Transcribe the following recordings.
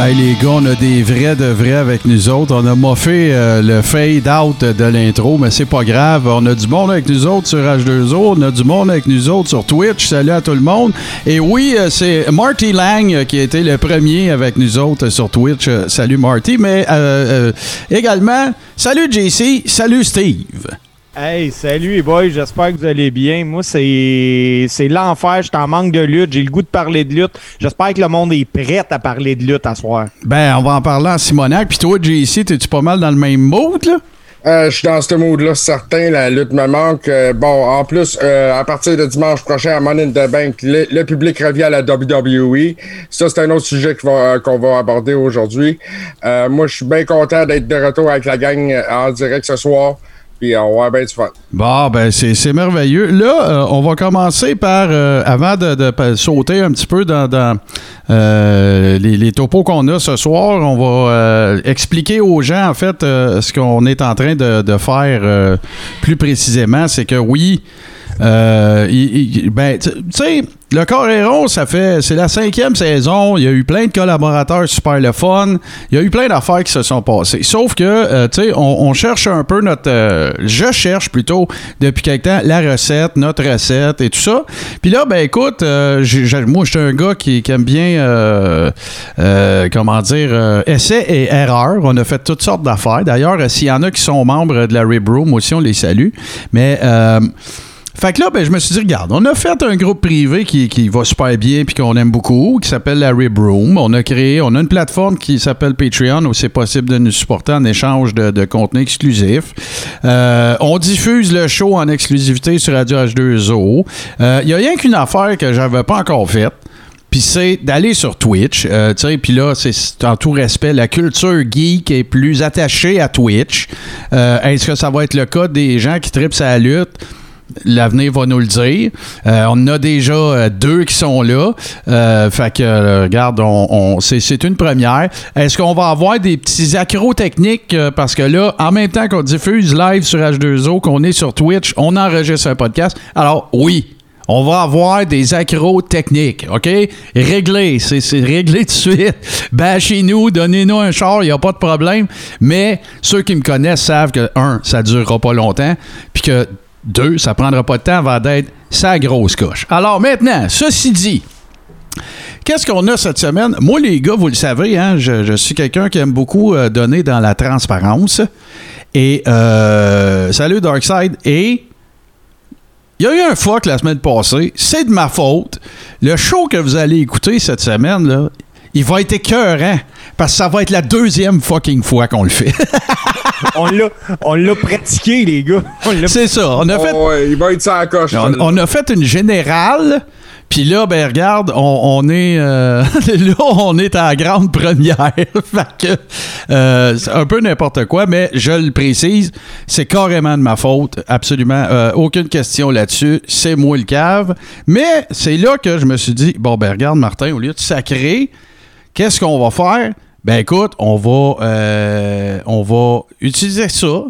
Hey les gars, on a des vrais de vrais avec nous autres. On a moffé euh, le fade out de l'intro, mais c'est pas grave. On a du monde avec nous autres sur H2O, on a du monde avec nous autres sur Twitch. Salut à tout le monde. Et oui, euh, c'est Marty Lang euh, qui a été le premier avec nous autres sur Twitch. Euh, Salut Marty, mais euh, euh, également, salut JC, salut Steve. Hey, salut les boys, j'espère que vous allez bien. Moi, c'est c'est l'enfer, je suis en manque de lutte, j'ai le goût de parler de lutte. J'espère que le monde est prêt à parler de lutte à soir. Ben, on va en parler en Simonac. Puis toi, JC, t'es-tu pas mal dans le même mood, là? Euh, je suis dans ce mood-là, certain. La lutte me manque. Euh, bon, en plus, euh, à partir de dimanche prochain à Money in the Bank, le, le public revient à la WWE. Ça, c'est un autre sujet qu'on va, euh, va aborder aujourd'hui. Euh, moi, je suis bien content d'être de retour avec la gang en direct ce soir. Puis on va bien. Bon, ben c'est merveilleux. Là, euh, on va commencer par, euh, avant de, sauter un petit peu dans, euh, les, topos qu'on a ce soir, on va expliquer aux gens, en fait, ce qu'on est en train de, faire plus précisément. C'est que oui, euh, ben, tu sais, le Coréron, ça fait, c'est la cinquième saison. Il y a eu plein de collaborateurs super le fun. Il y a eu plein d'affaires qui se sont passées. Sauf que, euh, tu sais, on, cherche un peu notre, euh, je cherche plutôt depuis quelque temps la recette, notre recette et tout ça. Puis là, ben écoute, j'ai- moi, je suis un gars qui, aime bien, comment dire, essais et erreurs. On a fait toutes sortes d'affaires. D'ailleurs, s'il y en a qui sont membres de la Rib Room aussi, on les salue. Mais fait que là, ben, je me suis dit, regarde, on a fait un groupe privé qui, qui va super bien puis qu'on aime beaucoup, qui s'appelle la Rib Room. On a créé, on a une plateforme qui s'appelle Patreon où c'est possible de nous supporter en échange de, de contenu exclusif. Euh, on diffuse le show en exclusivité sur Radio H2O. Il y a rien qu'une affaire que j'avais pas encore faite. Puis c'est d'aller sur Twitch, euh, tu sais, puis là, c'est c'est en tout respect, la culture geek est plus attachée à Twitch. Euh, Est-ce que ça va être le cas des gens qui tripent sa lutte? L'avenir va nous le dire. Euh, on a déjà euh, deux qui sont là. Euh, fait que, euh, regarde, c'est, une première. Est-ce qu'on va avoir des petits accros techniques? parce que là, en même temps qu'on diffuse live sur H2O, qu'on est sur Twitch, on enregistre un podcast. Alors, oui, on va avoir des accros techniques, OK? Réglé, c'est réglé tout de suite. Bâchez-nous, donnez-nous un char, il n'y a pas de problème. Mais ceux qui me connaissent savent que, un, ça ne durera pas longtemps, puis que, deux, ça prendra pas de temps avant d'être sa grosse coche. Alors maintenant, ceci dit, Qu'est-ce qu'on a cette semaine? Moi, les gars, vous le savez, hein, je, suis quelqu'un qui aime beaucoup euh, donner dans la transparence. Et euh, salut Darkside. Et il y a eu un fuck la semaine passée. C'est de ma faute. Le show que vous allez écouter cette semaine, il va être écœurant. Parce que ça va être la deuxième fucking fois qu'on le fait. On l'a on l'a pratiqué, les gars. On l'a- C'est ça. On a fait Oh, ouais, il va être ça à la coche. On, a fait une générale, puis là, ben regarde, on, on est euh, là, on est à la grande première. fait que euh, c'est un peu n'importe quoi, mais je le précise, c'est carrément de ma faute, absolument euh, aucune question là-dessus. C'est moi le cave, mais c'est là que je me suis dit bon ben regarde Martin, au lieu de sacrer, qu'est-ce qu'on va faire? Ben écoute, on va euh, on va utiliser ça.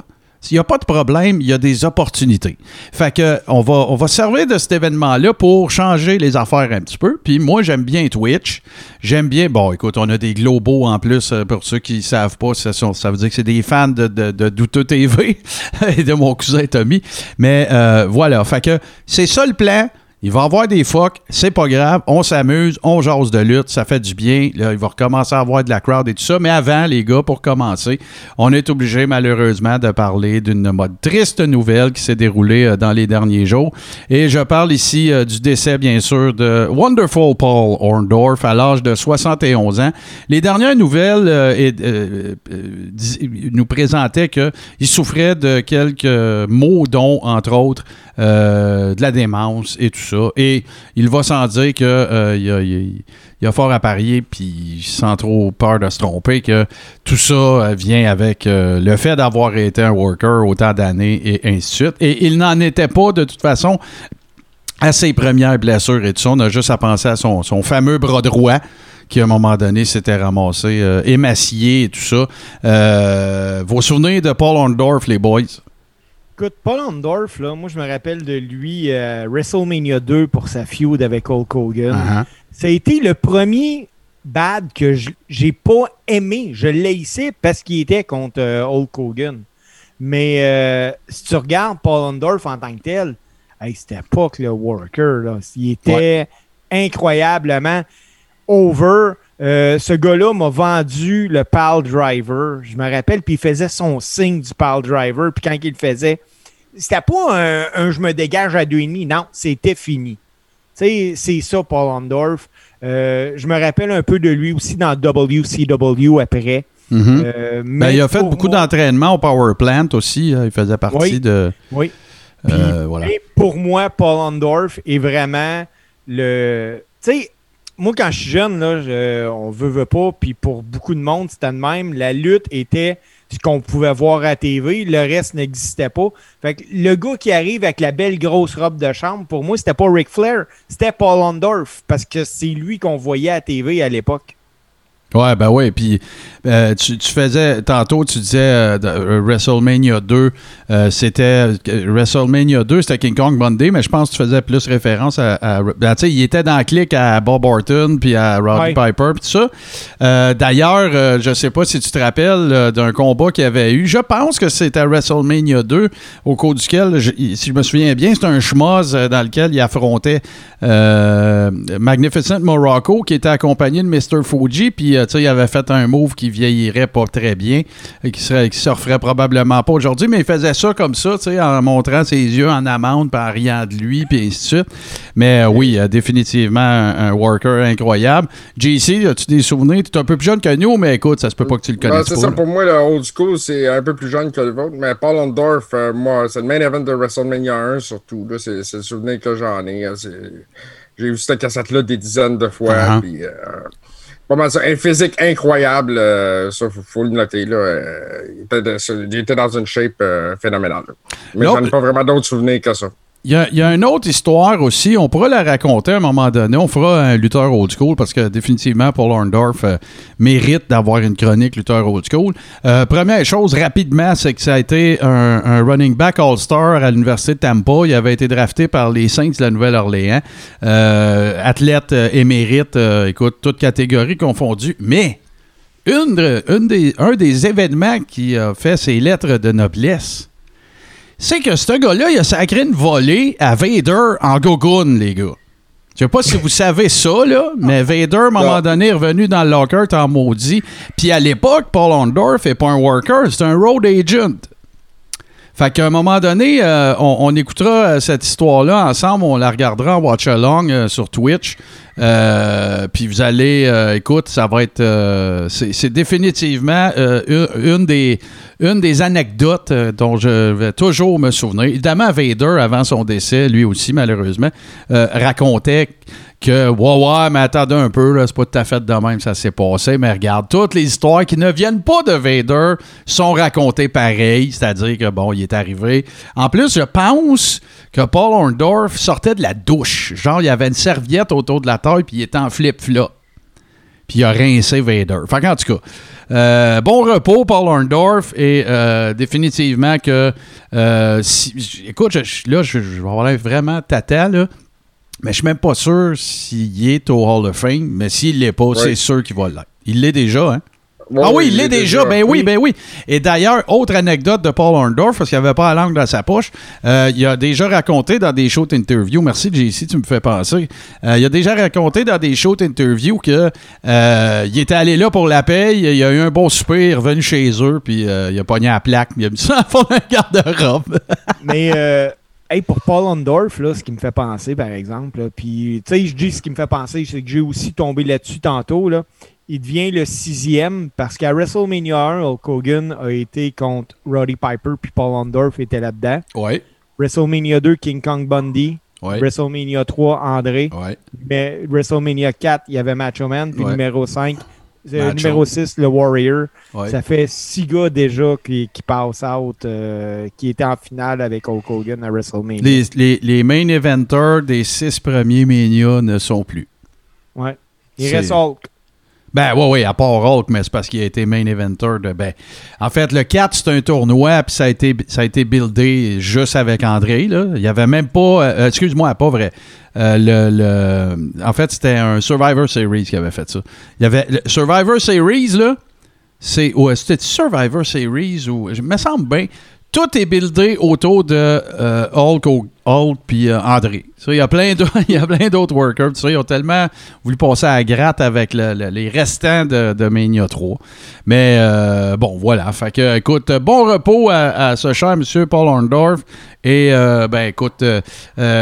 Il n'y a pas de problème, il y a des opportunités. Fait que on va, on va se servir de cet événement-là pour changer les affaires un petit peu. Puis moi, j'aime bien Twitch. J'aime bien. Bon, écoute, on a des globaux en plus. euh, Pour ceux qui ne savent pas, ça, veut dire que c'est des fans de, de, de Douteux TV et de mon cousin Tommy. Mais euh, voilà. Fait que c'est ça le plan. Il va avoir des fucks, c'est pas grave, on s'amuse, on jase de lutte, ça fait du bien. Là, il va recommencer à avoir de la crowd et tout ça. Mais avant, les gars, pour commencer, on est obligé malheureusement de parler d'une triste nouvelle qui s'est déroulée euh, dans les derniers jours. Et je parle ici euh, du décès, bien sûr, de Wonderful Paul Orndorff à l'âge de 71 ans. Les dernières nouvelles euh, nous présentaient qu'il souffrait de quelques maux, dont, entre autres, de la démence et tout ça. Et il va sans dire que euh, y a, fort à parier, puis sans trop peur de se tromper, que tout ça euh, vient avec euh, le fait d'avoir été un worker autant d'années et ainsi de suite. Et il n'en était pas de toute façon à ses premières blessures et tout ça. On a juste à penser à son, fameux bras droit qui, à un moment donné, s'était ramassé émacié et tout ça. Euh, vos souvenirs de Paul Orndorff, les boys? Écoute, Paul Orndorff, là, moi, je me rappelle de lui euh, WrestleMania 2 pour sa feud avec Hulk Hogan. Uh-huh. Ça a été le premier bad que j'ai pas aimé. Je l'ai ici parce qu'il était contre euh, Hulk Hogan. Mais euh, si tu regardes Paul Orndorff en tant que tel, hey, c'était pas que le worker. Là. Il était incroyablement over. Euh, ce gars-là m'a vendu le Pal Driver. Je me rappelle, puis il faisait son signe du Pal Driver. Puis quand il le faisait, c'était pas un, un je me dégage à deux et demi. Non, c'était fini. Tu sais, c'est ça, Paul Orndorff. Euh, je me rappelle un peu de lui aussi dans WCW après. Mhm. Euh, Ben, mais il a fait beaucoup moi- d'entraînement au Power Plant aussi. hein. Il faisait partie Oui. de. Oui. Puis, voilà. mais pour moi, Paul Ondorf est vraiment le. Tu sais, moi, quand je suis jeune, là, je- on veut, veut pas, puis pour beaucoup de monde, c'était de même. La lutte était ce qu'on pouvait voir à TV, le reste n'existait pas. Fait que le gars qui arrive avec la belle grosse robe de chambre, pour moi, c'était pas Ric Flair, c'était Paul Ondorf, parce que c'est lui qu'on voyait à TV à l'époque. Ouais, ben oui. Puis euh, tu, tu faisais, tantôt, tu disais euh, euh, WrestleMania 2, euh, c'était. WrestleMania 2, c'était King Kong Bundy, mais je pense que tu faisais plus référence à. à- ben, tu sais, il était dans le clic à Bob Orton, puis à Roddy Ouais. Piper, puis tout ça. D'ailleurs, je sais pas si tu te rappelles d'un combat qu'il y avait eu. Je pense que c'était WrestleMania 2, au cours duquel, je- si je me souviens bien, c'était un schmoz dans lequel il affrontait Magnificent Morocco, qui était accompagné de Mr. Fuji, puis tu sais, il avait fait un move qui vieillirait pas très bien, et qui, serait, qui se referait probablement pas aujourd'hui, mais il faisait ça comme ça, tu sais, en montrant ses yeux en amande, puis en riant de lui, puis ainsi de suite. Mais euh, oui, euh, définitivement un, un worker incroyable. JC, as-tu des souvenirs? Tu es un peu plus jeune que nous, mais écoute, ça se peut pas que tu le Ben, connaisses c'est pas. ça, là. pour moi, le old school, c'est un peu plus jeune que le vôtre. Mais Paul Ondorf, euh, moi, c'est le main event de WrestleMania 1, surtout. là, C'est c'est le souvenir que j'en ai. hein, c'est- J'ai vu cette cassette-là des dizaines de fois. Euh, pas mal ça. Un physique incroyable, euh, ça, faut, faut le noter. Là, euh, il, était de- il était dans une shape euh, phénoménale. là. Mais j'en ai pas vraiment d'autres souvenirs que ça. Il y, a, une autre histoire aussi. On pourra la raconter à un moment donné. On fera un lutteur old school parce que définitivement, Paul Orndorff euh, mérite d'avoir une chronique lutteur old school. Euh, première chose, rapidement, c'est que ça a été un, un running back all-star à l'Université de Tampa. Il avait été drafté par les Saints de la Nouvelle-Orléans. Euh, athlète émérite, écoute, toutes catégories confondues. Mais une des, un des événements qui a fait ses lettres de noblesse, c'est que ce gars-là, il a sacré une volée à Vader en gogoon, les gars. Je sais pas si vous savez ça, là, mais Vader, à un moment donné, est revenu dans le locker, t'en maudit. Puis à l'époque, Paul Ondorf n'est pas un worker, c'est un road agent. Fait qu'à un moment donné, euh, on, on écoutera euh, cette histoire-là ensemble, on la regardera en watch-along euh, sur Twitch. Euh, puis vous allez, euh, écoute, ça va être, euh, c'est définitivement une, des, anecdotes dont je vais toujours me souvenir. Évidemment, Vader, avant son décès, lui aussi, malheureusement, racontait que, ouais, ouais, mais attendez un peu, c'est pas tout à fait de même, ça s'est passé. Mais regarde, toutes les histoires qui ne viennent pas de Vader sont racontées pareil, c'est-à-dire que, bon, il est arrivé. En plus, je pense que Paul Orndorff sortait de la douche. Genre, il y avait une serviette autour de la taille, puis il était en flip-flop. Puis il a rincé Vader. Fait qu'en tout cas, euh, bon repos, Paul Orndorff, et euh, définitivement que, euh, si- écoute, je- là, je, je vais avoir vraiment tata, là, mais je suis même pas sûr s'il est au Hall of Fame, mais s'il l'est pas, c'est sûr qu'il va l'être. Il l'est déjà, hein? Ah oui, il l'est déjà. Ben oui, ben oui. Et d'ailleurs, autre anecdote de Paul Orndorff, parce qu'il avait pas la langue dans sa poche, euh, il a déjà raconté dans des shows d'interview, merci JC, tu me fais penser, Euh, il a déjà raconté dans des shows d'interview que euh, il était allé là pour la paye, il a eu un bon souper, il est revenu chez eux, puis il a pogné la plaque, il a mis ça en fond d'un garde-robe. Mais euh, hey, pour Paul Ondorf, là, ce qui me fait penser, par exemple, puis tu sais, je dis ce qui me fait penser, c'est que j'ai aussi tombé là-dessus tantôt. Là, il devient le sixième parce qu'à WrestleMania 1, Hulk Hogan a été contre Roddy Piper, puis Paul Ondorf était là-dedans. Ouais, WrestleMania 2, King Kong Bundy. ouais, WrestleMania 3, André. ouais. Mais WrestleMania 4, il y avait Macho Man. Puis numéro 5, Euh, numéro 6, le Warrior. Ça fait six gars déjà qui, qui passent out, euh, qui étaient en finale avec Hulk Hogan à WrestleMania. Les, les, les main eventers des six premiers Mania ne sont plus. Ouais. Il reste Hulk. Ben oui, oui, à part Hulk, mais c'est parce qu'il a été main eventer. De, ben, en fait, le 4, c'est un tournoi, puis ça a été, ça a été buildé juste avec André. Là. Il n'y avait même pas. euh, excuse-moi, pas vrai. Euh, le, le- en fait, c'était un Survivor Series qui avait fait ça. Il y avait le Survivor Series, là. C'est. Ouais, c'était Survivor Series ou. Je me semble bien. Tout est buildé autour de euh, Hulk, au- Hulk puis euh, André. Il y a plein d'autres workers. Ils ont tellement voulu passer à la gratte avec le- le- les restants de, de Mania 3. Mais euh, bon, voilà. Fait que, écoute, bon repos à, ce cher monsieur Paul Orndorff. Et, euh, ben, écoute,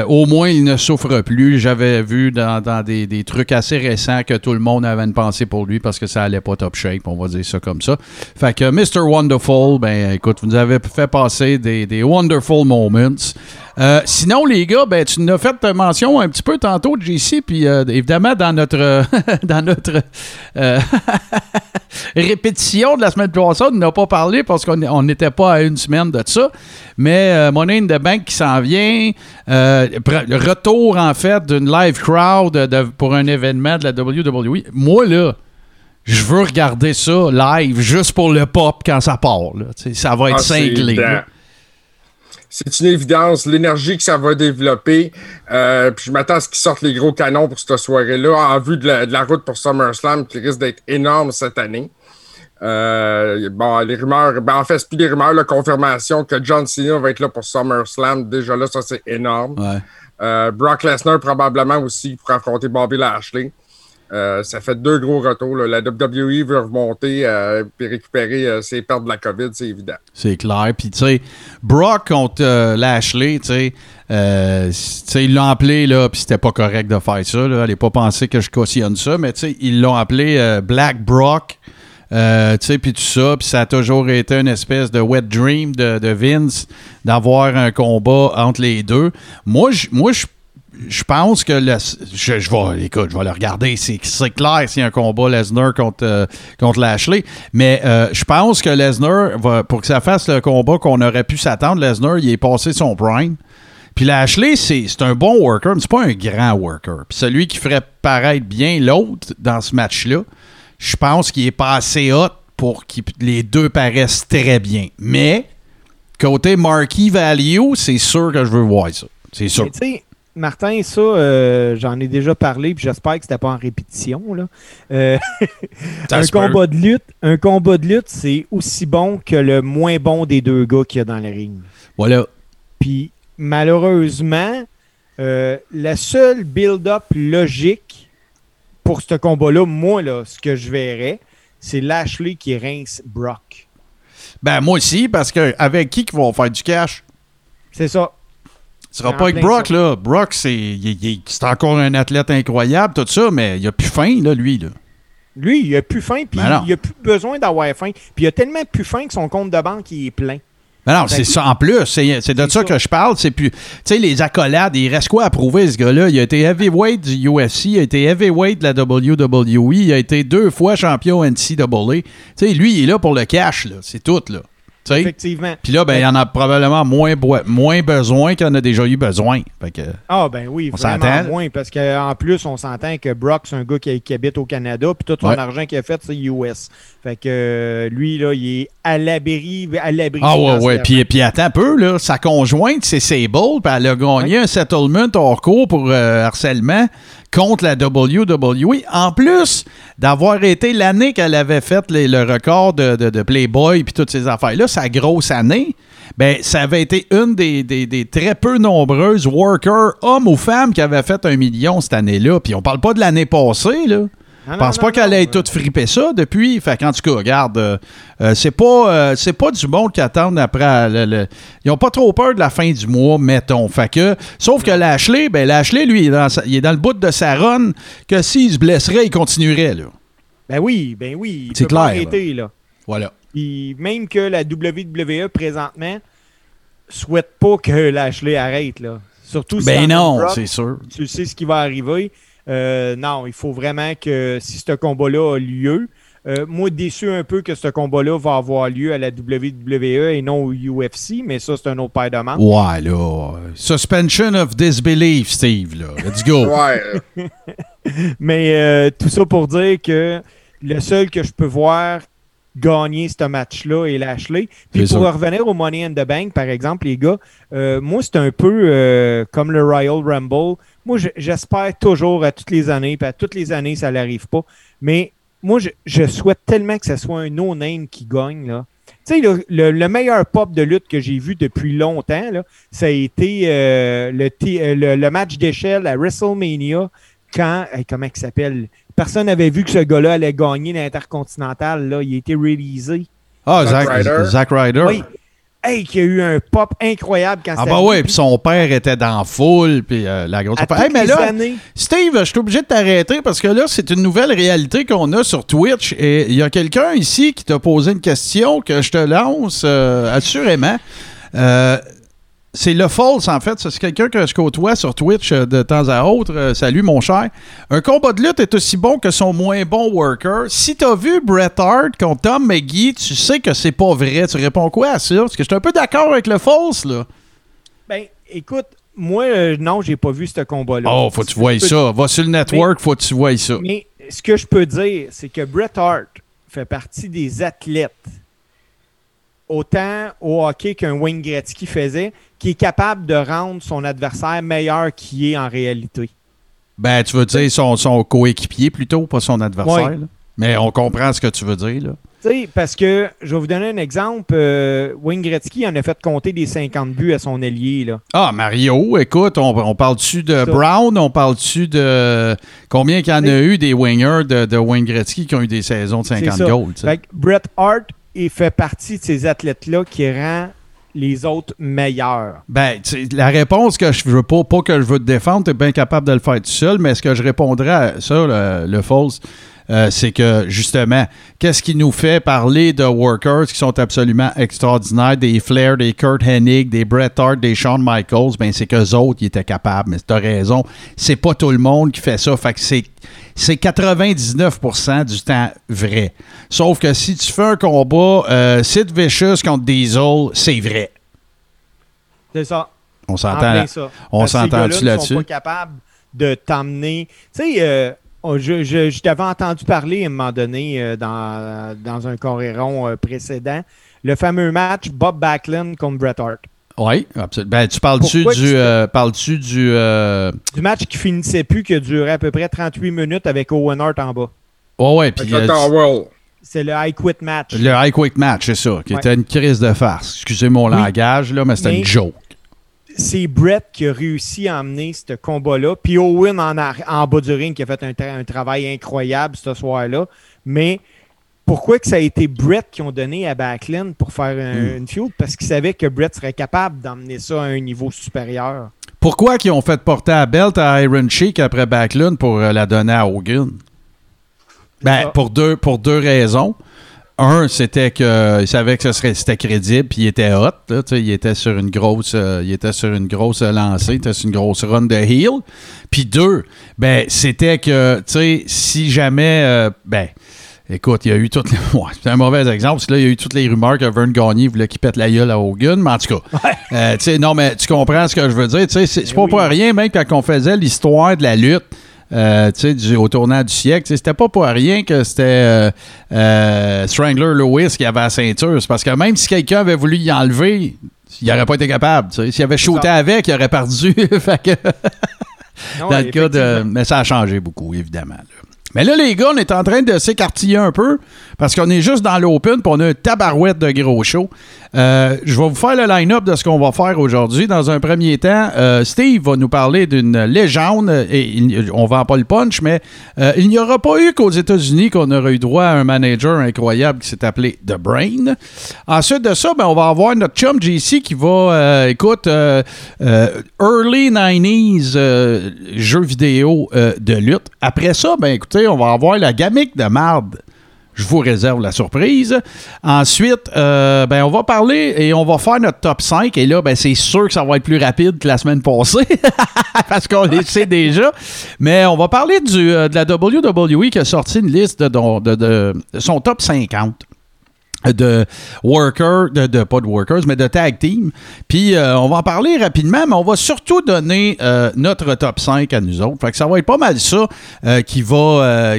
au moins, il ne souffre plus. J'avais vu dans, des, trucs assez récents que tout le monde avait une pensée pour lui parce que ça allait pas top shape, on va dire ça comme ça. Fait que Mr. Wonderful, ben, écoute, vous nous avez fait passer des wonderful moments. Euh, sinon, les gars, ben, tu nous as fait mention un petit peu tantôt de JC, puis euh, évidemment, dans notre, dans notre euh, répétition de la semaine passée, on n'a pas parlé parce qu'on on n'était pas à une semaine de ça. Mais Money in the Bank qui s'en vient, retour en fait d'une live crowd de- pour un événement de la WWE. Moi, là, je veux regarder ça live juste pour le pop quand ça part. là. Ça va être Ah, cinglé. C'est une évidence, l'énergie que ça va développer. Euh, puis je m'attends à ce qu'ils sortent les gros canons pour cette soirée-là, en vue de la, de la route pour SummerSlam, qui risque d'être énorme cette année. Euh, bon, les rumeurs, ben en fait, c'est plus des rumeurs, la confirmation que John Cena va être là pour SummerSlam. Déjà là, ça c'est énorme. Ouais. Euh, Brock Lesnar probablement aussi pour affronter Bobby Lashley. Euh, ça fait deux gros retours. La WWE veut remonter euh, et récupérer euh, ses pertes de la COVID, c'est évident. C'est clair. Puis, tu sais, Brock contre euh, Lashley, tu sais, euh, ils l'ont appelé, là, puis c'était pas correct de faire ça, là. Allez pas penser que je cautionne ça, mais tu sais, ils l'ont appelé euh, Black Brock, euh, tu sais, puis tout ça, puis ça a toujours été une espèce de wet dream de, de Vince d'avoir un combat entre les deux. Moi, je moi, je pense que le, je, je vais, écoute, je vais le regarder. C'est, c'est clair s'il y a un combat Lesnar contre, euh, contre Lashley. Mais euh, je pense que Lesnar, va, pour que ça fasse le combat qu'on aurait pu s'attendre, Lesnar, il est passé son prime. Puis Lashley, c'est, c'est un bon worker, mais c'est pas un grand worker. Puis celui qui ferait paraître bien l'autre dans ce match-là, je pense qu'il est pas assez hot pour que les deux paraissent très bien. Mais, côté marquee value, c'est sûr que je veux voir ça. C'est sûr. Mais Martin, ça, euh, j'en ai déjà parlé, puis j'espère que c'était pas en répétition. Là. Euh, un combat de lutte, un combat de lutte, c'est aussi bon que le moins bon des deux gars qu'il y a dans le ring. Voilà. Puis malheureusement, euh, la seule build-up logique pour ce combat-là, moi, là, ce que je verrais, c'est Lashley qui rince Brock. Ben, moi aussi, parce que avec qui qu'ils vont faire du cash? C'est ça. Ce sera pas avec Brock, ça. là. Brock, c'est, c'est encore un athlète incroyable, tout ça, mais il a plus faim, là, lui, là. Lui, il a plus faim, puis Ben il a plus besoin d'avoir faim. Puis il a tellement plus faim que son compte de banque il est plein. Ben non, c'est ça. En plus, c'est, c'est de ça. que je parle. C'est plus. Tu sais, les accolades, il reste quoi à prouver, ce gars-là? Il a été heavyweight du UFC, il a été heavyweight de la WWE, il a été deux fois champion NCAA. Tu sais, lui, il est là pour le cash, là. C'est tout, là. Effectivement. Puis là, ben, il y en a probablement moins, moins besoin qu'il en a déjà eu besoin. Fait que. Ah ben oui, On vraiment s'entend? moins, parce qu'en plus, on s'entend que Brock, c'est un gars qui, qui habite au Canada, puis tout son Ouais. argent qu'il a fait, c'est US. Fait que euh, lui, là, il est à l'abri, à l'abri. Ah ouais, ouais. Puis, puis attends un peu, là. Sa conjointe, c'est Sable, puis elle a gagné un settlement hors cours pour euh, harcèlement contre la WWE. En plus d'avoir été l'année qu'elle avait fait le record de, Playboy puis toutes ces affaires-là, sa grosse année, ben ça avait été une des très peu nombreuses workers, hommes ou femmes, qui avaient fait un million cette année-là. Puis on parle pas de l'année passée, là. Je pense non, pas qu'elle ait tout frippé ça depuis. Fait qu'en tout cas, regarde, euh, euh, c'est pas euh, c'est pas du monde qui attendent après. le- le- ils ont pas trop peur de la fin du mois, mettons. Fait que, sauf que Lashley, ben Lashley, lui, il est dans, sa- il est dans le bout de sa run que s'il se blesserait, il continuerait, là. Ben oui, ben oui. C'est pas clair, arrêter, là. Voilà. Puis même que la WWE, présentement, souhaite pas que Lashley arrête, là. Surtout si Ben non, c'est sûr. tu sais ce qui va arriver. Euh, non, il faut vraiment que si ce combat-là a lieu, Euh, moi, déçu un peu que ce combat-là va avoir lieu à la WWE et non au UFC, mais ça, c'est un autre paire de manches. Ouais, là. Suspension of disbelief, Steve, là. Let's go. Ouais. Mais euh, tout ça pour dire que le seul que je peux voir gagner ce match-là est Lashley. Puis pour ça. revenir au Money in the Bank, par exemple, les gars, euh, moi, c'est un peu euh, comme le Royal Rumble. Moi, je- j'espère toujours à toutes les années, puis à toutes les années, ça n'arrive pas. Mais moi, je, je souhaite tellement que ce soit un no-name qui gagne, là. Tu sais, le, le- le meilleur pop de lutte que j'ai vu depuis longtemps, là, ça a été euh, le, euh, le, le match d'échelle à WrestleMania quand, comment il s'appelle? Personne n'avait vu que ce gars-là allait gagner l'Intercontinental. Là. Il a été releasé. Ah, Zack Zack Ryder. Zack Ryder. Oui. Hey, qui a eu un pop incroyable quand Ah bah ouais, puis son père était dans foule, puis euh, la grosse À affaire. Hey, mais là, années. Steve, je suis obligé de t'arrêter parce que là, c'est une nouvelle réalité qu'on a sur Twitch et il y a quelqu'un ici qui t'a posé une question que je te lance euh, assurément. Euh, c'est le false, en fait. C'est quelqu'un que je côtoie sur Twitch euh, de temps à autre. Euh, salut, mon cher. Un combat de lutte est aussi bon que son moins bon worker. Si t'as vu Bret Hart contre Tom McGee, tu sais que c'est pas vrai. Tu réponds quoi à ça? Parce que je suis un peu d'accord avec le false, là. Ben, écoute, moi, euh, non, j'ai pas vu ce combat-là. Oh, faut que tu peux- ça. Va sur le network, faut que tu vois ça. Mais ce que je peux dire, c'est que Bret Hart fait partie des athlètes, autant au hockey qu'un Wayne Gretzky faisait, qui est capable de rendre son adversaire meilleur qu'il est en réalité. Ben, tu veux dire son, son coéquipier plutôt, pas son adversaire. Ouais. Mais on comprend ce que tu veux dire. Là. Tu sais, parce que, je vais vous donner un exemple, euh, Wayne Gretzky en a fait compter des 50 buts à son ailier, là. Ah, Mario, écoute, on, on parle-tu de Ça. Brown? On parle-tu de. Combien qu'il y en a eu des wingers de, de Wayne Gretzky qui ont eu des saisons de 50 C'est ça. goals? tu sais? Fait que Bret Hart, il fait partie de ces athlètes-là qui rend les autres meilleurs. Ben, la réponse que je veux pas, pas que je veux te défendre, tu es bien capable de le faire tout seul, mais ce que je répondrais à ça, le false, euh, c'est que justement, qu'est-ce qui nous fait parler de workers qui sont absolument extraordinaires, des Flair, des Kurt Hennig, des Bret Hart, des Shawn Michaels, ben c'est qu'eux autres qui étaient capables. Mais tu as raison, c'est pas tout le monde qui fait ça. Fait que c'est. C'est 99% du temps vrai. Sauf que si tu fais un combat euh, Sid Vicious contre Diesel, c'est vrai. C'est ça. On En s'entend. on ne là-dessus? sont pas capables de t'emmener. Tu sais, euh, oh, je, je- je t'avais entendu parler à un moment donné euh, dans, dans un coréron euh, précédent. Le fameux match Bob Backlund contre Bret Hart. Oui, absolument. Ben, tu parles-tu du. tu fais- euh, parles-tu du. euh, Du match qui finissait plus, qui a duré à peu près 38 minutes avec Owen Hart en bas. Ouais, ouais, puis. C'est le I Quit match. le High Quick Match, c'est ça, qui Ouais. était une crise de farce. Excusez mon Oui. langage, là, mais c'était une joke. C'est Brett qui a réussi à emmener ce combat-là. Puis Owen en, bas du ring qui a fait un, tra- un travail incroyable ce soir-là. Mais pourquoi que ça a été Brett qui ont donné à Backlund pour faire un- Hmm. une feud? Parce qu'ils savaient que Brett serait capable d'emmener ça à un niveau supérieur. Pourquoi qu'ils ont fait porter la belt à Iron Sheik après Backlund pour euh, la donner à Hogan? Ben, pour deux, pour deux raisons. Un, c'était qu'ils savaient que ce serait, c'était crédible, puis il était hot. là, il était sur une grosse, euh, il était sur une grosse lancée, il était sur une grosse run de heel. Puis deux, ben, c'était que, tu sais, si jamais, euh, ben, écoute, il y a eu toutes les, ouais, c'est un mauvais exemple, parce que là, il y a eu toutes les rumeurs que Vern Gagné voulait qu'il pète la gueule à Hogan, mais en tout cas, euh, non, mais tu comprends ce que je veux dire, c'est c'est pas Oui. pour rien, même quand on faisait l'histoire de la lutte, euh, du- au tournant du siècle. C'était pas pour rien que c'était euh, euh, Strangler Lewis qui avait la ceinture. C'est parce que même si quelqu'un avait voulu y enlever, il n'aurait pas été capable. S'il avait shooté avec, il aurait perdu. Fait que, Non, dans le cas de. Mais ça a changé beaucoup, évidemment. là. Mais là, les gars, on est en train de s'écartiller un peu parce qu'on est juste dans l'open puis on a un tabarouette de gros show. Euh, je vais vous faire le line-up de ce qu'on va faire aujourd'hui. Dans un premier temps, euh, Steve va nous parler d'une légende et on vend pas le punch, mais euh, il n'y aura pas eu qu'aux États-Unis qu'on aurait eu droit à un manager incroyable qui s'est appelé The Brain. Ensuite de ça, ben, on va avoir notre chum JC qui va, écoute, early 90s euh, jeux vidéo de lutte. Après ça, ben écoutez, on va avoir la gamique de marde. Je vous réserve la surprise. Ensuite, euh, ben, on va parler et on va faire notre top 5. Et là, ben, c'est sûr que ça va être plus rapide que la semaine passée. parce qu'on le sait déjà. Mais on va parler du, euh, de la WWE qui a sorti une liste de, son top 50 de workers, de, pas de workers, mais de tag team. Puis euh, on va en parler rapidement, mais on va surtout donner euh, notre top 5 à nous autres. Fait que ça va être pas mal ça euh, qui va,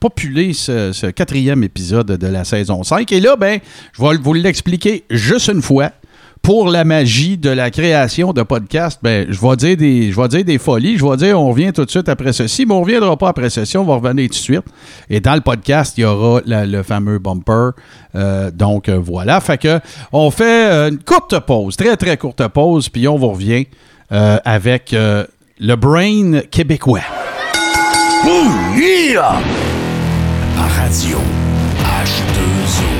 populer ce, ce quatrième épisode de la saison 5. Et là, ben, je vais vous l'expliquer juste une fois. Pour la magie de la création de podcasts, ben, je vais dire des, je vais dire des folies. Je vais dire, on revient tout de suite après ceci, mais on reviendra pas après ceci. On va revenir tout de suite. Et dans le podcast, il y aura le fameux bumper. Euh, donc euh, voilà. Fait que on fait euh, une courte pause, très très courte pause, puis on vous revient avec le brain québécois. Radio H2O.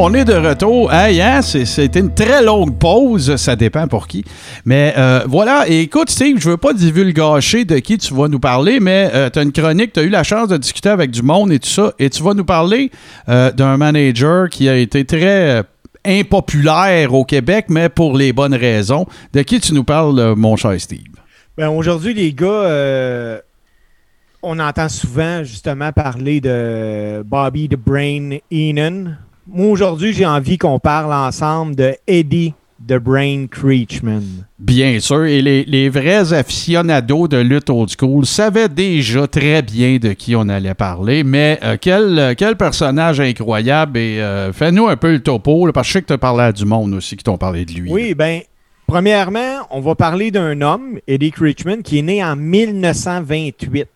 On est de retour. Hey, hein, c'était une très longue pause. Ça dépend pour qui. Mais euh, voilà. Écoute, Steve, je veux pas divulgacher de qui tu vas nous parler, mais tu as une chronique, tu as eu la chance de discuter avec du monde et tout ça. Et tu vas nous parler euh, d'un manager qui a été très euh, impopulaire au Québec, mais pour les bonnes raisons. De qui tu nous parles, euh, mon cher Steve? Ben, aujourd'hui, les gars, euh, on entend souvent justement parler de Bobby the Brain Heenan. Moi, aujourd'hui, j'ai envie qu'on parle ensemble de Eddie the Brain Creechman. Bien sûr, et les, les vrais aficionados de lutte old school savaient déjà très bien de qui on allait parler, mais euh, quel, euh, quel personnage incroyable et euh, fais-nous un peu le topo, là, parce que je sais que tu as parlé à du monde aussi qui t'ont parlé de lui. Oui, ben, premièrement, on va parler d'un homme, Eddie Creechman, qui est né en 1928.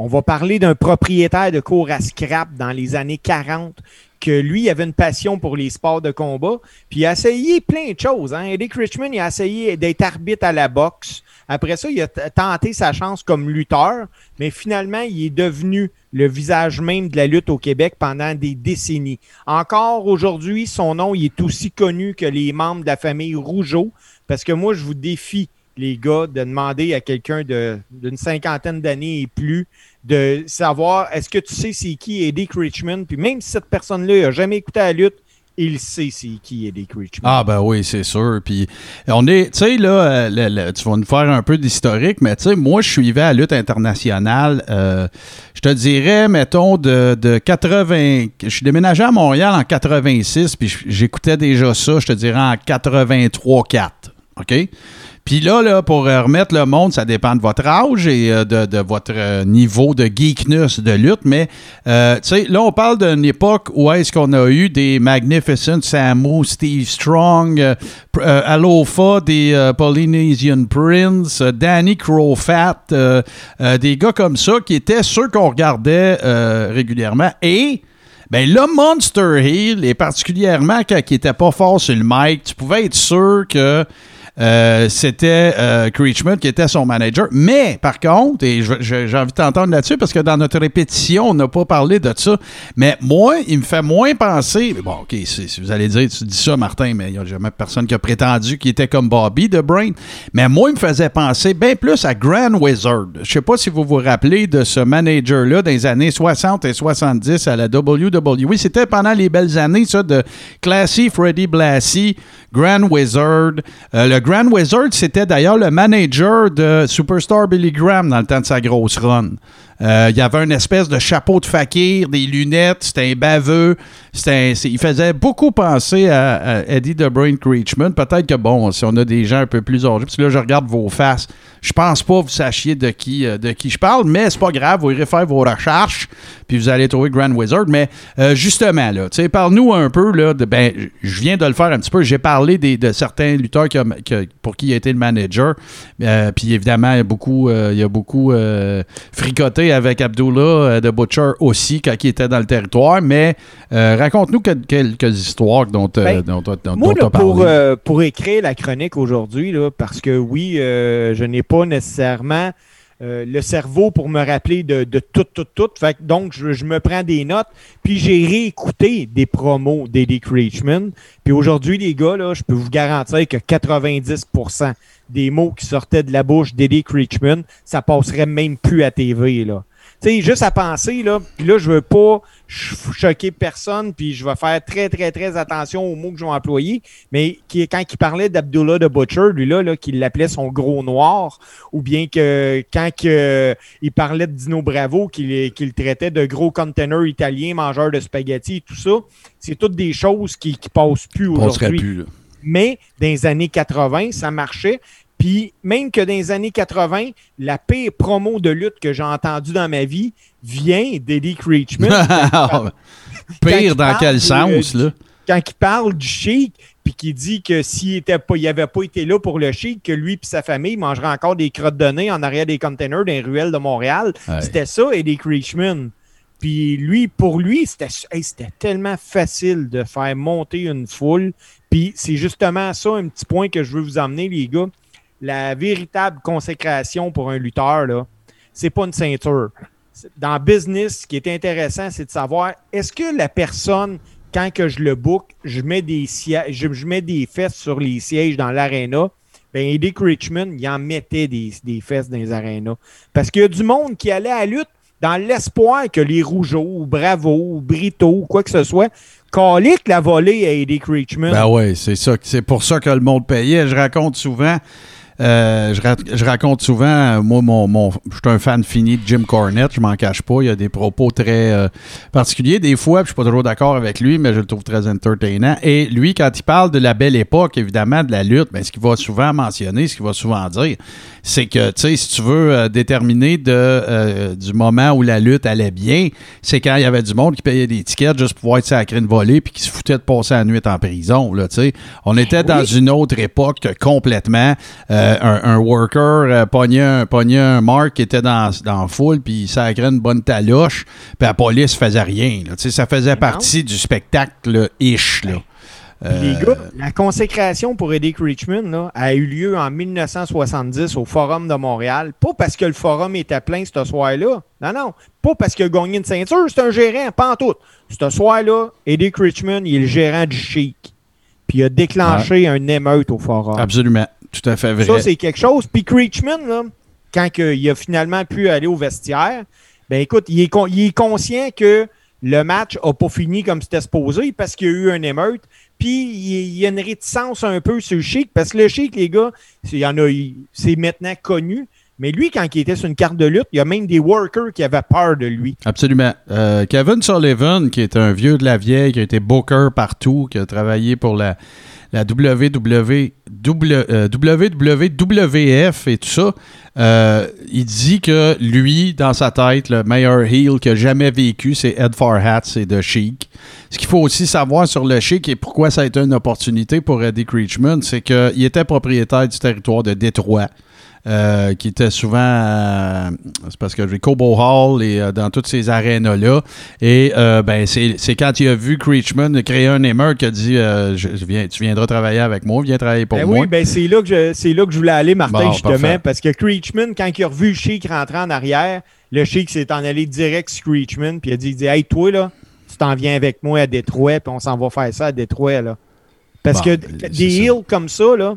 On va parler d'un propriétaire de cours à scrap dans les années 40, que lui avait une passion pour les sports de combat, puis il a essayé plein de choses. Hein. Eddie Creechman, il a essayé d'être arbitre à la boxe. Après ça, il a tenté sa chance comme lutteur, mais finalement, il est devenu le visage même de la lutte au Québec pendant des décennies. Encore aujourd'hui, son nom il est aussi connu que les membres de la famille Rougeau, parce que moi, je vous défie, les gars, de demander à quelqu'un d'une cinquantaine d'années et plus de savoir est-ce que tu sais c'est qui Eddie Creechman, puis même si cette personne-là n'a jamais écouté la lutte, il sait c'est qui Eddie Creechman. Ah ben oui, c'est sûr. Puis on est, tu sais là, euh, tu vas nous faire un peu d'historique, mais tu sais, moi je suivais la lutte internationale. euh, je te dirais, mettons de, de 80, je suis déménagé à Montréal en 86, puis j'écoutais déjà ça. Je te dirais en 83-4, ok? Puis là, pour euh, remettre le monde, ça dépend de votre âge et euh, de, votre euh, niveau de geekness de lutte. Mais, tu sais, là, on parle d'une époque où est-ce qu'on a eu des Magnificent Samu, Steve Strong, Alofa, des Polynesian Prince, Danny Crowfat, des gars comme ça qui étaient ceux qu'on regardait régulièrement. Et... Ben là, Monster Hill, et particulièrement quand il était pas fort sur le mic, tu pouvais être sûr que euh, c'était euh, Creechman qui était son manager. Mais, par contre, et j'ai envie de t'entendre là-dessus parce que dans notre répétition, on n'a pas parlé de ça. Mais moi, il me fait moins penser. Bon, OK, si, si vous allez dire, tu dis ça, Martin, mais il n'y a jamais personne qui a prétendu qu'il était comme Bobby de Brain. Mais moi, il me faisait penser bien plus à Grand Wizard. Je sais pas si vous vous rappelez de ce manager-là dans les années 60 et 70 à la WWE. C'était pendant les belles années, ça, de Classy Freddy Blassie, Grand Wizard. Euh, le Grand Wizard, c'était d'ailleurs le manager de Superstar Billy Graham dans le temps de sa grosse run. Euh, il y avait une espèce de chapeau de fakir, des lunettes, c'était un baveux. Il faisait beaucoup penser à, Eddie the Brain Creechman. Peut-être que, bon, si on a des gens un peu plus âgés, parce que là, je regarde vos faces, je pense pas que vous sachiez de qui, euh, de qui je parle, mais c'est pas grave, vous irez faire vos recherches, puis vous allez trouver Grand Wizard. Mais euh, justement, là, tu sais, parle-nous un peu, là, de, ben, je viens de le faire un petit peu, j'ai parlé des, de certains lutteurs qui pour qui il a été le manager, puis évidemment, il y a beaucoup, il y a beaucoup euh, avec Abdullah euh, de Butcher aussi quand il était dans le territoire, mais euh, raconte-nous quel- quelques histoires dont tu Ben, dont, dont, Moi, dont là, t'as pour, parlé. euh, pour écrire la chronique aujourd'hui, parce que oui, euh, je n'ai pas nécessairement euh, le cerveau pour me rappeler de, de tout, tout, tout. Fait que donc, je, je me prends des notes, puis j'ai réécouté des promos d'Eddie Creechman. Puis aujourd'hui, les gars, là, je peux vous garantir que 90% des mots qui sortaient de la bouche d'Eddie Creechman, ça passerait même plus à TV, là. Tu sais, juste à penser, là, puis là, je veux pas ch- choquer personne, puis je vais faire très, très, très attention aux mots que je vais employer, mais qui, quand il parlait d'Abdullah the Butcher, lui là, là qu'il l'appelait son gros noir, ou bien que quand que, il parlait de Dino Bravo, qu'il traitait de gros container italien, mangeur de spaghettis et tout ça, c'est toutes des choses qui, qui passent plus aujourd'hui. Mais dans les années 80, ça marchait. Puis même que dans les années 80, la pire promo de lutte que j'ai entendue dans ma vie vient d'Eddie Creechman. Pire dans quel de- sens, là? quand il parle du Sheik, puis qu'il dit que s'il était pas, il avait pas été là pour le Sheik, que lui et sa famille mangeraient encore des crottes de nez en arrière des containers dans les ruelles de Montréal. Ouais. C'était ça, Eddie Creechman. Puis lui, pour lui, c'était hey, c'était tellement facile de faire monter une foule. Puis c'est justement ça, un petit point que je veux vous emmener, les gars. La véritable consécration pour un lutteur, là, c'est pas une ceinture. Dans business, ce qui est intéressant, c'est de savoir est-ce que la personne, quand je le book, je mets des je, je mets des fesses sur les sièges dans l'aréna. Ben, Eddie Creechman, il en mettait des, fesses dans les arénas. Parce qu'il y a du monde qui allait à lutte dans l'espoir que les Rougeaux, ou Bravo, ou Brito, ou quoi que ce soit, calique la volée à Eddie Creechman. Ben ouais, c'est. C'est pour ça que le monde payait. Je raconte souvent. Euh, je, ra- je raconte souvent, euh, moi, mon, mon, je suis un fan fini de Jim Cornette, je m'en cache pas. Il y a des propos très euh, particuliers des fois, puis je suis pas toujours d'accord avec lui, mais je le trouve très entertainant. Et lui, quand il parle de la belle époque, évidemment, de la lutte, ben, ce qu'il va souvent mentionner, ce qu'il va souvent dire, c'est que, tu sais, si tu veux euh, déterminer de, du moment où la lutte allait bien, c'est quand il y avait du monde qui payait des tickets juste pour pouvoir être sacré une volée puis qui se foutait de passer la nuit en prison, là, tu sais. On était dans une autre époque complètement. Euh, un, un worker euh, pognait, un, un mark qui était dans, dans la foule puis il sacrait une bonne taloche puis la police faisait rien, là. Ça faisait partie du spectacle ish, là. Les gars, la consécration pour Eddie Creechman là, a eu lieu en 1970 au Forum de Montréal. Pas parce que le Forum était plein ce soir-là. Non, non. Pas parce qu'il a gagné une ceinture, c'est un gérant, pas en tout. Ce soir-là, Eddie Creechman, il est le gérant du Chic. Puis il a déclenché un émeute au Forum. Absolument. Tout à fait vrai. Ça, c'est quelque chose. Puis Creechman, là, quand il a finalement pu aller au vestiaire, ben écoute, il est, con- il est conscient que le match n'a pas fini comme c'était supposé parce qu'il y a eu un émeute. Puis il y a une réticence un peu sur le Chic parce que le Chic, les gars, c'est- il y en a, il- c'est maintenant connu. Mais lui, quand il était sur une carte de lutte, il y a même des workers qui avaient peur de lui. Absolument. Euh, Kevin Sullivan, qui est un vieux de la vieille, qui a été booker partout, qui a travaillé pour la, la WW, euh, WWF et tout ça, euh, il dit que lui, dans sa tête, le meilleur heel qu'il a jamais vécu, c'est Ed Farhat, c'est de Chic. Ce qu'il faut aussi savoir sur le Chic et pourquoi ça a été une opportunité pour Eddie Creechman, c'est qu'il était propriétaire du territoire de Détroit. Euh, qui était souvent, euh, c'est parce que j'ai Cobo Hall et euh, dans toutes ces arénas-là. Et ben, c'est quand il a vu Creechman créer un émeute qu'il a dit je, je viens, Tu viendras travailler avec moi, viens travailler pour Ben moi. oui, ben c'est là, que je- c'est là que je voulais aller, Martin, Bon, justement, parfait. parce que Creechman, quand il a revu le Sheik rentrer en arrière, le Sheik s'est en allé direct sur Creechman, puis il a dit, il dit Hey, toi, là, tu t'en viens avec moi à Détroit, puis on s'en va faire ça à Détroit, là. Parce Bon, que ben, des heels comme ça, là,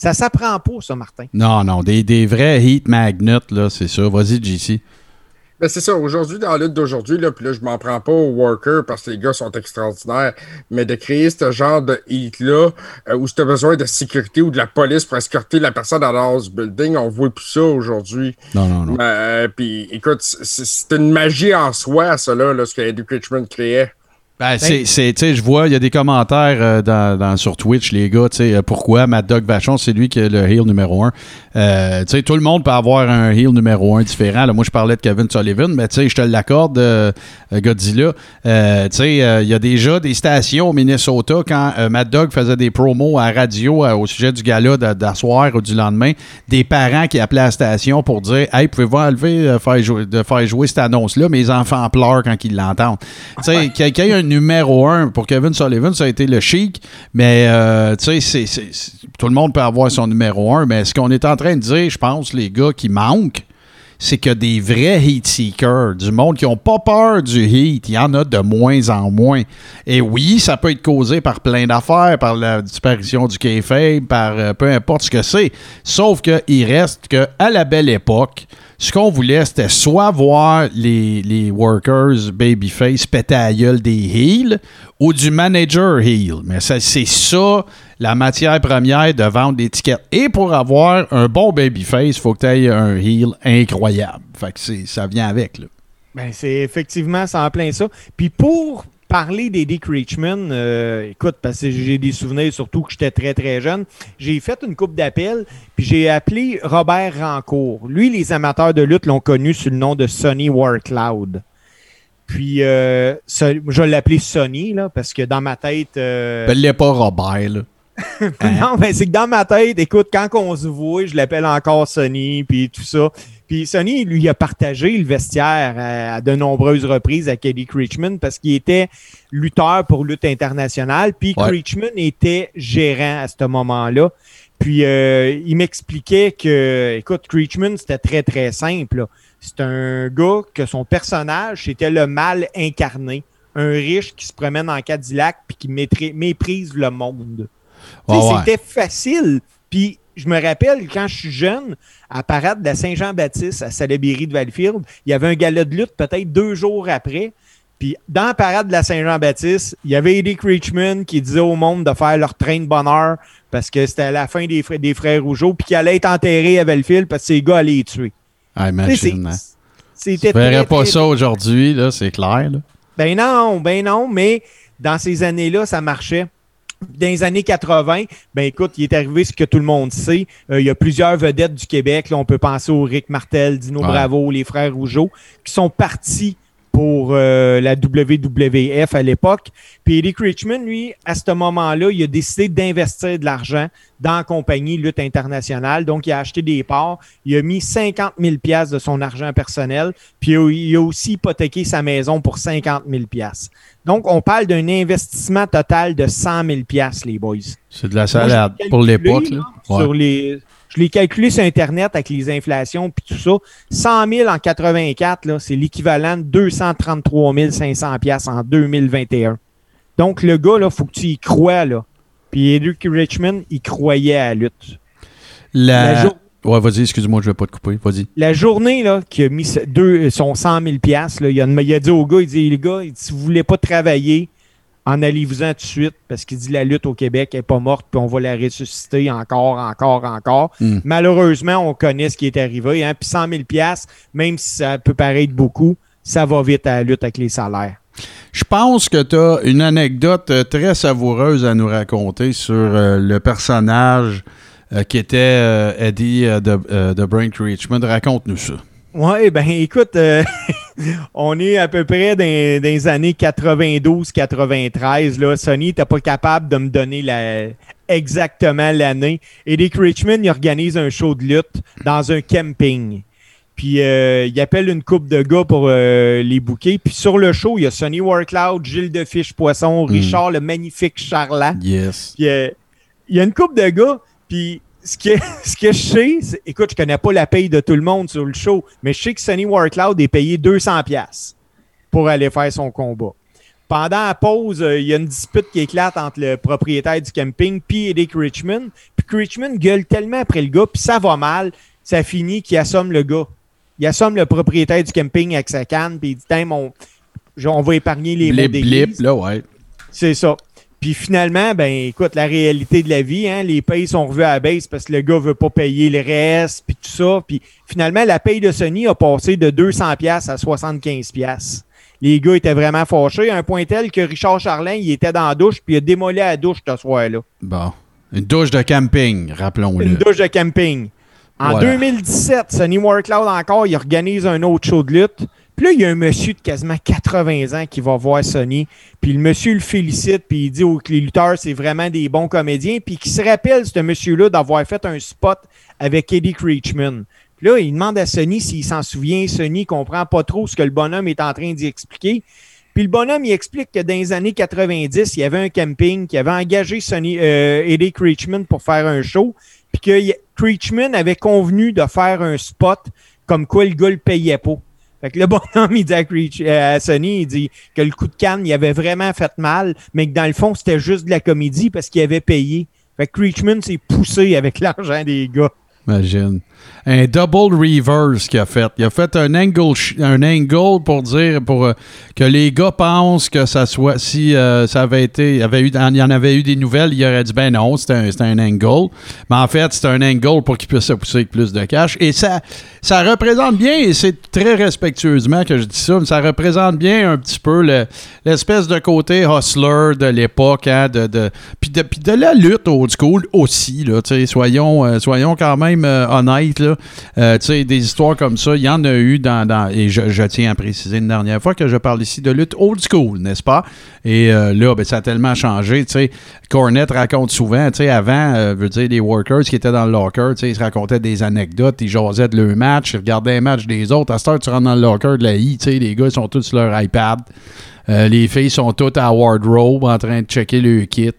ça s'apprend pas, ça, Martin. Non, non, des, des vrais heat magnets, là, c'est ça. Vas-y, JC. Ben c'est ça. Aujourd'hui, dans la lutte d'aujourd'hui, là, puis là, je m'en prends pas aux workers parce que les gars sont extraordinaires, mais de créer ce genre de heat-là, euh, où tu as besoin de sécurité ou de la police pour escorter la personne dans le house building, on voit plus ça aujourd'hui. Non, non, non. Euh, puis écoute, c'est c'est une magie en soi, ça, là, là, ce que Eddie Richmond créait. Ben, c'est, c'est- tu sais, je vois, il y a des commentaires euh, dans, dans- sur Twitch, les gars, tu sais, euh, pourquoi Mad Dog Vachon, c'est lui qui est le heel numéro un. Euh, tu sais, tout le monde peut avoir un heel numéro un différent. Là, moi, je parlais de Kevin Sullivan, mais tu sais, je te l'accorde, euh, euh, Godzilla. Euh, tu sais, euh, il y a déjà des stations au Minnesota quand Mad Dog faisait des promos à radio au sujet du gala d'asseoir ou du lendemain, des parents qui appelaient à la station pour dire Hey, pouvez-vous enlever euh, faire jouer- de faire jouer cette annonce-là Mes enfants pleurent quand ils l'entendent. Tu sais, quelqu'un a un numéro un pour Kevin Sullivan, ça a été le chic, mais euh, tu sais, tout le monde peut avoir son numéro un, mais ce qu'on est en train de dire, je pense, les gars qui manquent, c'est que des vrais heat seekers, du monde qui n'ont pas peur du heat, il y en a de moins en moins. Et oui, ça peut être causé par plein d'affaires, par la disparition du kayfabe, par euh, peu importe ce que c'est. Sauf qu'il reste qu'à la belle époque, ce qu'on voulait, c'était soit voir les, les workers babyface péter à gueule des heels ou du manager heel. Mais c'est ça la matière première de vendre d'étiquettes. Et pour avoir un bon babyface, il faut que tu aies un heel incroyable. Fait que ça vient avec. Là. Ben, c'est effectivement, ça en plein ça. Puis pour parler des Dick Richmond, euh, écoute, parce que j'ai des souvenirs, surtout que j'étais très, très jeune, j'ai fait une coupe d'appels, puis j'ai appelé Robert Rancourt. Lui, les amateurs de lutte l'ont connu sous le nom de Sonny Warcloud. Puis, euh, je l'appelais Sonny, là, parce que dans ma tête... Euh, ben, pas Robert, là. non, mais c'est que dans ma tête, écoute, quand on se voit, je l'appelle encore Sonny, puis tout ça. Puis Sonny, lui, a partagé le vestiaire à, de nombreuses reprises à Kelly Creechman parce qu'il était lutteur pour lutte internationale. Puis ouais. était gérant à ce moment-là. Puis euh, il m'expliquait que, écoute, Creechman, c'était très, très simple. C'est un gars que son personnage, c'était le mal incarné. Un riche qui se promène en Cadillac puis qui méprise le monde. C'était facile. Puis je me rappelle, quand je suis jeune, à parade de la Saint-Jean-Baptiste à Salaberry de Valfield, il y avait un gala de lutte peut-être deux jours après. Puis dans la parade de la Saint-Jean-Baptiste, il y avait Eddie Creechman qui disait au monde de faire leur train de bonheur parce que c'était la fin des, des frères Rougeau, puis qu'il allait être enterré à Valfield parce que ces gars allaient les tuer. Ah, imagine, hein. C'était verrais pas ça aujourd'hui, là, c'est clair. Là. Ben non, ben non, mais dans ces années-là, ça marchait. Dans les années 80, ben écoute, il est arrivé ce que tout le monde sait. Euh, il y a plusieurs vedettes du Québec. Là, on peut penser au Rick Martel, Dino Bravo, les frères Rougeau, qui sont partis pour euh, la WWF à l'époque. Puis Eric Richmond, lui, à ce moment-là, il a décidé d'investir de l'argent dans la compagnie Lutte Internationale. Donc, il a acheté des parts. Il a mis 50 000 de son argent personnel. Puis il a aussi hypothéqué sa maison pour 50 000 Donc, on parle d'un investissement total de 100 000 les boys. C'est de la salade pour l'époque. Sur les je l'ai calculé sur Internet avec les inflations puis tout ça. 100 000 en 84, c'est l'équivalent de 233 500 en 2021. Donc, le gars, il faut que tu y crois. Là. Puis Eric Richmond, il croyait à la lutte. La... Ouais, vas-y, excuse-moi, je vais pas te couper. Vas-y. La journée là, qui a mis deux, son 100 000 là, il, a, il a dit au gars, il dit, les gars, si vous voulez pas travailler, en allez-vous-en tout de suite parce qu'il dit la lutte au Québec n'est pas morte puis on va la ressusciter encore, encore, encore. Hmm. Malheureusement, on connaît ce qui est arrivé. Hein? Puis 100 000 même si ça peut paraître beaucoup, ça va vite à la lutte avec les salaires. Je pense que tu as une anecdote euh, très savoureuse à nous raconter sur euh, le personnage euh, qui était Eddie de, de Brain Richmond. Raconte-nous ça. Oui, ben écoute, euh, on est à peu près dans, les années 92-93. Sony n'était pas capable de me donner la, exactement l'année. Et Dick Richmond, il organise un show de lutte dans un camping. Puis euh, il appelle une coupe de gars pour euh, les bouquets. Puis sur le show, il y a Sonny Warcloud, Gilles de Fiche Poisson, hmm. Richard le magnifique Charlat. Yes. Puis il y a une coupe de gars. Puis ce que, ce que je sais, écoute, je connais pas la paye de tout le monde sur le show, mais je sais que Sonny Warcloud est payé 200$ pour aller faire son combat. Pendant la pause, euh, il y a une dispute qui éclate entre le propriétaire du camping et Dick Richmond. Puis Richmond gueule tellement après le gars, puis ça va mal, ça finit qu'il assomme le gars. Il assomme le propriétaire du camping avec sa canne, puis il dit Tiens, on, on va épargner les mots d'église. là, ouais. C'est ça. Puis finalement, ben écoute, la réalité de la vie, hein, les payes sont revus à la baisse parce que le gars veut pas payer le reste, puis tout ça. Puis finalement, la paye de Sony a passé de 200 pièces à 75 pièces. Les gars étaient vraiment fâchés, à un point tel que Richard Charlin, il était dans la douche, puis il a démolé la douche ce soir-là. Bon. Une douche de camping, rappelons-le. Une douche de camping. En 2017, Sonny Warcloud encore, il organise un autre show de lutte. Puis là, il y a un monsieur de quasiment 80 ans qui va voir Sonny. Puis le monsieur le félicite, puis il dit que les lutteurs, c'est vraiment des bons comédiens. Puis qui se rappelle, ce monsieur-là, d'avoir fait un spot avec Eddie Creechman. Puis là, il demande à Sonny s'il s'en souvient. Sonny comprend pas trop ce que le bonhomme est en train d'y expliquer. Puis le bonhomme, il explique que dans les années 90, il y avait un camping qui avait engagé Sonny, euh, Eddie Creechman pour faire un show. Puis que Creechman avait convenu de faire un spot comme quoi le gars le payait pas. Fait que le bonhomme, il dit à, Creech- euh, à Sony, il dit que le coup de canne, il avait vraiment fait mal, mais que dans le fond, c'était juste de la comédie parce qu'il avait payé. Fait que Creechman s'est poussé avec l'argent des gars. Imagine. Un double reverse qu'il a fait. Il a fait un angle, un angle pour dire pour euh, que les gars pensent que ça soit si euh, ça avait été, il y en avait eu des nouvelles, il aurait dit ben non, c'était un, angle. Mais en fait, c'est un angle pour qu'il puisse se pousser avec plus de cash. Et ça, ça représente bien, et c'est très respectueusement que je dis ça, mais ça représente bien un petit peu le- l'espèce de côté hustler de l'époque, hein, de, de, puis de, de la lutte old school aussi, là, soyons, euh, soyons quand même euh, honnêtes, là. Euh, tu sais, des histoires comme ça, il y en a eu dans, et je, tiens à préciser une dernière fois que je parle ici de lutte old school, n'est-ce pas? Et euh, là, ben, ça a tellement changé, tu sais, Cornette raconte souvent, tu sais, avant, euh, veut dire, les workers qui étaient dans le locker, tu sais, ils se racontaient des anecdotes, ils jasaient de leur match, ils regardaient les matchs des autres. À cette heure, tu rentres dans le locker de la I, tu sais, les gars, ils sont tous sur leur iPad. Euh, les filles sont toutes à wardrobe en train de checker le kit.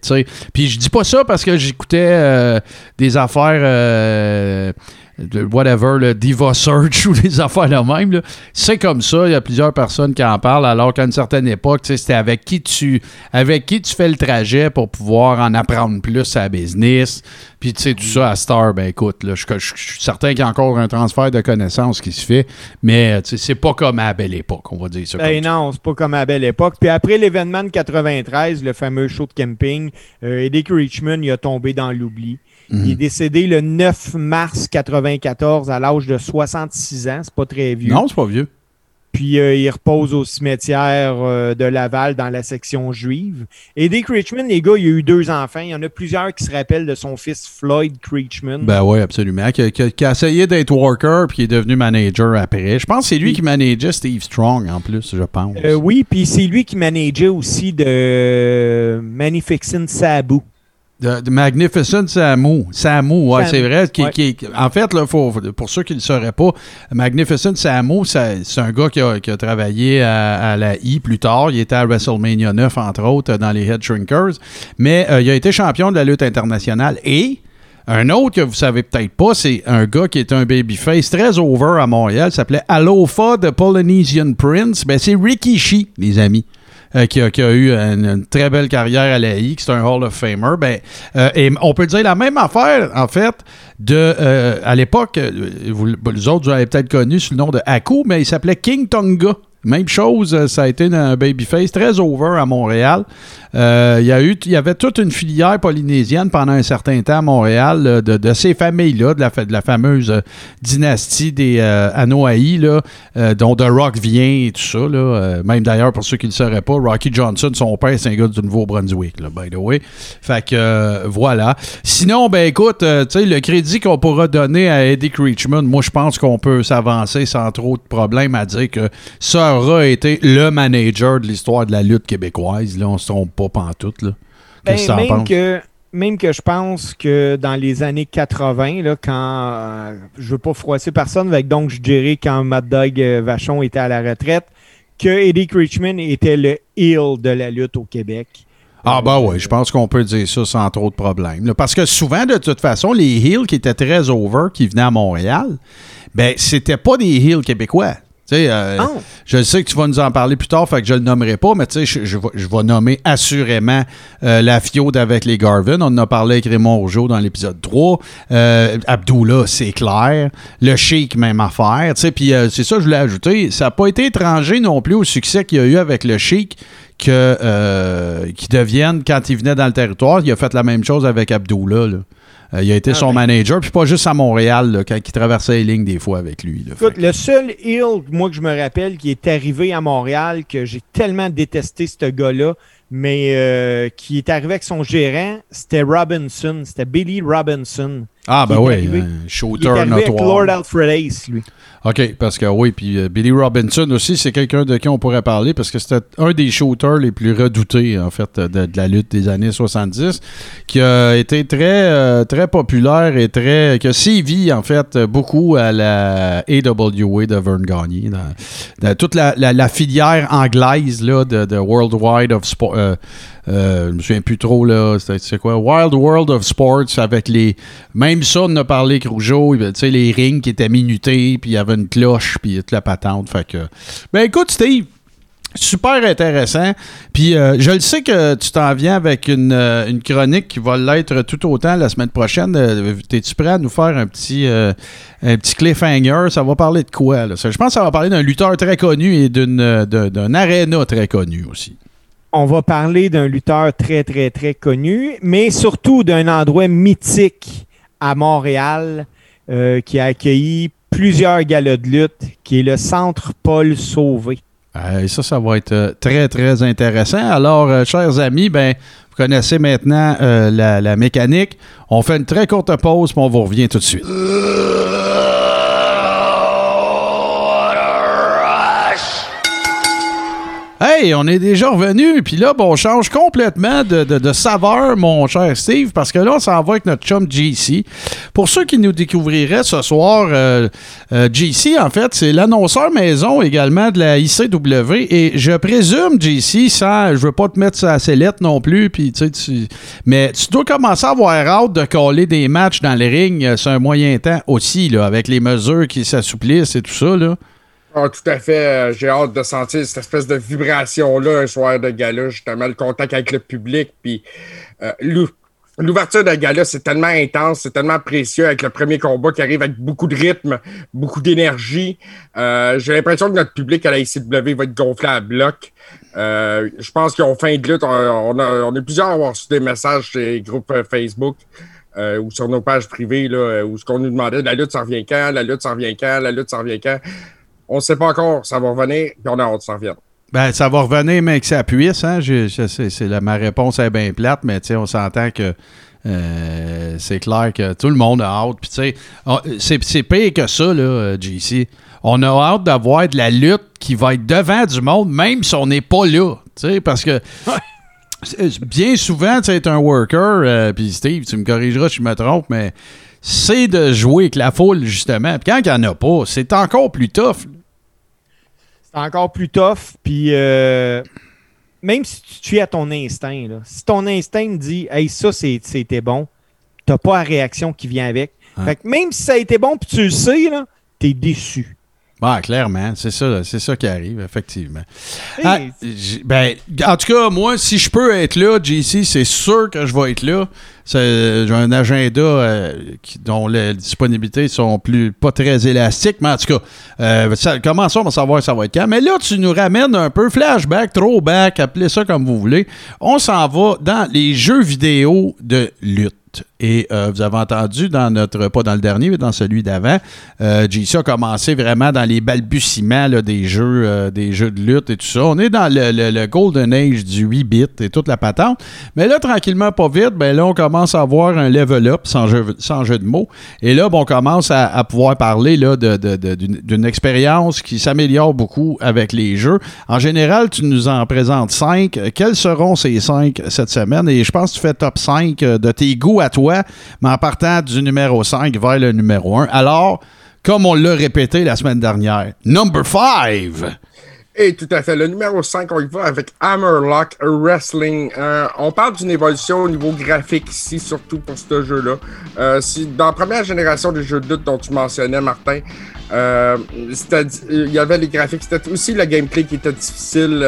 Puis je dis pas ça parce que j'écoutais euh, des affaires euh, whatever, le Diva Search ou des affaires de même. là. C'est comme ça, il y a plusieurs personnes qui en parlent, alors qu'à une certaine époque, c'était avec qui tu avec qui tu fais le trajet pour pouvoir en apprendre plus à la business. Puis tu sais, tout ça à Star, ben écoute, là, je, suis certain qu'il y a encore un transfert de connaissances qui se fait, mais tu sais, c'est pas comme à la belle époque, on va dire ça. Ben non, c'est pas comme à la belle époque. Puis après l'événement de 93, le fameux show de camping, euh, Eddie Richmond, il a tombé dans l'oubli. Mhm. Il est décédé le 9 mars 94 à l'âge de 66 ans. C'est pas très vieux. Non, c'est pas vieux. Puis euh, il repose au cimetière euh, de Laval dans la section juive. Et Dick Richmond, les gars, il a eu deux enfants. Il y en a plusieurs qui se rappellent de son fils Floyd Richmond. Ben oui, absolument. Qui, qui- qui a essayé d'être worker puis qui est devenu manager après. Je pense que c'est lui qui manageait Steve Strong en plus, je pense. Euh, oui, puis c'est lui qui manageait aussi de Magnificent Sabu. Magnificent Samu. Samu, ouais, c'est vrai. Qui, ouais. qui- en fait, là, faut, pour ceux qui ne le sauraient pas, Magnificent Samu, c'est un gars qui a, qui a travaillé à, à la I plus tard. Il était à WrestleMania 9, entre autres, dans les Head Shrinkers. Mais euh, il a été champion de la lutte internationale et. Un autre que vous savez peut-être pas, c'est un gars qui est un babyface très over à Montréal, il s'appelait Alofa de Polynesian Prince. Ben, c'est Rikishi, les amis. Euh, qui, a, qui a eu une, très belle carrière à la I, qui est un Hall of Famer. Ben, euh, et on peut dire la même affaire, en fait, de euh, à l'époque, euh, vous, vous autres, vous l'avez peut-être connu sous le nom de Aku, mais il s'appelait King Tonga. Même chose, euh, ça a été un babyface très over à Montréal. Euh, il, y y avait toute une filière polynésienne pendant un certain temps à Montréal euh, de, ces familles-là, de la, de la fameuse dynastie des euh, dont The Rock vient et tout ça. Là. Même d'ailleurs, pour ceux qui ne le sauraient pas, Rocky Johnson, son père, c'est un gars du Nouveau-Brunswick, by the way. Fait que voilà. Sinon, ben écoute, le crédit qu'on pourra donner à Eddie Richmond, moi je pense qu'on peut s'avancer sans trop de problèmes à dire que ça aura été le manager de l'histoire de la lutte québécoise. Là, on se trompe pas pantoute. Là. Ben, que t'en même, que, même que je pense que dans les années 80, là, quand euh, je veux pas froisser personne, avec donc je dirais quand Mad Dog euh, Vachon était à la retraite, que Eddie Richmond était le heel de la lutte au Québec. Ah bah ouais, je pense qu'on peut dire ça sans trop de problèmes. là. Parce que souvent, de toute façon, les heels qui étaient très over, qui venaient à Montréal, ben c'était pas des heels québécois. Euh, Ah. je sais que tu vas nous en parler plus tard, fait que je le nommerai pas, mais je, je vais- je vais nommer assurément euh, la fiode avec les Garvin. On en a parlé avec Raymond Rougeau dans l'épisode 3. Euh, Abdullah, c'est clair. Le Sheik, même affaire. Puis c'est ça que je voulais ajouter. Ça n'a pas été étranger non plus au succès qu'il y a eu avec le Sheik que qui devienne quand il venait dans le territoire. Il a fait la même chose avec Abdullah. là. Euh, il a été Ah son ben. manager, puis pas juste à Montréal, là, quand il traversait les lignes des fois avec lui. là. Écoute, le seul heel, moi, que je me rappelle, qui est arrivé à Montréal, que j'ai tellement détesté ce gars-là, mais euh, qui est arrivé avec son gérant, c'était Robinson. C'était Billy Robinson. Ah, ben oui, un Il est shooter avec notoire. Lord Alfred Ace, lui. OK, parce que oui, puis euh, Billy Robinson aussi, c'est quelqu'un de qui on pourrait parler parce que c'était un des shooters les plus redoutés, en fait, de, de la lutte des années 70, qui a été très, euh, très populaire et très. qui a sévi, en fait, beaucoup à la AWA de Vern Gagné, dans, dans toute la, la- la filière anglaise là, de, de Worldwide of Sport. euh, euh, je me souviens plus trop, là, c'est quoi, Wild World of Sports, avec les, même ça, on a parlé avec Rougeau, tu sais, les rings qui étaient minutés, puis il y avait une cloche, puis toute la patente, fait que, ben écoute, Steve, Super intéressant. Puis euh, je le sais que tu t'en viens avec une, euh, une chronique qui va l'être tout autant la semaine prochaine. Euh, Es-tu prêt à nous faire un petit, un petit cliffhanger? Ça va parler de quoi? Là? Je pense que ça va parler d'un lutteur très connu et d'une, d'un aréna très connu aussi. On va parler d'un lutteur très, très, très connu, mais surtout d'un endroit mythique à Montréal qui a accueilli plusieurs galas de lutte, qui est le Centre Paul Sauvé. Euh, ça, ça va être euh, très, très intéressant. Alors, euh, chers amis, ben, vous connaissez maintenant la, la, mécanique. On fait une très courte pause, puis on vous revient tout de suite. On est déjà revenu. Puis là, bon, on change complètement de, saveur, mon cher Steve, parce que là, on s'en va avec notre chum JC. Pour ceux qui nous découvriraient ce soir, euh, euh JC, en fait, c'est l'annonceur maison également de la ICW. Et je présume, JC, sans, je veux pas te mettre sa sellette non plus, puis tu mais tu dois commencer à avoir hâte de coller des matchs dans les rings euh, c'est un moyen temps aussi, là, avec les mesures qui s'assouplissent et tout ça, là. Ah, tout à fait. Euh, j'ai hâte de sentir cette espèce de vibration-là un soir de gala, justement, le contact avec le public. Puis euh, l'ouverture de gala, c'est tellement intense, c'est tellement précieux avec le premier combat qui arrive avec beaucoup de rythme, beaucoup d'énergie. Euh, j'ai l'impression que notre public à la ICW va être gonflé à bloc. je pense qu'ils ont fin de lutte. On, on, est plusieurs à avoir reçu des messages sur les groupes Facebook. ou sur nos pages privées, là, où ce qu'on nous demandait, la lutte s'en vient quand, la lutte s'en vient quand, la lutte s'en vient quand? On ne sait pas encore, ça va revenir, puis on a hâte ça revienne. Ben, ça va revenir, mais que ça puisse. Hein? Je, ma réponse est bien plate, mais on s'entend que euh, c'est clair que tout le monde a hâte. Puis, c'est pire que ça, là, JC. On a hâte d'avoir de la lutte qui va être devant du monde, même si on n'est pas là. Parce que bien souvent, tu es un worker, euh, puis Steve, tu me corrigeras si je me trompe, mais c'est de jouer avec la foule, justement. Puis quand il n'y en a pas, c'est encore plus tough c'est encore plus tough. Puis euh, même si tu tues à ton instinct, si ton instinct dit Hey, ça, c'était bon, t'as pas la réaction qui vient avec. Fait que même si ça a été bon puis tu le sais, t'es déçu. Ah, clairement, c'est ça, c'est ça qui arrive, effectivement. Ah, ben, en tout cas, moi, si je peux être là, JC, c'est sûr que je vais être là. J'ai un agenda euh, dont les disponibilités sont plus pas très élastiques, mais en tout cas, euh, ça, commençons à savoir ça va être quand. Mais là, tu nous ramènes un peu flashback, throwback, appelez ça comme vous voulez. On s'en va dans les jeux vidéo de lutte. Et euh, vous avez entendu dans notre, pas dans le dernier, mais dans celui d'avant, euh, JC a commencé vraiment dans les balbutiements des jeux euh, des jeux de lutte et tout ça. On est dans le, Golden Age du 8 bits et toute la patente. Mais là, tranquillement, pas vite, ben là, on commence à avoir un level up sans jeu, sans jeu de mots. Et là, ben, on commence à, pouvoir parler là, d'une expérience qui s'améliore beaucoup avec les jeux. En général, tu nous en présentes cinq. Quels seront ces cinq cette semaine? Et je pense que tu fais top 5 de tes goûts à toi, mais en partant du numéro 5 vers le numéro 1. Alors, comme on l'a répété la semaine dernière, number 5! Et tout à fait. Le numéro 5, on y va avec Hammerlock Wrestling. Euh, on parle d'une évolution au niveau graphique ici, surtout pour ce jeu-là. Euh, dans la première génération des jeux de lutte dont tu mentionnais, Martin, euh, il y avait les graphiques. C'était aussi le gameplay qui était difficile.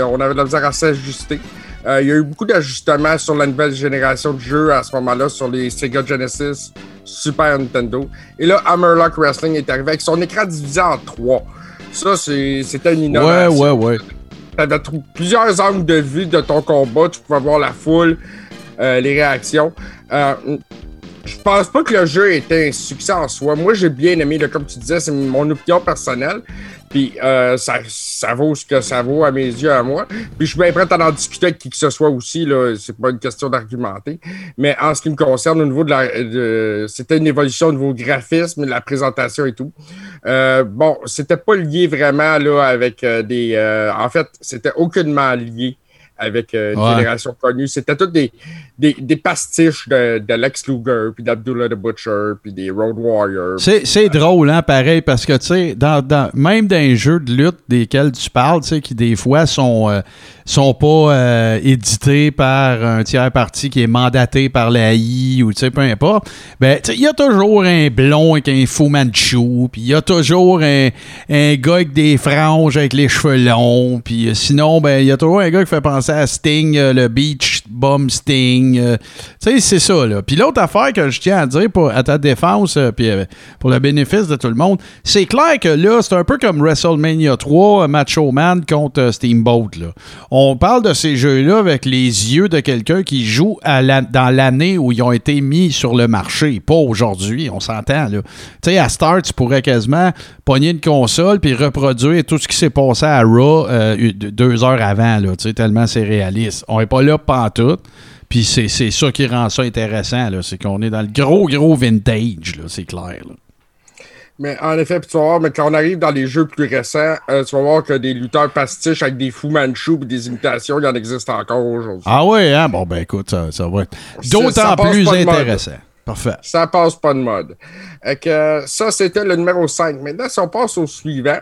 on avait de la misère à s'ajuster. Euh, il y a eu beaucoup d'ajustements sur la nouvelle génération de jeux à ce moment-là, sur les Sega Genesis, Super Nintendo. Et là, Hammerlock Wrestling est arrivé avec son écran divisé en trois. Ça, c'était une innovation. Ouais, ouais, ouais. Tu avais plusieurs angles de vue de ton combat. Tu pouvais voir la foule, euh, les réactions. Euh, je pense pas que le jeu était un succès en soi. Moi, j'ai bien aimé, comme tu disais, c'est mon opinion personnelle. Puis euh, ça, ça, vaut ce que ça vaut à mes yeux, à moi. Puis je suis bien prêt à en discuter avec qui que ce soit aussi. Là. C'est pas une question d'argumenter. Mais en ce qui me concerne, au niveau de la. c'était une évolution au niveau graphisme, de la présentation et tout. Euh, bon, c'était pas lié vraiment là, avec euh, des. Euh, en fait, c'était aucunement lié avec une génération connue. C'était toutes des, des, pastiches de, de Lex Luger, puis d'Abdullah the Butcher, puis des Road Warriors. C'est, drôle, hein, pareil, parce que, tu sais, dans, même dans les jeux de lutte desquels tu parles, tu sais, qui des fois sont, euh, sont pas euh, édités par un tiers parti qui est mandaté par la I ou, tu sais, peu importe, ben, il y a toujours un blond avec un Fu Manchu, puis il y a toujours un, un gars avec des franges avec les cheveux longs, puis euh, sinon, ben, il y a toujours un gars qui fait penser à Sting, le Beach Bum Sting. euh, tu sais, c'est ça, là. Puis l'autre affaire que je tiens à dire pour, à ta défense, euh, puis euh, pour le bénéfice de tout le monde, c'est clair que là, c'est un peu comme WrestleMania 3, euh, Macho Man contre Steamboat, là. On parle de ces jeux-là avec les yeux de quelqu'un qui joue à la- dans l'année où ils ont été mis sur le marché, pas aujourd'hui, on s'entend, là. Tu sais, à Start, tu pourrais quasiment pogner une console puis reproduire tout ce qui s'est passé à Raw eu- de- deux heures avant, là, tu sais, tellement c'est réaliste. On n'est pas là pantoute. Puis c'est c'est ça qui rend ça intéressant, là. C'est qu'on est dans le gros, gros vintage, là, c'est clair. là. Mais en effet, puis tu vas voir, mais quand on arrive dans les jeux plus récents, euh, tu vas voir que des lutteurs pastiches avec des Fu Manchu et des imitations, il y en existe encore aujourd'hui. Ah ouais, hein? Bon, ben écoute, ça, ça va être d'autant plus intéressant. Parfait. Ça passe pas de mode. Fait que, ça, c'était le numéro 5. Maintenant, si on passe au suivant.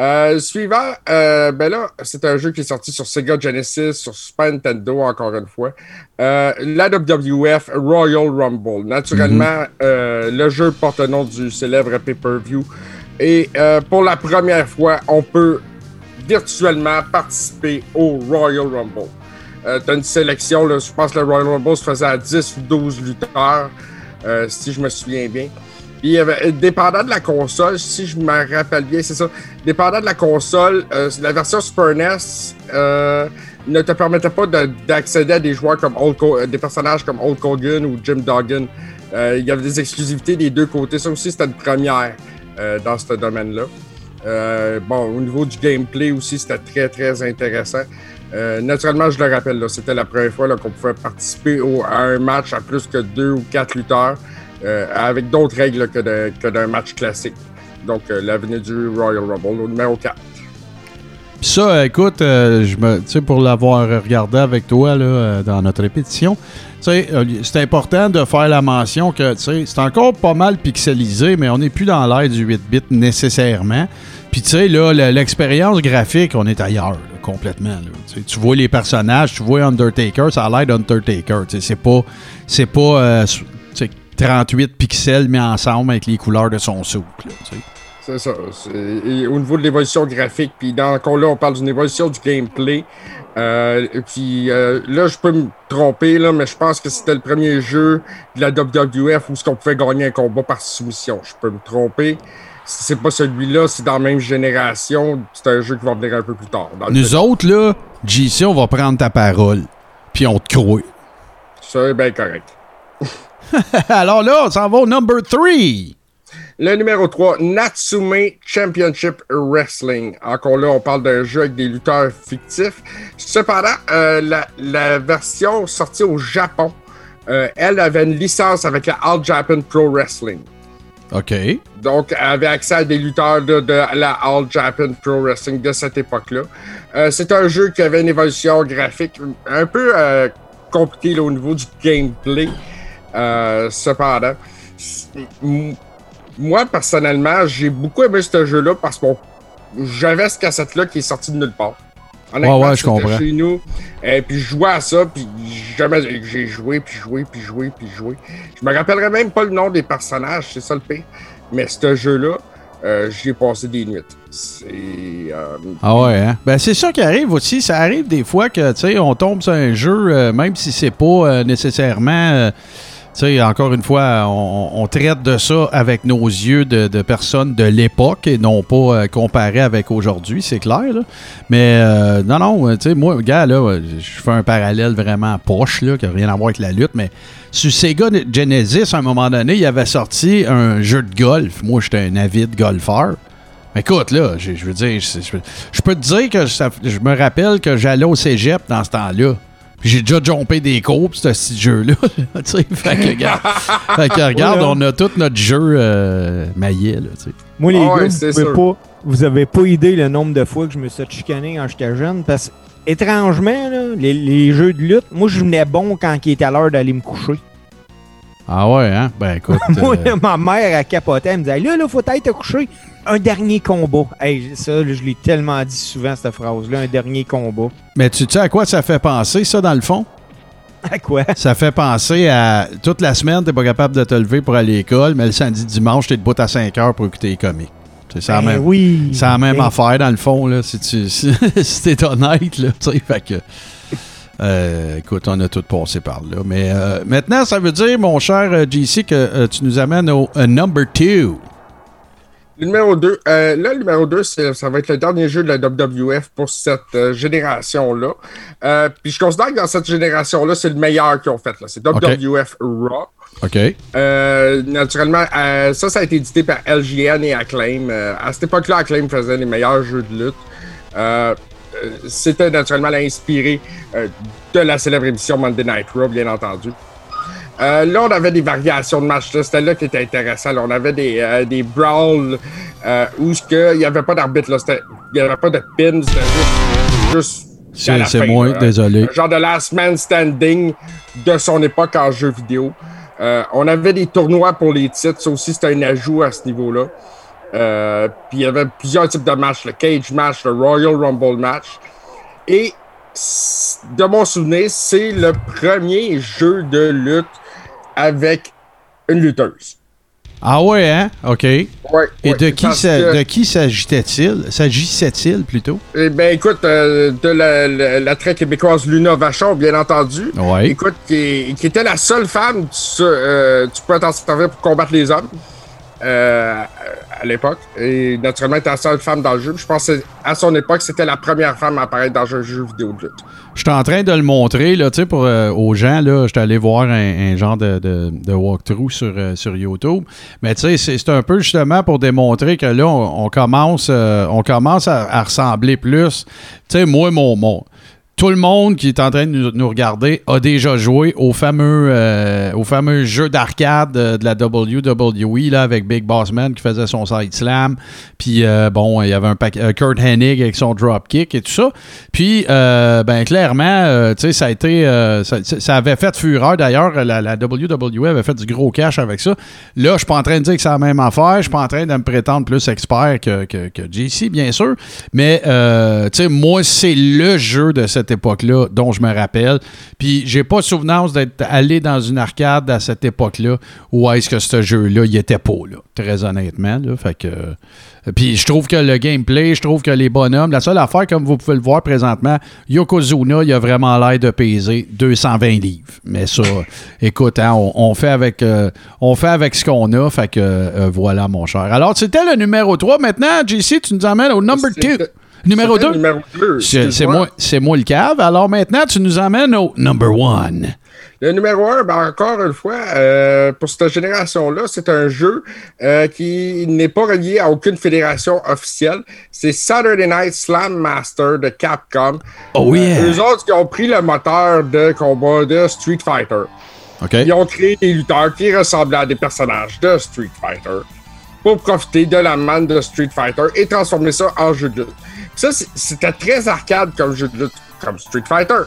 Euh, suivant, euh, ben là, c'est un jeu qui est sorti sur Sega Genesis, sur Super Nintendo, encore une fois. Euh, la WWF Royal Rumble. Naturellement, euh, le jeu porte le nom du célèbre pay-per-view. Et pour la première fois, on peut virtuellement participer au Royal Rumble. Euh, tu as une sélection, là, je pense que le Royal Rumble se faisait à 10 ou 12 lutteurs, si je me souviens bien. Puis, euh, dépendant de la console, si je me rappelle bien, c'est ça, dépendant de la console, euh, la version Super NES euh, ne te permettait pas de- d'accéder à des joueurs comme Ho- euh, des personnages comme Hulk Hogan ou Jim Duggan. Euh, il y avait des exclusivités des deux côtés. Ça aussi, c'était une première euh, dans ce domaine-là. Bon, au niveau du gameplay aussi, c'était très, très intéressant. Euh, naturellement, je le rappelle, c'était la première fois qu'on pouvait participer au- à un match à plus que deux ou quatre lutteurs euh, avec d'autres règles que d'un match classique. Donc, euh, l'avenue du Royal Rumble, au numéro 4. Puis ça, écoute, euh, je me, pour l'avoir regardé avec toi là, euh, dans notre répétition, euh, c'est important de faire la mention que, c'est encore pas mal pixelisé, mais on n'est plus dans l'ère du 8 bits nécessairement. Puis, tu sais, là, le- l'expérience graphique, on est ailleurs, complètement. Tu vois les personnages, tu vois Undertaker, ça a l'air d'Undertaker. C'est pas, c'est pas euh, 38 pixels mis ensemble avec les couleurs de son sais. C'est ça. c'est- et au niveau de l'évolution graphique, puis dans encore là, on parle d'une évolution du gameplay. Euh, puis euh, là, je peux me tromper, là, mais je pense que c'était le premier jeu de la WWF où ce qu'on pouvait gagner un combat par soumission. Je peux me tromper. Si c'est pas celui-là, c'est dans la même génération. C'est un jeu qui va venir un peu plus tard. dans le Nous autres, là, JC, on va prendre ta parole. Puis on te croit. Ça est bien correct. Alors là, on s'en va au number 3. Le numéro 3, Natsume Championship Wrestling. Encore là, on parle d'un jeu avec des lutteurs fictifs. Cependant, euh, la, la version sortie au Japon, euh, elle avait une licence avec la All Japan Pro Wrestling. OK. Donc, elle avait accès à des lutteurs de, de la All Japan Pro Wrestling de cette époque-là. Euh, c'est un jeu qui avait une évolution graphique un peu compliquée au niveau du gameplay. Euh, cependant, moi, personnellement, j'ai beaucoup aimé ce jeu-là parce que j'avais ce cassette-là qui est sorti de nulle part. Honnêtement, Ouais, ouais, je comprends. chez nous. Et puis je jouais à ça, puis jamais j'ai joué, puis joué, puis joué, puis joué. Je me rappellerai même pas le nom des personnages, c'est ça le pire. Mais ce jeu-là, euh, j'y ai passé des nuits. Euh, Ah ouais, hein? Ben, c'est ça qui arrive aussi. Ça arrive des fois que, tu sais, on tombe sur un jeu, euh, même si c'est pas euh, nécessairement. Sais, encore une fois, on, traite de ça avec nos yeux de, personnes de l'époque et non pas euh, comparé avec aujourd'hui, c'est clair. Mais euh, non, non, moi, gars, là, je fais un parallèle vraiment poche, là, qui n'a rien à voir avec la lutte, mais sur Sega Genesis, à un moment donné, il avait sorti un jeu de golf. Moi, j'étais un avide golfeur. Écoute, là, je veux dire, je, peux te dire que je me rappelle que j'allais au cégep dans ce temps-là. Puis j'ai déjà jumpé des cours pour ce petit jeu-là. tu sais, fait que, regarde, fait que, regarde, Ouais, hein. on a tout notre jeu euh, maillé, là, tu sais. Moi, les Ah gars, c'est vous, pouvez pas, vous avez pas idée le nombre de fois que je me suis chicané quand j'étais jeune parce que étrangement, là, les, les jeux de lutte, moi, je venais bon quand il était à l'heure d'aller me coucher. Ah ouais, hein? Ben écoute. Moi, euh, ma mère, elle capotait. Elle me disait Là, là, faut être te coucher. Un dernier combat. Hey, ça, je l'ai tellement dit souvent, cette phrase-là. Un dernier combat. mais tu sais à quoi ça fait penser, ça, dans le fond? À quoi? Ça fait penser à toute la semaine, t'es pas capable de te lever pour aller à l'école, mais le samedi, dimanche, t'es debout à 5 heures pour écouter les comics. C'est ça, Ben même, oui. c'est la même Ben, affaire, dans le fond, là, si tu si, si t'es honnête, là, tu sais, fait que... euh, écoute, on a tout passé par là. Mais euh, maintenant, ça veut dire, mon cher euh, JC, que euh, tu nous amènes au number 2. Le numéro 2, là, le numéro 2, ça va être le dernier jeu de la WWF pour cette génération-là. Puis je considère que dans cette génération-là, c'est le meilleur qu'ils ont fait. là. C'est WWF Raw. OK. Euh, naturellement, euh, ça, ça a été édité par LGN et Acclaim. Euh, à cette époque-là, Acclaim faisait les meilleurs jeux de lutte. C'était naturellement inspiré euh, de la célèbre émission Monday Night Raw, bien entendu. Euh, là, on avait des variations de matchs. C'était là qui était intéressant. là. On avait des, euh, des brawls euh, où il n'y avait pas d'arbitre. Il n'y avait pas de pin. C'était juste, juste C'est- moi, là. désolé. Genre de last man standing de son époque en jeu vidéo. On avait des tournois pour les titres. Ça aussi, c'était un ajout à ce niveau-là. Euh, Puis il y avait plusieurs types de matchs. Le cage match, le Royal Rumble match. Et de mon souvenir, c'est le premier jeu de lutte avec une lutteuse. Ah ouais, hein? OK. Et Ouais, ouais, de qui, parce ça- que- de qui s'agitait-il? S'agissait-il plutôt? Eh ben écoute, euh, de la, la, la très québécoise Luna Vachon, bien entendu. Ouais. Écoute, qui, qui était la seule femme, tu, euh, tu peux t'en servir pour combattre les hommes euh, à l'époque. Et naturellement, elle était la seule femme dans le jeu. Je pense que à son époque, c'était la première femme à apparaître dans un jeu vidéo de lutte. Je suis en train de le montrer là, pour, euh, aux gens. Je suis allé voir un, genre de, walkthrough sur, euh, sur YouTube. Mais c'est, un peu justement pour démontrer que là, on, commence, on commence à, ressembler plus. Sais, moi, mon, mon, tout le monde qui est en train de nous, regarder a déjà joué au fameux, euh, au fameux jeu d'arcade euh, de la WWE là, avec Big Boss Man qui faisait son side slam. Puis euh, bon, il y avait un paquet- Kurt Hennig avec son dropkick et tout ça. Puis ben clairement, tu sais, ça a été, ça, avait fait fureur. D'ailleurs, la, WWE avait fait du gros cash avec ça. Là, je suis pas en train de dire que c'est la même affaire. Je suis pas en train de me prétendre plus expert que, que, que JC, bien sûr. Mais tu sais, moi, c'est le jeu de cette époque-là dont je me rappelle. Puis j'ai pas souvenance d'être allé dans une arcade à cette époque-là où est-ce que ce jeu-là, il était pas là, très honnêtement. Là, fait que euh, puis je trouve que le gameplay, je trouve que les bonhommes, la seule affaire, comme vous pouvez le voir présentement, Yokozuna, il a vraiment l'air de peser 220 livres. Mais ça, écoute, hein, on, on fait avec, euh, on fait avec ce qu'on a. Fait que euh, voilà, mon cher. Alors, c'était le numéro 3. Maintenant, JC, tu nous emmènes au number 2. Numéro C'était 2. le Numéro 2. C'est moi, moi le cave. Alors maintenant, tu nous emmènes au number 1. Le numéro 1, ben encore une fois, euh, pour cette génération-là, c'est un jeu euh, qui n'est pas relié à aucune fédération officielle. C'est Saturday Night Slam Master de Capcom. Oh yeah. Euh, eux autres qui ont pris le moteur de combat de Street Fighter. OK. Ils ont créé des lutteurs qui ressemblaient à des personnages de Street Fighter pour profiter de la manne de Street Fighter et transformer ça en jeu de lutte. Ça, c'était très arcade comme jeu de lutte, comme Street Fighter.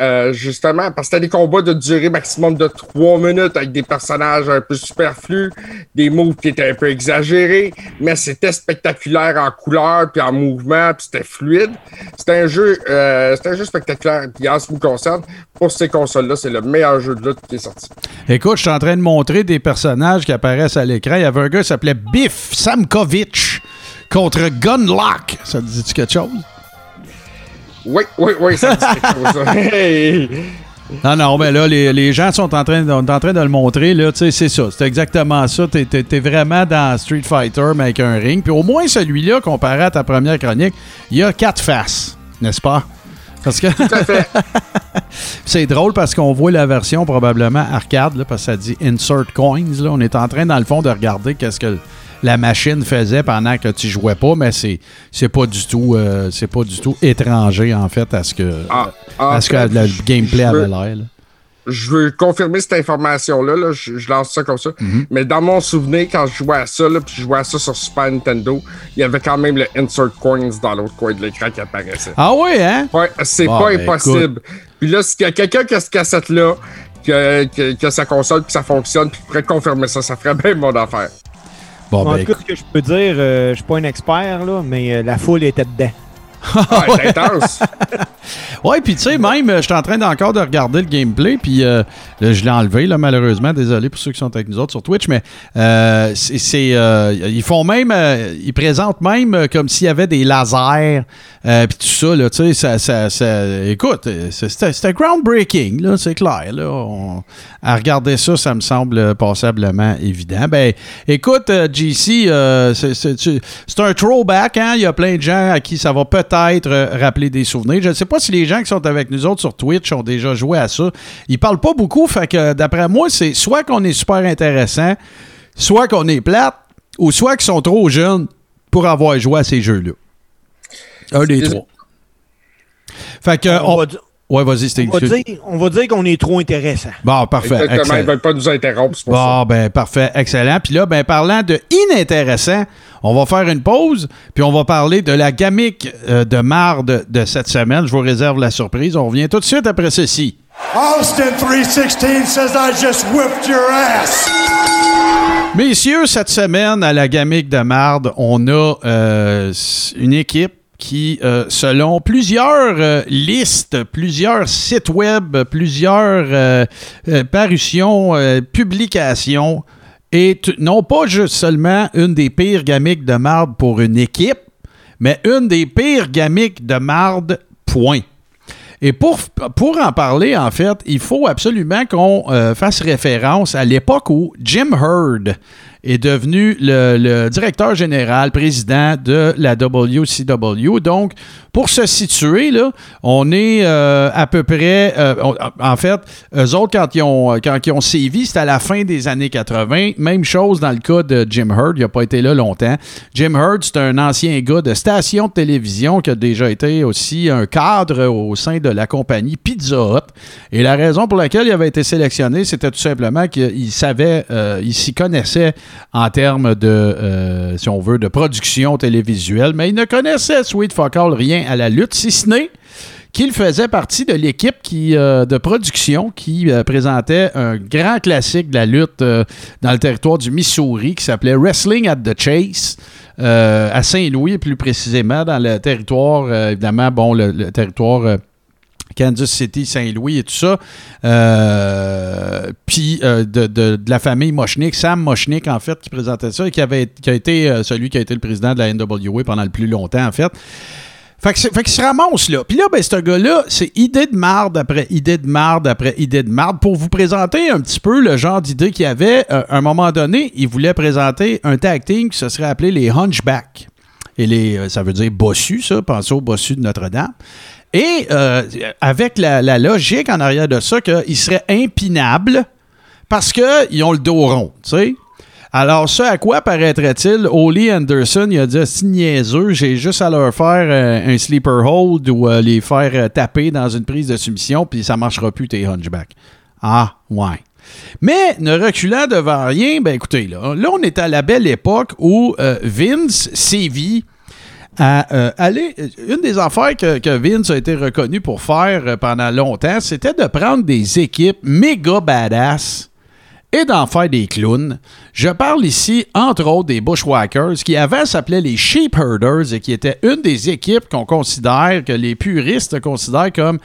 Euh, justement, parce que c'était des combats de durée maximum de 3 minutes avec des personnages un peu superflus, des moves qui étaient un peu exagérés, mais c'était spectaculaire en couleur puis en mouvement, puis c'était fluide. C'était un jeu, euh, c'était un jeu spectaculaire. Puis en ce qui me concerne, pour ces consoles-là, c'est le meilleur jeu de lutte qui est sorti. Écoute, je suis en train de montrer des personnages qui apparaissent à l'écran. Il y avait un gars qui s'appelait Biff Samkovich contre Gunlock. Ça te dit quelque chose? Oui, oui, oui, ça dit quelque chose. Hey! Non, non, mais là, les, les gens sont en train, de- en train de le montrer. Là, c'est ça. C'est exactement ça. T'es, t'es vraiment dans Street Fighter, mais avec un ring. Puis au moins, celui-là, comparé à ta première chronique, il y a quatre faces, n'est-ce pas? Parce que Tout à fait. c'est drôle parce qu'on voit la version probablement arcade, là, parce que ça dit insert coins. Là. On est en train, dans le fond, de regarder qu'est-ce que la machine faisait pendant que tu jouais pas, mais c'est, c'est pas du tout euh, c'est pas du tout étranger en fait à ce que En- en à ce que fait, le gameplay avait l'air. je veux confirmer cette information-là, là, je, je lance ça comme ça. Mais dans mon souvenir, quand je jouais à ça, là, puis je jouais à ça sur Super Nintendo, il y avait quand même le Insert Coins dans l'autre coin de l'écran qui apparaissait. Ah oui, hein? Ouais, c'est Bon, pas ben, impossible. Puis là, s'il y a quelqu'un qui a cette cassette-là, que, que, que sa console, puis ça fonctionne, puis pourrait confirmer ça, ça ferait bien mon affaire. Bon, en ben, tout cas, ce que je peux dire, euh, je suis pas un expert, là, mais euh, la foule était dedans. Ouais, c'est intense. Ouais, puis tu sais, même, euh, je suis en train d'encore de regarder le gameplay, puis euh, je l'ai enlevé, là, malheureusement. Désolé pour ceux qui sont avec nous autres sur Twitch, mais euh, c'est, euh, ils font même, ils présentent même comme s'il y avait des lasers, puis tout ça, là, tu sais, ça, ça, ça- écoute, c'était, groundbreaking, là, c'est clair, là. On- à regarder ça, ça me semble passablement évident. Ben, écoute, GC, c'est un throwback, hein? Il y a plein de gens à qui ça va peut-être euh, rappeler des souvenirs. Je ne sais pas si les gens qui sont avec nous autres sur Twitch ont déjà joué à ça. Ils parlent pas beaucoup, fait que d'après moi, c'est soit qu'on est super intéressant, soit qu'on est plate, ou soit qu'ils sont trop jeunes pour avoir joué à ces jeux-là. Un des trois. Fait que, on, on- va, di- ouais, vas-y, c'était on va dire, on va dire qu'on est trop intéressant. Bon, parfait. Exactement, ils excellent. veulent pas nous interrompre, ça. Bon, ben parfait, excellent. Puis là, ben parlant de inintéressant, on va faire une pause, puis on va parler de la gamique euh, de marde de cette semaine. Je vous réserve la surprise. On revient tout de suite après ceci. Austin 316 says I just whipped your ass. Messieurs, cette semaine, à la gamique de marde, on a euh, une équipe qui, euh, selon plusieurs euh, listes, plusieurs sites web, plusieurs euh, parutions, euh, est non pas juste seulement une des pires gamiques de marde pour une équipe, mais une des pires gamiques de marde, point. Et pour, pour en parler, en fait, il faut absolument qu'on euh, fasse référence à l'époque où Jim Hurd est devenu le, directeur général, président de la WCW. Donc, pour se situer, là, on est euh, à peu près... euh, en fait, eux autres, quand ils ont, quand ils ont sévi, c'était à la fin des années 80. Même chose dans le cas de Jim Hurd. Il n'a pas été là longtemps. Jim Hurd, c'est un ancien gars de station de télévision qui a déjà été aussi un cadre au sein de la compagnie Pizza Hut. Et la raison pour laquelle il avait été sélectionné, c'était tout simplement qu'il savait, euh, il s'y connaissait en termes de, euh, si on veut, de production télévisuelle, mais il ne connaissait, Sweet Fuck All, rien à la lutte, si ce n'est qu'il faisait partie de l'équipe qui, euh, de production qui euh, présentait un grand classique de la lutte dans le territoire du Missouri qui s'appelait Wrestling at the Chase. à Saint-Louis, plus précisément, dans le territoire, évidemment, bon, le, territoire Kansas City, Saint-Louis et tout ça. Euh, Puis euh, de, de- de la famille Mochnik, Sam Mochnik, en fait, qui présentait ça et qui, avait, qui a été euh, celui qui a été le président de la NWA pendant le plus longtemps, en fait. Fait que fait qu'il se ramasse là. Puis là, ben, ce gars-là, c'est idée de marde après idée de marde après idée de marde. Pour vous présenter un petit peu le genre d'idée qu'il avait, à un moment donné, il voulait présenter un tag team qui se serait appelé les Hunchback. Et les, ça veut dire bossu, ça. Pensez au bossu de Notre-Dame. Et euh, avec la, logique en arrière de ça, qu'ils seraient impinables parce qu'ils ont le dos rond, tu sais. Alors, ce à quoi paraîtrait-il, Oli Anderson, il a dit c'est niaiseux, j'ai juste à leur faire euh, un sleeper hold ou euh, les faire taper dans une prise de soumission, puis ça marchera plus tes hunchbacks. Ah, ouais. Mais ne reculant devant rien, ben écoutez, là, là on est à la belle époque où Vince sévit à euh, aller. Une des affaires que, que Vince a été reconnu pour faire euh, pendant longtemps, c'était de prendre des équipes méga badass et d'en faire des clowns. Je parle ici, entre autres, des Bushwhackers, qui avant s'appelaient les Sheep Herders et qui étaient une des équipes qu'on considère, que les puristes considèrent comme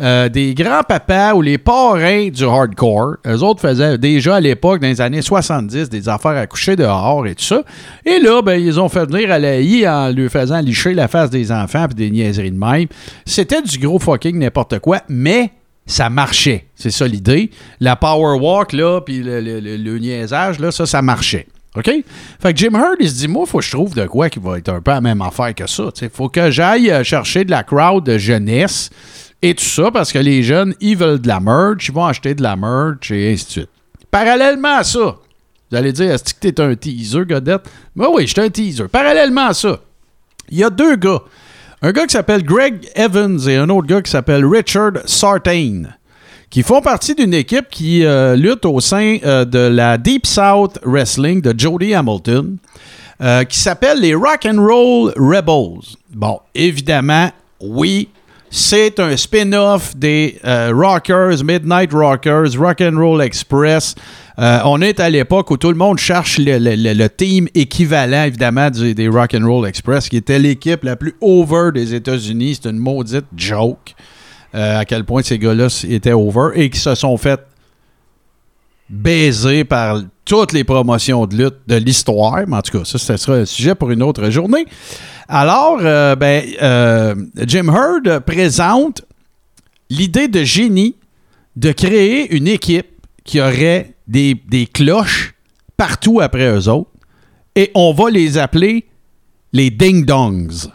euh, des grands-papas ou les parrains du hardcore. Eux autres faisaient déjà à l'époque, dans les années 70, des affaires à coucher dehors et tout ça. Et là, ben, ils ont fait venir à la I en lui faisant licher la face des enfants et des niaiseries de même. C'était du gros fucking n'importe quoi, mais ça marchait. C'est ça l'idée. La power walk, là, puis le- le niaisage, là, ça, ça marchait. OK? Fait que Jim Hurd, il se dit, moi, faut que je trouve de quoi qui va être un peu la même affaire que ça. Il faut que j'aille euh, chercher de la crowd de jeunesse et tout ça, parce que les jeunes, ils veulent de la merch, ils vont acheter de la merch et ainsi de suite. Parallèlement à ça, vous allez dire, est-ce que t'es un teaser, Godette? Ben oui, je suis un teaser. Parallèlement à ça, il y a deux gars. Un gars qui s'appelle Greg Evans et un autre gars qui s'appelle Richard Sartain, qui font partie d'une équipe qui euh, lutte au sein euh, de la Deep South Wrestling de Jody Hamilton, euh, qui s'appelle les Rock and Roll Rebels. Bon, évidemment, oui, c'est un spin-off des euh, Rockers, Midnight Rockers, Rock and Roll Express. Euh, on est à l'époque où tout le monde cherche le, team équivalent, évidemment, des Rock and Roll Express, qui était l'équipe la plus over des États-Unis. C'est une maudite joke euh, à quel point ces gars-là étaient over et qui se sont fait baiser par toutes les promotions de lutte de l'histoire. Mais en tout cas, ça, ce sera un sujet pour une autre journée. Alors, euh, ben, euh, Jim Hurd présente l'idée de génie de créer une équipe qui aurait des, des cloches partout après eux autres. Et on va les appeler les ding-dongs.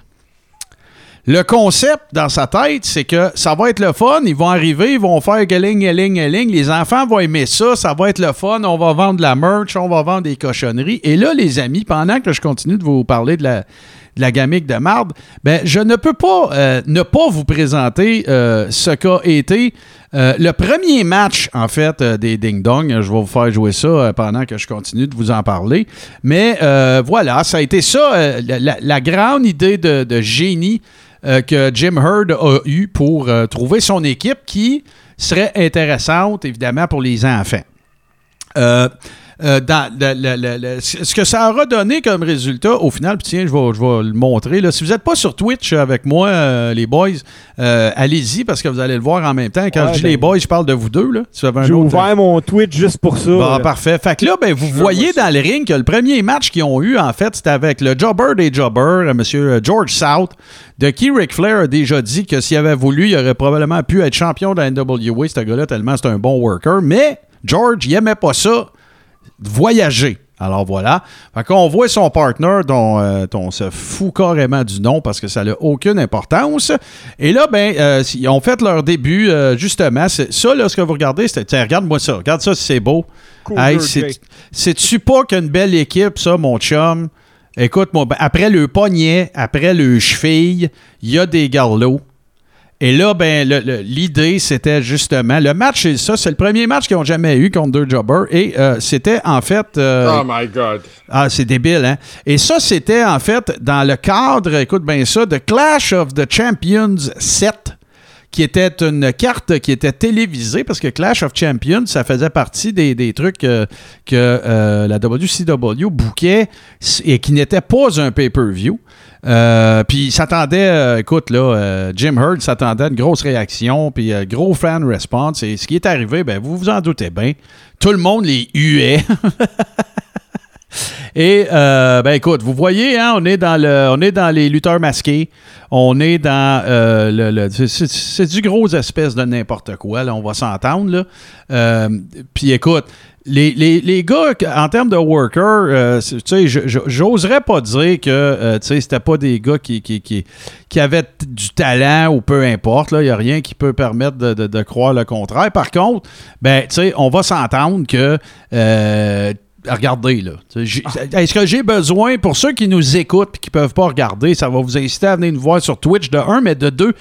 Le concept dans sa tête, c'est que ça va être le fun. Ils vont arriver, ils vont faire galing, galing, galing. Les enfants vont aimer ça. Ça va être le fun. On va vendre de la merch, on va vendre des cochonneries. Et là, les amis, pendant que je continue de vous parler de la, gamique de marde, ben, je ne peux pas euh, ne pas vous présenter euh, ce qu'a été euh, le premier match, en fait, des Ding Dong. Je vais vous faire jouer ça pendant que je continue de vous en parler. Mais voilà, ça a été ça, la, grande idée de génie euh, que Jim Hurd a eu pour euh, trouver son équipe qui serait intéressante, évidemment, pour les enfants. Euh, dans le- le- le- le- ce que ça aura donné comme résultat, au final, puis tiens, je vais, je vais le montrer. Là. Si vous n'êtes pas sur Twitch avec moi, euh, les boys, euh, allez-y parce que vous allez le voir en même temps. Quand Ouais, je dis ben- les boys, je parle de vous deux. Là. Si vous J'ai ouvert mon Twitch juste pour ça. Bon, parfait. Fait que là, ben, vous voyez dans le ring que le premier match qu'ils ont eu, en fait, c'était avec le jobber des jobbers, M. George South, de qui Ric Flair a déjà dit que s'il avait voulu, il aurait probablement pu être champion de la NWA, ce gars-là, tellement c'est un bon worker. Mais George, il aimait pas ça, voyager. Alors voilà. Fait qu'on voit son partner dont, euh, dont on se fout carrément du nom parce que ça n'a aucune importance. Et là, ben, euh, ils ont fait leur début, euh, justement. C'est- Ça, là, ce que vous regardez, c'est. Tiens, regarde-moi ça. Regarde ça, si c'est beau. Cool, Hey, C'est-tu pas qu'une belle équipe, ça, mon chum? Écoute, moi, ben, après le poignet, après le cheville, il y a des garlots. Et là, ben, l'idée, c'était justement. Le match, c'est ça, c'est le premier match qu'ils ont jamais eu contre deux jobbers. Et euh, c'était en fait. euh, Oh my God. ah, c'est débile, hein? Et ça, c'était en fait dans le cadre, écoute bien ça, de Clash of the Champions 7, qui était une carte qui était télévisée, parce que Clash of Champions, ça faisait partie des, des trucs que euh, la WCW bouquait et qui n'était pas un pay-per-view. Euh, puis il s'attendait, euh, écoute, là, Jim Hurd s'attendait à une grosse réaction, puis gros fan response. Et ce qui est arrivé, ben, vous vous en doutez bien, tout le monde les huait. Et euh, ben écoute, vous voyez, hein, on est dans le, on est dans les lutteurs masqués, on est dans euh, le, c'est- du gros espèce de n'importe quoi, là, on va s'entendre là. Euh, Puis écoute, les, les, les gars, en termes de worker, euh, tu sais, j'oserais pas dire que, tu sais, c'était pas des gars qui, qui, qui, qui avaient du talent ou peu importe, il y a rien qui peut permettre de, de- croire le contraire. Par contre, ben, tu sais, on va s'entendre que regardez, là. J'ai- Est-ce que j'ai besoin, pour ceux qui nous écoutent et qui ne peuvent pas regarder, ça va vous inciter à venir nous voir sur Twitch de un, mais de deux,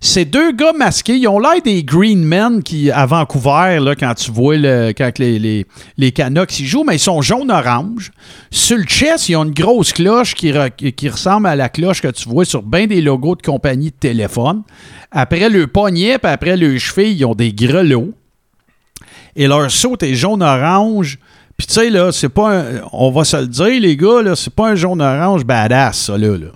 ces deux gars masqués, ils ont l'air des Green Men qui, à Vancouver, là, quand tu vois le, quand les, les, les Canucks ils jouent, mais ils sont jaune-orange. Sur le chest, ils ont une grosse cloche qui, re- qui ressemble à la cloche que tu vois sur bien des logos de compagnies de téléphone. Après le poignet, puis après le cheville, ils ont des grelots et leur saut est jaune-orange. Puis tu sais, là, c'est pas un, On va se le dire, les gars, là, c'est pas un jaune-orange badass, ça, là. là.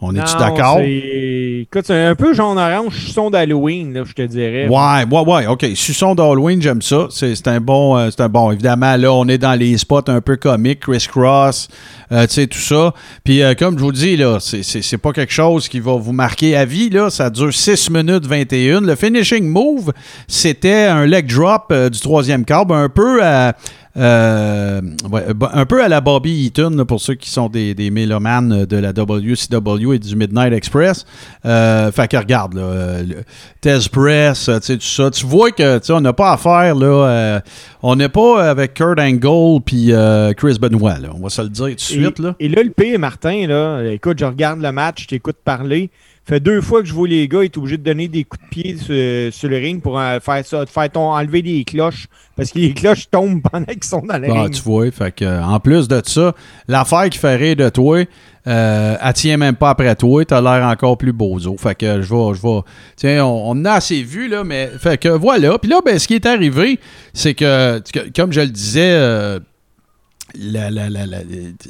On est-tu d'accord? c'est- Écoute, c'est un peu jaune-orange, son d'Halloween, là, je te dirais. Ouais, ouais, ouais, OK. Suçon d'Halloween, j'aime ça. C'est c'est un bon, euh, c'est un bon. Évidemment, là, on est dans les spots un peu comiques, Chris Cross, euh, tu sais, tout ça. Puis, euh, comme je vous dis, là, c'est- pas quelque chose qui va vous marquer à vie, là. Ça dure 6 minutes 21. Le finishing move, c'était un leg drop du troisième câble, un peu à. Euh, ouais, un peu à la Bobby Eaton, pour ceux qui sont des, des mélomanes de la WCW et du Midnight Express. Euh, fait que regarde, là, le Press, euh, tu sais, tout ça. Tu vois que tu sais, on n'a pas affaire, là. euh, on n'est pas avec Kurt Angle puis Chris Benoit, là. On va se le dire tout de suite, et, là. et là, le pire, Martin, là, écoute, je regarde le match, je t'écoute parler. Fait deux fois que je vois les gars être obligés de donner des coups de pied sur, sur le ring pour euh, faire ça, faire ton, enlever les cloches. Parce que les cloches tombent pendant qu'ils sont dans le Ah, ring. tu vois, fait que, euh, en plus de ça, l'affaire qui fait rire de toi, euh, elle tient même pas après toi, t'as l'air encore plus bozo. Fait que je vais, je vais, tiens, on, a assez vu, là, mais, fait que voilà. Puis là, ben, ce qui est arrivé, c'est que, que- comme je le disais, euh,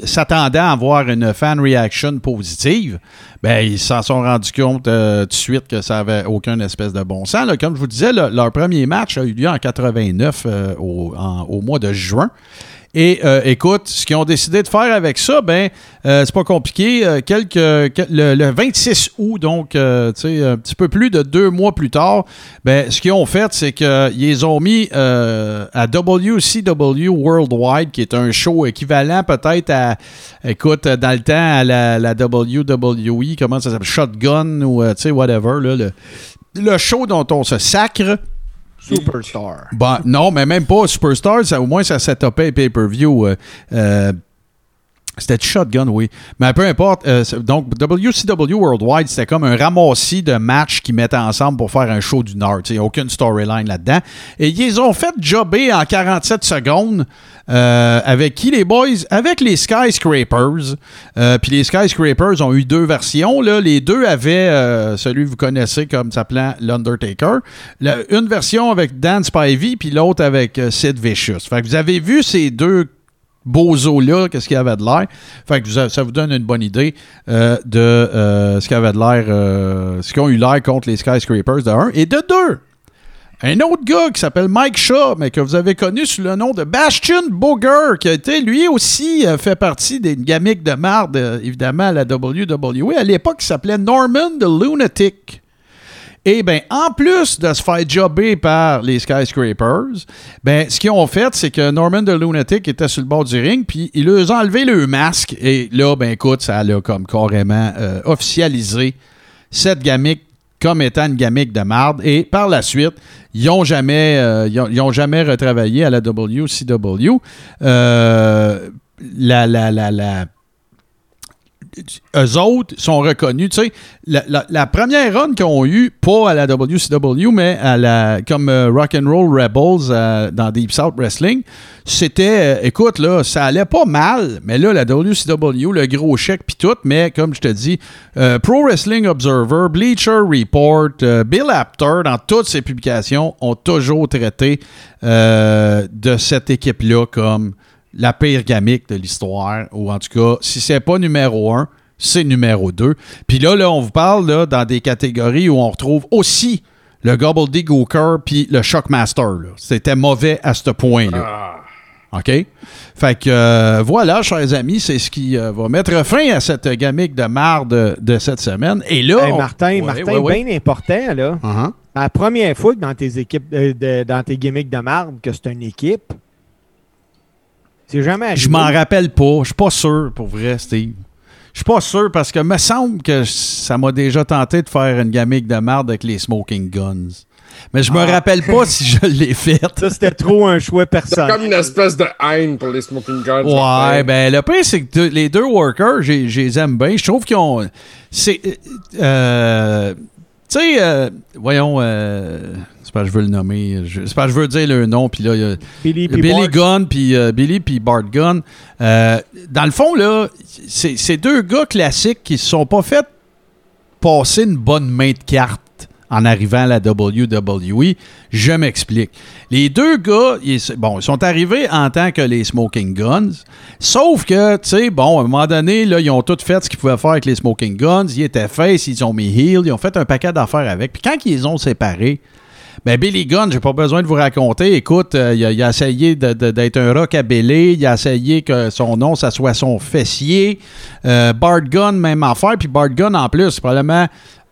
s'attendant à avoir une fan reaction positive, ben, ils s'en sont rendus compte euh, tout de suite que ça avait aucun espèce de bon sens. Comme je vous disais, le- leur premier match a eu lieu en 89 euh, au, au mois de juin. Et euh, écoute, ce qu'ils ont décidé de faire avec ça, ben, euh, c'est pas compliqué. Euh, le, le 26 août, donc, tu sais, un petit peu plus de deux mois plus tard, ben, ce qu'ils ont fait, c'est qu'ils ont mis à WCW Worldwide, qui est un show équivalent peut-être à, écoute, dans le temps, à la, WWE, comment ça s'appelle, Shotgun ou, tu sais, whatever, le, le show dont on se sacre. Superstar. Bon, non, mais même pas Superstar, ça, au moins ça setupait pay-per-view. euh, euh, c'était Shotgun, oui. Mais peu importe. euh, donc, WCW Worldwide, c'était comme un ramassis de matchs qu'ils mettaient ensemble pour faire un show du Nord. Il n'y a aucune storyline là-dedans. Et ils ont fait jobber en 47 secondes. euh, avec qui les boys? Avec les Skyscrapers. Euh, Puis les Skyscrapers ont eu deux versions. Là. Les deux avaient euh, celui que vous connaissez comme s'appelant l'Undertaker. Une version avec Dan Spivey, puis l'autre avec euh, Sid Vicious. Fait que vous avez vu ces deux bozos-là, qu'est-ce qu'il avait de l'air. Fait que ça vous donne une bonne idée euh, de euh, ce qu'il y avait de l'air, euh, ce qu'ils ont eu l'air contre les Skyscrapers de 1 et de 2. Un autre gars qui s'appelle Mike Shaw, mais que vous avez connu sous le nom de Bastion Booger, qui a été lui aussi euh, fait partie des gamiques de marde, euh, évidemment, à la WWE. À l'époque, il s'appelait Norman the Lunatic. Et bien, en plus de se faire jobber par les Skyscrapers, ben, ce qu'ils ont fait, c'est que Norman the Lunatic était sur le bord du ring, puis ils leur ont enlevé le masque. Et là, ben écoute, ça l'a comme carrément euh, officialisé cette gamique comme étant une gamique de marde. Et par la suite, ils n'ont jamais, euh, ils jamais retravaillé à la WCW. Euh, la, la, la, la, eux autres sont reconnus. Tu sais, la, première run qu'ils ont eue, pas à la WCW, mais à la, comme euh, Rock'n'Roll Rebels euh, dans Deep South Wrestling, c'était, euh, écoute, là, ça allait pas mal, mais là, la WCW, le gros chèque puis tout, mais comme je te dis, Pro Wrestling Observer, Bleacher Report, Bill Apter, dans toutes ses publications, ont toujours traité de cette équipe-là comme la pire gamique de l'histoire, ou en tout cas, si c'est pas numéro un, c'est numéro 2. Puis là, là, on vous parle là, dans des catégories où on retrouve aussi le Gobbledygooker puis le Shockmaster. C'était mauvais à ce point-là. OK? Fait que euh, voilà, chers amis, c'est ce qui euh, va mettre fin à cette gamique de marde de, de cette semaine. Et là. Hey, on- Martin, Ouais, Martin, ouais, ouais. bien important, là. Uh-huh. La première fois que dans tes équipes, euh, de- dans tes gimmicks de marde, que c'est une équipe, c'est jamais arrivé. Je m'en rappelle pas. Je suis pas sûr, pour vrai, Steve. Je suis pas sûr parce que me semble que ça m'a déjà tenté de faire une gamique de marde avec les Smoking Guns. Mais je me Ah. rappelle pas si je l'ai faite. Ça, c'était trop un choix C'est personnel. comme une espèce de haine pour les smoking guns. Ouais, ben le pire, c'est que les deux workers, je les aime bien. Je trouve qu'ils ont. C'est. euh, tu sais, euh, voyons. Euh, c'est pas que je veux le nommer. je- C'est pas que je veux dire le nom. Puis là, il y a. Billy, puis Billy. Gunn puis euh, Billy puis Bart Gunn. Euh, dans le fond là, c'est c'est deux gars classiques qui se sont pas fait passer une bonne main de cartes en arrivant à la WWE. Je m'explique. Les deux gars, ils, sont arrivés en tant que les Smoking Guns. Sauf que, tu sais, bon, à un moment donné, là, ils ont tout fait ce qu'ils pouvaient faire avec les Smoking Guns. Ils étaient face, ils ont mis heel, ils ont fait un paquet d'affaires avec. Puis quand ils les ont séparés, ben Billy Gunn, j'ai pas besoin de vous raconter. Écoute, euh, il, a, essayé d'être un rockabilly. Il a essayé que son nom, ça soit son fessier. Euh, Bart Gunn, même affaire. Puis Bart Gunn, en plus, probablement,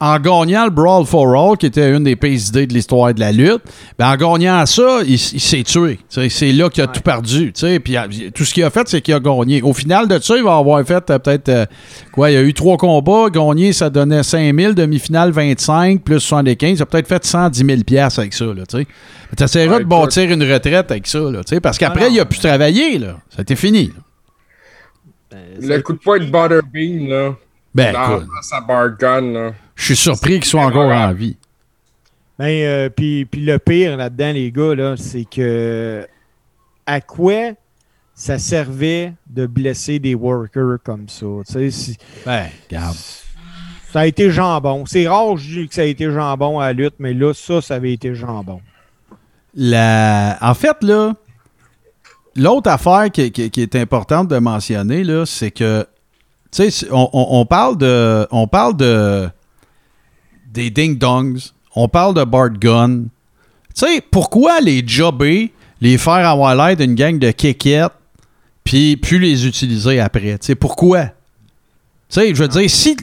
en gagnant le Brawl for All, qui était une des pires idées de l'histoire de la lutte, ben en gagnant ça, il, s'est tué. C'est là qu'il a tout perdu. tu sais. Puis tout ce qu'il a fait, c'est qu'il a gagné. Au final de ça, il va avoir fait euh, peut-être... euh, quoi, il y a eu trois combats. Gagné, ça donnait 5 000. Demi-finale, 25, plus 75. Il a peut-être fait 110 000 piastres avec ça. Tu sais. Tu essaieras Ouais, de bâtir une retraite avec ça. Là, tu sais, parce qu'après, Ah il a pu travailler. Là. Ça a été fini. là. Le coup de poing de Butterbean, là. Ben, dans, écoute, dans sa Bart Gun. là. je suis surpris qu'il soit encore en vie. Ben, euh, puis, puis le pire là-dedans, les gars, là, c'est que à quoi ça servait de blesser des workers comme ça? Si- Ben, regarde. ça a été jambon. C'est rare, je dis que ça a été jambon à la lutte, mais là, ça, ça avait été jambon. La... En fait, là, l'autre affaire qui, qui- qui est importante de mentionner, là, c'est que, tu sais, on, parle de. Des ding-dongs. On parle de Bart Gunn. Tu sais, pourquoi les jobber, les faire avoir l'air d'une gang de kékettes, puis plus les utiliser après? Tu pourquoi? Tu sais, je veux dire, si,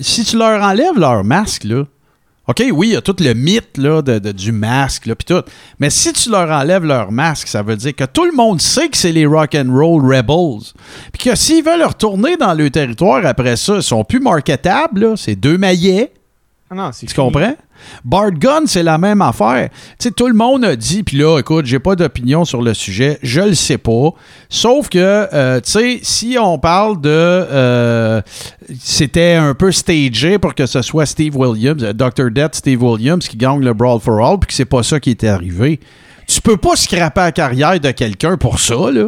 si tu leur enlèves leur masque, là, OK, oui, il y a tout le mythe là, de, du masque, là, puis tout. Mais si tu leur enlèves leur masque, ça veut dire que tout le monde sait que c'est les rock and roll rebels. Puis que s'ils veulent retourner dans le territoire après ça, ils sont plus marketables, c'est deux maillets. Ah non, Tu fini. comprends? Bart Gunn, c'est la même affaire. Tu sais, tout le monde a dit, puis là, écoute, j'ai pas d'opinion sur le sujet, je le sais pas. Sauf que, euh, tu sais, si on parle de. euh, C'était un peu stagé pour que ce soit Steve Williams, euh, Dr. Death, Steve Williams, qui gagne le Brawl for All, puis que c'est pas ça qui était arrivé. Tu peux pas scraper la carrière de quelqu'un pour ça, là.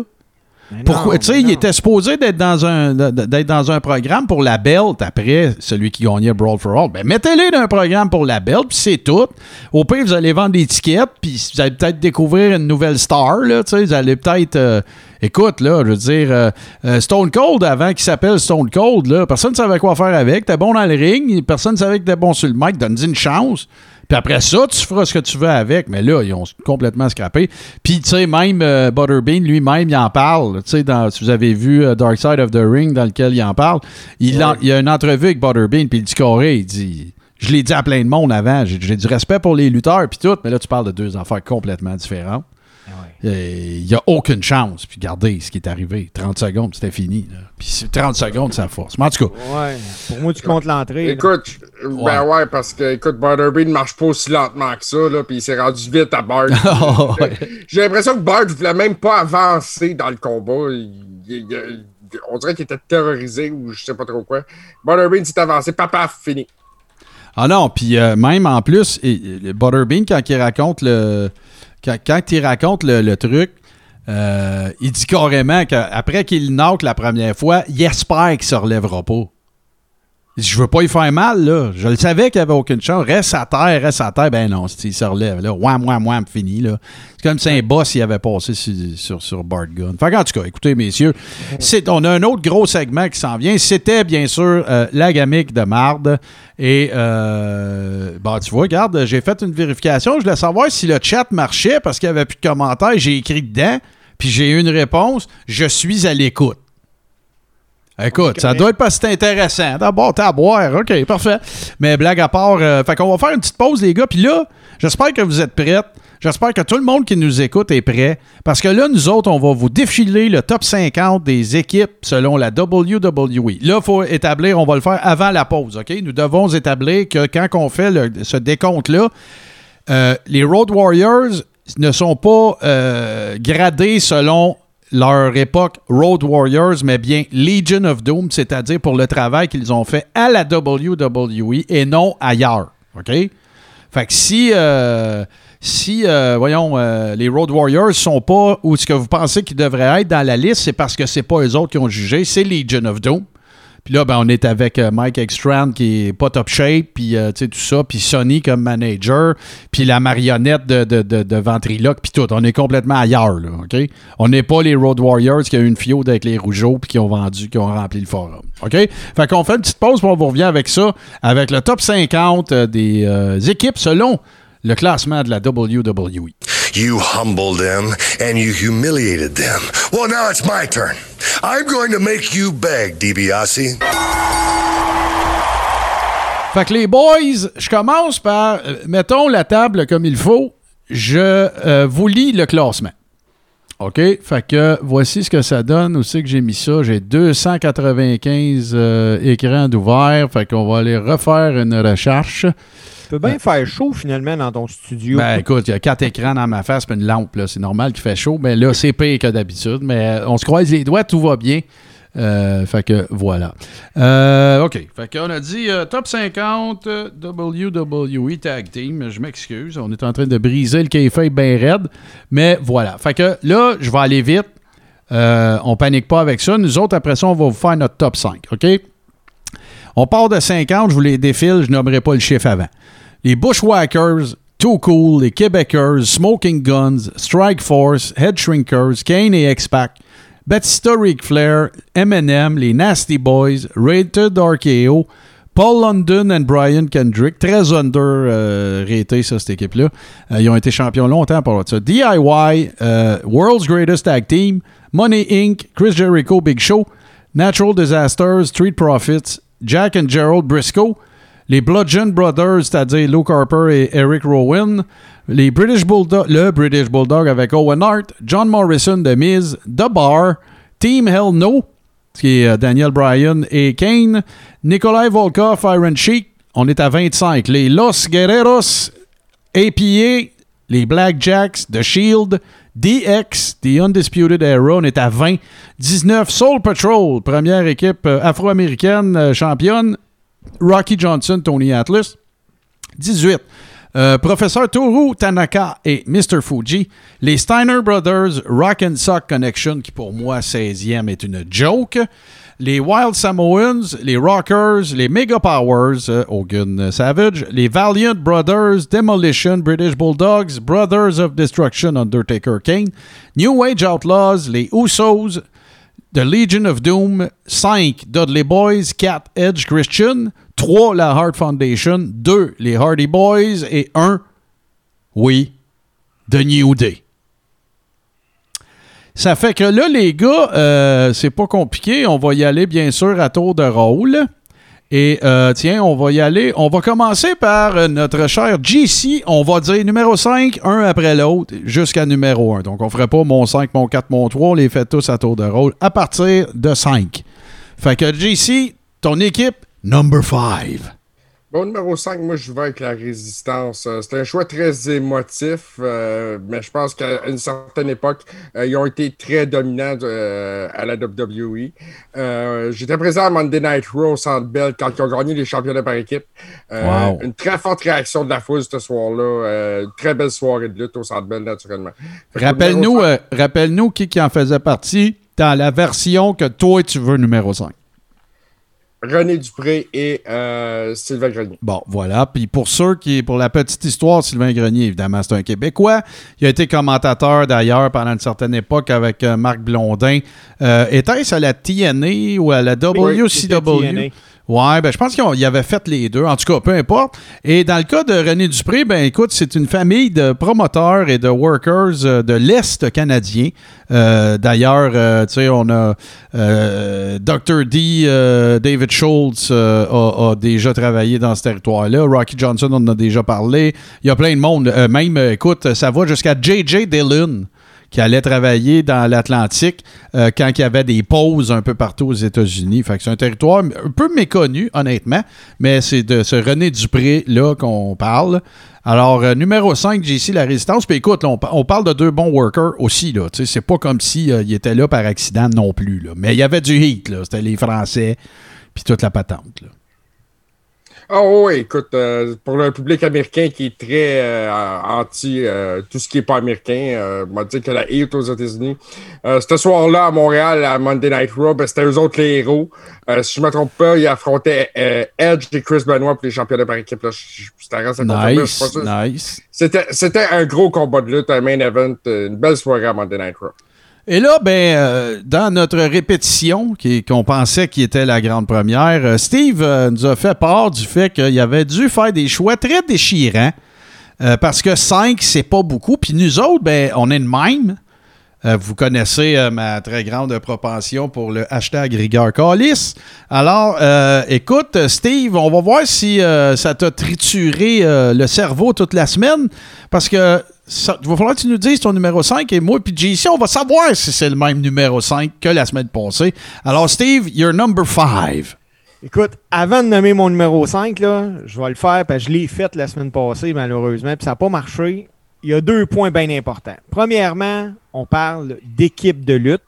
Pourquoi? Tu sais, il était supposé d'être dans un d'être dans un programme pour la belt après celui qui gagnait Brawl for All. Ben mettez-les dans un programme pour la belt, puis c'est tout. Au pire, vous allez vendre des tickets, puis vous allez peut-être découvrir une nouvelle star, là. Tu sais, vous allez peut-être. euh, écoute, là, je veux dire, euh, euh, Stone Cold avant qu'il s'appelle Stone Cold, là, personne ne savait quoi faire avec. T'es bon dans le ring, personne ne savait que t'es bon sur le mic. Donne-y une chance. Puis après ça, tu feras ce que tu veux avec. Mais là, ils ont complètement scrappé. Puis, tu sais, même euh, Butterbean lui-même, il en parle. Tu sais, si vous avez vu euh, Dark Side of the Ring, dans lequel il en parle, il, en- il y a une entrevue avec Butterbean, puis il dit carré, il dit... Je l'ai dit à plein de monde avant, j'ai j'ai du respect pour les lutteurs, puis tout, mais là, tu parles de deux affaires complètement différentes. Euh, Il n'y a aucune chance. Puis regardez ce qui est arrivé. 30 secondes, c'était fini. là. Puis c'est- 30 secondes, ça force. Mais en tout cas, Ouais. Pour moi, tu comptes l'entrée. là. Ben ouais, parce que écoute, Butterbean ne marche pas aussi lentement que ça, là, puis il s'est rendu vite à. Oh, ouais. J'ai l'impression que Bart voulait même pas avancer dans le combat. Il- il- il- on dirait qu'il était terrorisé ou je sais pas trop quoi. Butterbean s'est avancé, papa, fini. Ah non, puis euh, même en plus, et- et le Butterbean, quand il raconte le. Quand, quand il raconte le, le truc, euh, il dit carrément qu'après qu'il knock la première fois, il espère qu'il se relèvera pas. Je veux pas y faire mal, là. Je le savais qu'il n'y avait aucune chance. Reste à terre, reste à terre. Ben non, il se relève, là. Wham, wham, wham, fini, là. C'est comme si un boss il avait passé sur, sur, sur Bart Gunn. Fait qu'en tout cas, écoutez, messieurs, c'est, on a un autre gros segment qui s'en vient. C'était, bien sûr, euh, la gamique de marde. Et, euh, bah, tu vois, regarde, j'ai fait une vérification. Je voulais savoir si le chat marchait parce qu'il n'y avait plus de commentaires. J'ai écrit dedans, puis j'ai eu une réponse. Je suis à l'écoute. Écoute, ça doit être pas si intéressant. D'abord, t'as à boire. OK, parfait. Mais blague à part, euh, fait qu'on va faire une petite pause, les gars. Puis là, j'espère que vous êtes prêts. J'espère que tout le monde qui nous écoute est prêt. Parce que là, nous autres, on va vous défiler le top 50 des équipes selon la WWE. Là, il faut établir, on va le faire avant la pause. OK? Nous devons établir que quand on fait le- ce décompte-là, euh, les Road Warriors ne sont pas euh, gradés selon leur époque Road Warriors, mais bien Legion of Doom, c'est-à-dire pour le travail qu'ils ont fait à la WWE et non ailleurs. OK? Fait que si, euh, si euh, voyons, euh, les Road Warriors sont pas où ce que vous pensez qu'ils devraient être dans la liste, c'est parce que c'est pas eux autres qui ont jugé, c'est Legion of Doom. Puis là, ben, on est avec euh, Mike Ekstrand qui est pas top shape, puis euh, tout ça, puis Sony comme manager, puis la marionnette de, de, de, de ventriloque, puis tout. On est complètement ailleurs, là, OK? On n'est pas les Road Warriors qui ont eu une fiode avec les rougeaux, puis qui ont vendu, qui ont rempli le forum, OK? Fait qu'on fait une petite pause, puis on vous revient avec ça, avec le top 50 euh, des euh, équipes selon le classement de la WWE. You humbled them and you humiliated them. Well, now it's my turn. I'm going to make you beg, DiBiase. Fait que les boys, je commence par, euh, mettons la table comme il faut, je euh, vous lis le classement. OK? Fait que voici ce que ça donne. Où c'est que j'ai mis ça? J'ai 295 euh, écrans d'ouvert. Fait qu'on va aller refaire une recherche. Tu peux bien faire chaud finalement dans ton studio. Ben écoute, il y a quatre écrans dans ma face puis une lampe. là. C'est normal qu'il fait chaud. Mais là, c'est pire que d'habitude. Mais euh, on se croise les doigts, tout va bien. Euh, fait que voilà. Euh, OK. Fait qu'on a dit euh, top 50 euh, WWE Tag Team. Je m'excuse. On est en train de briser le kayfabe bien raide. Mais voilà. Fait que là, je vais aller vite. On panique pas avec ça. Nous autres, après ça, on va vous faire notre top 5. OK? On part de 50. Je vous les défile. Je nommerai pas le chiffre avant. Les Bushwhackers, Too Cool, les Québécois, Smoking Guns, Strike Force, Head Shrinkers, Kane et X-Pac, Batista Ric Flair, Eminem, les Nasty Boys, Rated RKO, Paul London et Brian Kendrick, très under euh, ça cette équipe-là. Euh, ils ont été champions longtemps pour ça. DIY, euh, World's Greatest Tag Team, Money Inc., Chris Jericho Big Show, Natural Disasters, Street Profits, Jack and Gerald Briscoe, les Bludgeon Brothers, c'est-à-dire Luke Harper et Eric Rowan, les British Bulldog, le British Bulldog avec Owen Hart, John Morrison de Miz, The Bar, Team Hell No, qui est euh, Daniel Bryan et Kane, Nikolai Volkov, Iron Sheik, on est à 25. Les Los Guerreros, APA, les Blackjacks, The Shield, DX, The Undisputed Era, on est à 20. 19, Soul Patrol, première équipe euh, afro-américaine euh, championne, Rocky Johnson, Tony Atlas. 18. Euh, Professeur Toru Tanaka et Mr. Fuji. Les Steiner Brothers, Rock and Sock Connection, qui pour moi, 16e, est une joke. Les Wild Samoans, les Rockers, les Mega Powers, euh, Hogan Savage, les Valiant Brothers, Demolition, British Bulldogs, Brothers of Destruction, Undertaker Kane, New Age Outlaws, les Usos, The Legion of Doom, 5 Dudley Boys, 4 Edge Christian, 3 la Hart Foundation, 2 les Hardy Boys et 1, oui, The New Day. Ça fait que là, les gars, euh, c'est pas compliqué. On va y aller, bien sûr, à tour de rôle. Et euh, tiens, on va y aller. On va commencer par euh, notre cher GC. On va dire numéro 5, un après l'autre, jusqu'à numéro 1. Donc, on ferait pas mon 5, mon 4, mon 3. On les fait tous à tour de rôle à partir de 5. Fait que GC, ton équipe, number 5. Bon, numéro 5, moi, je vais avec la résistance. Euh, C'est un choix très émotif, euh, mais je pense qu'à une certaine époque, euh, ils ont été très dominants euh, à la WWE. J'étais présent à Monday Night Raw au Centre Bell quand ils ont gagné les championnats par équipe. Wow. Une très forte réaction de la foule ce soir-là. Une très belle soirée de lutte au Centre Bell, naturellement. Rappelle-nous rappelle-nous qui, qui en faisait partie dans la version que toi, tu veux numéro 5. René Dupré et euh, Sylvain Grenier. Bon, voilà. Puis pour ceux qui, pour la petite histoire, Sylvain Grenier, évidemment, c'est un Québécois. Il a été commentateur d'ailleurs pendant une certaine époque avec euh, Marc Blondin. Euh, Était-ce à la TNA ou à la WCW? Ouais, ben je pense qu'il avait fait les deux. En tout cas, peu importe. Et dans le cas de René Dupré, ben écoute, c'est une famille de promoteurs et de workers euh, de l'Est canadien. Euh, D'ailleurs, euh, tu sais, on a Dr. D, David Schultz a, a déjà travaillé dans ce territoire-là. Rocky Johnson, on en a déjà parlé. Il y a plein de monde. Même, écoute, ça va jusqu'à J.J. Dillon qui allait travailler dans l'Atlantique euh, quand il y avait des pauses un peu partout aux États-Unis. Fait c'est un territoire un peu méconnu, honnêtement, mais c'est de ce René Dupré-là qu'on parle. Alors, euh, numéro 5, JC, la résistance. Puis écoute, on, pa- on parle de deux bons workers aussi. Là. C'est pas comme si euh, était là par accident non plus. Mais il y avait du heat. là. C'était les Français, puis toute la patente. Ah oui, écoute, euh, pour le public américain qui est très euh, anti euh, tout ce qui n'est pas américain, euh, on va dire que la hate aux États-Unis. Euh, ce soir-là, à Montréal, à Monday Night Raw, ben, c'était eux autres les héros. Euh, si je ne me trompe pas, ils affrontaient euh, Edge et Chris Benoit pour les championnats par équipe. Là. Je- C'était Nice, nice. Un gros combat de lutte, un main event, une belle soirée à Monday Night Raw. Et là, ben, euh, dans notre répétition, qu'on pensait qui était la grande première, euh, Steve euh, nous a fait part du fait qu'il avait dû faire des choix très déchirants. parce que 5, c'est pas beaucoup. Puis nous autres, ben, on est de même. Vous connaissez ma très grande propension pour le hashtag rigueur calice. Alors, écoute, Steve, on va voir si ça t'a trituré le cerveau toute la semaine. Parce que il va falloir que tu nous dises ton numéro 5 et moi puis JC, on va savoir si c'est le même numéro 5 que la semaine passée. Alors, Steve, you're number 5. Écoute, avant de nommer mon numéro 5, là, je vais le faire parce que je l'ai fait la semaine passée, malheureusement, puis ça n'a pas marché. Il y a deux points bien importants. Premièrement, on parle d'équipe de lutte.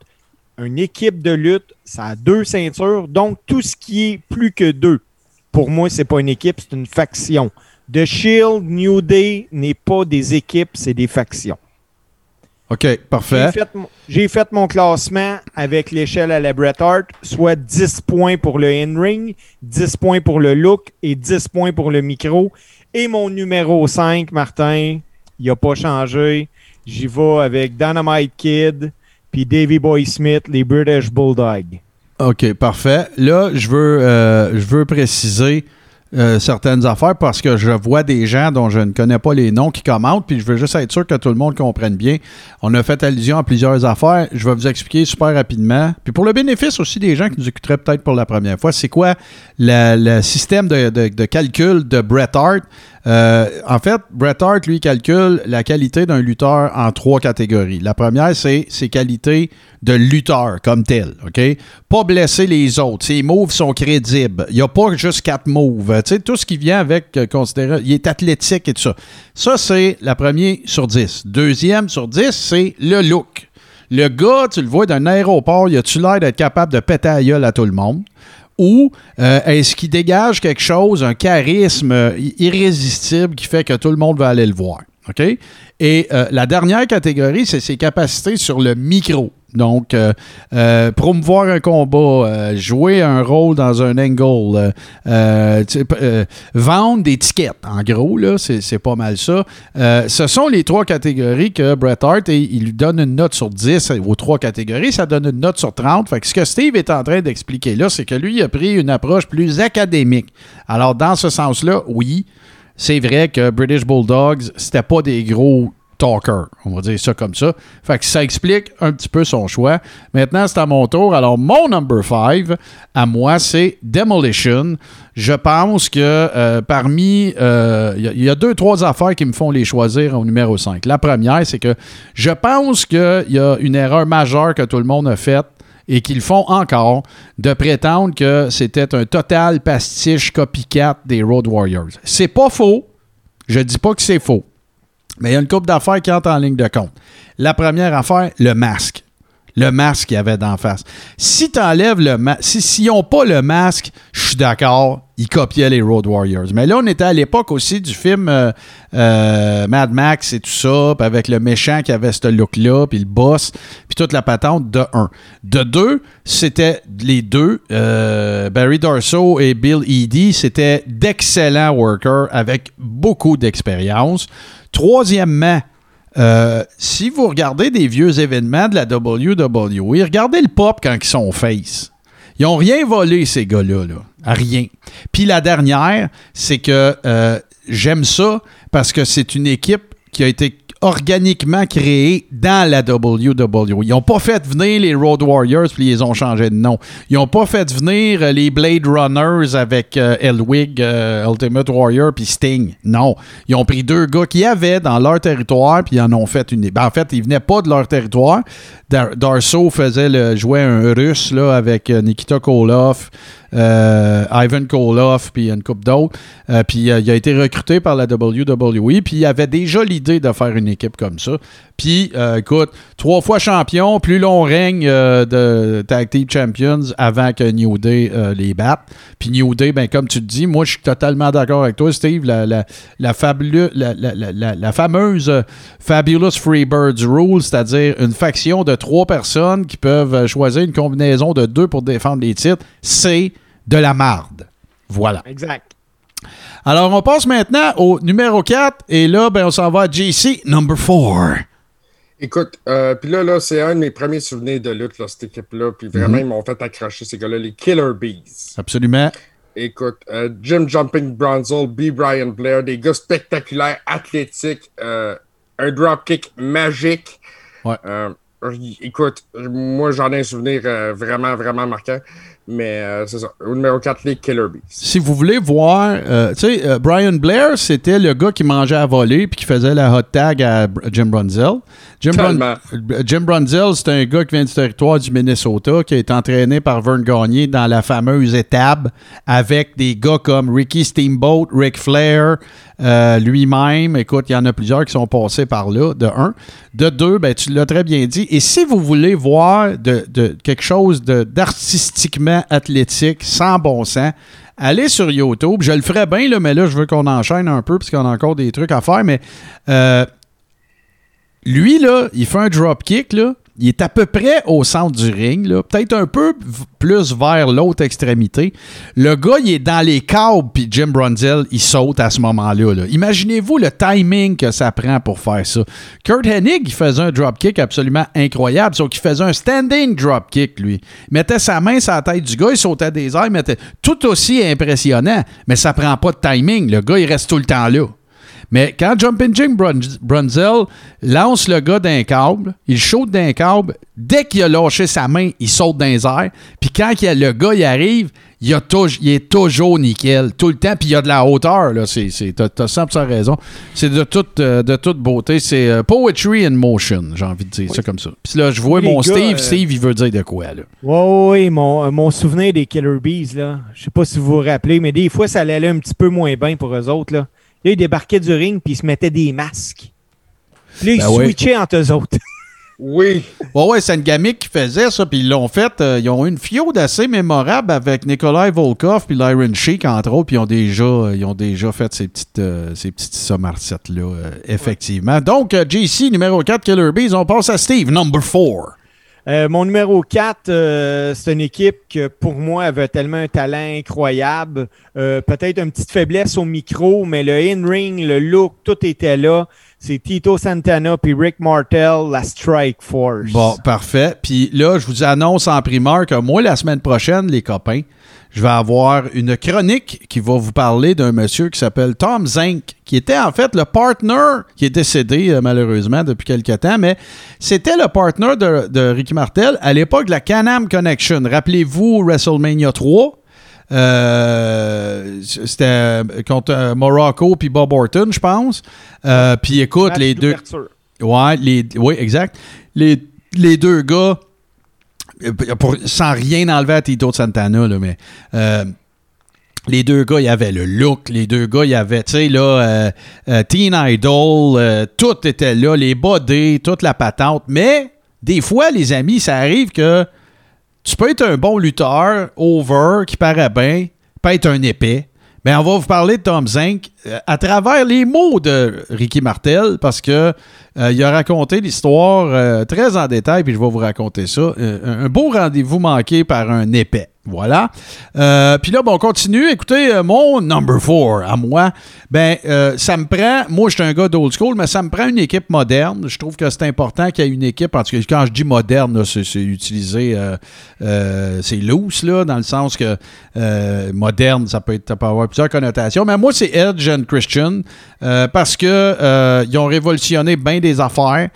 une équipe de lutte, ça a deux ceintures. Donc, tout ce qui est plus que deux, pour moi, c'est pas une équipe, c'est une faction. The Shield, New Day n'est pas des équipes, c'est des factions. OK, parfait. J'ai fait, mon- j'ai fait mon classement avec l'échelle à la Bret Hart, soit 10 points pour le in-ring, 10 points pour le look et 10 points pour le micro. Et mon numéro 5, Martin, il n'a pas changé. J'y vais avec Dynamite Kid puis Davy Boy Smith, les British Bulldogs. OK, parfait. Là, je veux, euh, je veux préciser euh, certaines affaires parce que je vois des gens dont je ne connais pas les noms qui commentent, puis je veux juste être sûr que tout le monde comprenne bien. On a fait allusion à plusieurs affaires. Je vais vous expliquer super rapidement. Puis pour le bénéfice aussi des gens qui nous écouteraient peut-être pour la première fois, c'est quoi le système de, calcul de Bret Hart? Euh, en fait, Bret Hart, lui, calcule la qualité d'un lutteur en trois catégories. La première, c'est ses qualités de lutteur comme tel, OK? Pas blesser les autres. Ses moves sont crédibles. Il n'y a pas juste quatre moves. Tout ce qui vient avec, euh, considéré, il est athlétique et tout ça. Ça, c'est la première sur 10. Deuxième sur 10, c'est le look. Le gars, tu le vois d'un aéroport, il a-tu l'air d'être capable de péter à gueule à tout le monde? Ou euh, est-ce qu'il dégage quelque chose, un charisme euh, irrésistible qui fait que tout le monde va aller le voir? Et euh, la dernière catégorie, c'est ses capacités sur le micro. Donc, euh, euh, promouvoir un combat, euh, jouer un rôle dans un angle, vendre des tickets, en gros, là, c'est pas mal ça. Ce sont les trois catégories que Bret Hart, et il lui donne une note sur 10 aux trois catégories, ça donne une note sur 30. Fait que ce que Steve est en train d'expliquer là, c'est que lui il a pris une approche plus académique. Alors, dans ce sens-là, oui, c'est vrai que British Bulldogs, c'était pas des gros talkers, on va dire ça comme ça. Fait que ça explique un petit peu son choix. Maintenant, c'est à mon tour. Alors, mon number 5, à moi, c'est Demolition. Je pense que euh, parmi... euh, Il y a- il y, a deux, trois affaires qui me font les choisir au numéro 5. La première, c'est que je pense qu'il y a une erreur majeure que tout le monde a faite et qu'ils font encore de prétendre que c'était un total pastiche copycat des Road Warriors. C'est pas faux. Je dis pas que c'est faux. Mais il y a une couple d'affaires qui entrent en ligne de compte. La première affaire, le masque. Le masque qu'il y avait d'en face. Si tu enlèves le masque, si, s'ils n'ont pas le masque, je suis d'accord, ils copiaient les Road Warriors. Mais là, on était à l'époque aussi du film euh, euh, Mad Max et tout ça, avec le méchant qui avait ce look-là, puis le boss, puis toute la patente de un. De deux, c'était les deux, euh, Barry Darso et Bill Eady, c'était d'excellents workers avec beaucoup d'expérience. Troisièmement, si vous regardez des vieux événements de la WWE, regardez le pop quand ils sont face. Ils n'ont rien volé, ces gars-là. Là. Rien. Puis la dernière, c'est que euh, j'aime ça parce que c'est une équipe qui a été organiquement créée dans la WWE. Ils n'ont pas fait venir les Road Warriors puis ils ont changé de nom. Ils n'ont pas fait venir euh, les Blade Runners avec euh, Elwig, euh, Ultimate Warrior puis Sting. Non. Ils ont pris deux gars qui avaient dans leur territoire puis ils en ont fait une. Ben, en fait, ils venaient pas de leur territoire. Dar- Darso faisait le, jouait un russe avec Nikita Koloff, Ivan Koloff, puis une coupe d'autres. Euh, puis euh, il a été recruté par la WWE, puis il avait déjà l'idée de faire une équipe comme ça. Puis, euh, écoute, trois fois champion, plus long règne euh, de Tag Team Champions avant que New Day euh, les batte. Puis New Day, ben, comme tu te dis, moi, je suis totalement d'accord avec toi, Steve. La, la, la, fameuse euh, Fabulous Freebirds Rule, c'est-à-dire une faction de trois personnes qui peuvent euh, choisir une combinaison de deux pour défendre les titres, c'est de la marde. Voilà. Exact. Alors, on passe maintenant au numéro 4. Et là, ben, on s'en va à JC, number 4. Écoute, euh, puis là, là c'est un de mes premiers souvenirs de lutte, là, cette équipe-là. Puis vraiment, ils m'ont fait accrocher ces gars-là, les Killer Bees. Absolument. Écoute, euh, Jim Jumping Bronzel, B. Brian Blair, des gars spectaculaires, athlétiques, euh, un dropkick magique. Ouais. Euh, écoute, moi j'en ai un souvenir euh, vraiment, vraiment marquant. Mais euh, c'est ça. Au numéro 4, les Killer Bees. Si vous voulez voir, euh, tu sais, euh, Brian Blair, c'était le gars qui mangeait à voler puis qui faisait la hot tag à Jim Brunzel. Jim. Brun- Jim Brunzel, c'est un gars qui vient du territoire du Minnesota, qui a été entraîné par Vern Gagné dans la fameuse étape avec des gars comme Ricky Steamboat, Ric Flair, euh, lui-même. Écoute, il y en a plusieurs qui sont passés par là, de un. De deux, ben, tu l'as très bien dit. Et si vous voulez voir quelque chose d'artistiquement athlétique, sans bon sens, allez sur YouTube. Je le ferais bien, mais là, je veux qu'on enchaîne un peu, parce qu'on a encore des trucs à faire. Mais euh, lui, là, il fait un drop kick, là. Il est à peu près au centre du ring. Peut-être un peu plus vers l'autre extrémité. Le gars, il est dans les câbles, puis Jim Brunzel, il saute à ce moment-là. là. Imaginez-vous le timing que ça prend pour faire ça. Kurt Hennig, il faisait un drop kick absolument incroyable, sauf qu'il faisait un standing drop kick, lui. Il mettait sa main sur la tête du gars, il sautait des airs, il mettait tout aussi impressionnant, mais ça prend pas de timing. Le gars, il reste tout le temps là. Mais quand Jumping Jim Brun- Brunzel lance le gars d'un câble, il saute d'un câble, dès qu'il a lâché sa main, il saute dans les airs. Puis quand il y a- le gars il arrive, il, a touj- il est toujours nickel, tout le temps. Puis il y a de la hauteur. Là. C'est, c'est, t'as, t'as 100% raison. C'est de toute, euh, de toute beauté. C'est euh, poetry in motion, j'ai envie de dire ça comme ça. Puis là, je vois Les mon gars, Steve. euh, Steve, il veut dire de quoi, là? Ouais, ouais, mon, mon souvenir des Killer Bees, là. Je sais pas si vous vous rappelez, mais des fois, ça allait un petit peu moins bien pour eux autres, là. Là, ils débarquaient du ring puis ils se mettaient des masques. Puis là, ils Ben switchaient entre eux autres. Oui. Ouais, ouais, c'est une gamique qui faisait ça, puis ils l'ont fait. euh, ils ont eu une fiode assez mémorable avec Nikolai Volkov puis Lyron Sheik, entre autres, puis ils ont déjà, euh, ils ont déjà fait ces petites, euh, ces petites Somerset-là, euh, effectivement. Donc, JC, numéro 4, Killer Bees, on passe à Steve, number 4. Euh, mon numéro 4, euh, c'est une équipe que pour moi avait tellement un talent incroyable. Euh, Peut-être une petite faiblesse au micro, mais le in-ring, le look, tout était là. C'est Tito Santana puis Rick Martel, la Strike Force. Bon, parfait. Puis là, je vous annonce en primeur que moi, la semaine prochaine, les copains, je vais avoir une chronique qui va vous parler d'un monsieur qui s'appelle Tom Zink, qui était en fait le partner, qui est décédé euh, malheureusement depuis quelques temps, mais c'était le partner de, de Ricky Martel à l'époque de la Can-Am Connection. Rappelez-vous WrestleMania 3. Euh, c'était euh, contre Morocco puis Bob Orton, je pense. Euh, puis écoute, les deux. Ouais, les, oui, exact. Les, les deux gars, pour- sans rien enlever à Tito Santana, là, mais euh, les deux gars, il y avait le look, les deux gars, il y avait, tu sais, euh, euh, Teen Idol, euh, tout était là, les body, toute la patente. Mais des fois, les amis, ça arrive que tu peux être un bon lutteur, over, qui paraît bien, peut être un épais. Mais on va vous parler de Tom Zink euh, à travers les mots de Ricky Martel parce que euh, il a raconté l'histoire euh, très en détail, puis je vais vous raconter ça. Un beau rendez-vous manqué par un épais. Voilà. Euh, puis là, bon, on continue. Écoutez, euh, mon number four à moi, ben, euh, ça me prend. Moi, je suis un gars d'old school, mais ça me prend une équipe moderne. Je trouve que c'est important qu'il y ait une équipe. En tout cas, quand je dis moderne, c'est, utilisé, c'est loose, là, dans le sens que moderne, ça peut, être, avoir plusieurs connotations. Mais moi, c'est Edge and Christian parce que ils ont révolutionné bien des affaires.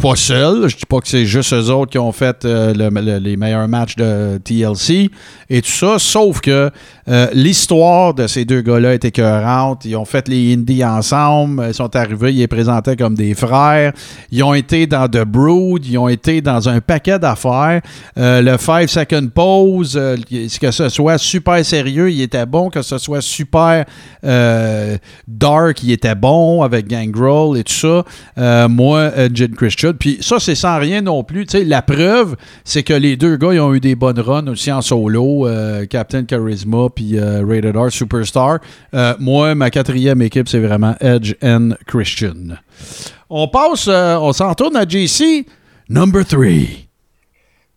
Pas seuls. Je dis pas que c'est juste eux autres qui ont fait le- le- les meilleurs matchs de TLC et tout ça, sauf que euh, l'histoire de ces deux gars-là est écœurante. Ils ont fait les Indies ensemble, ils sont arrivés, ils les présentaient comme des frères. Ils ont été dans The Brood, ils ont été dans un paquet d'affaires. Euh, le Five Second Pose, euh, que ce soit super sérieux, il était bon, que ce soit super euh, dark, il était bon avec Gangrel et tout ça. Moi, Jed Christian. Puis ça, c'est sans rien non plus. La preuve, c'est que les deux gars, ils ont eu des bonnes runs aussi en solo. Captain Charisma puis euh, Rated R Superstar. Euh, moi, ma quatrième équipe, c'est vraiment Edge and Christian. On passe, euh, on s'en retourne à JC. Number 3.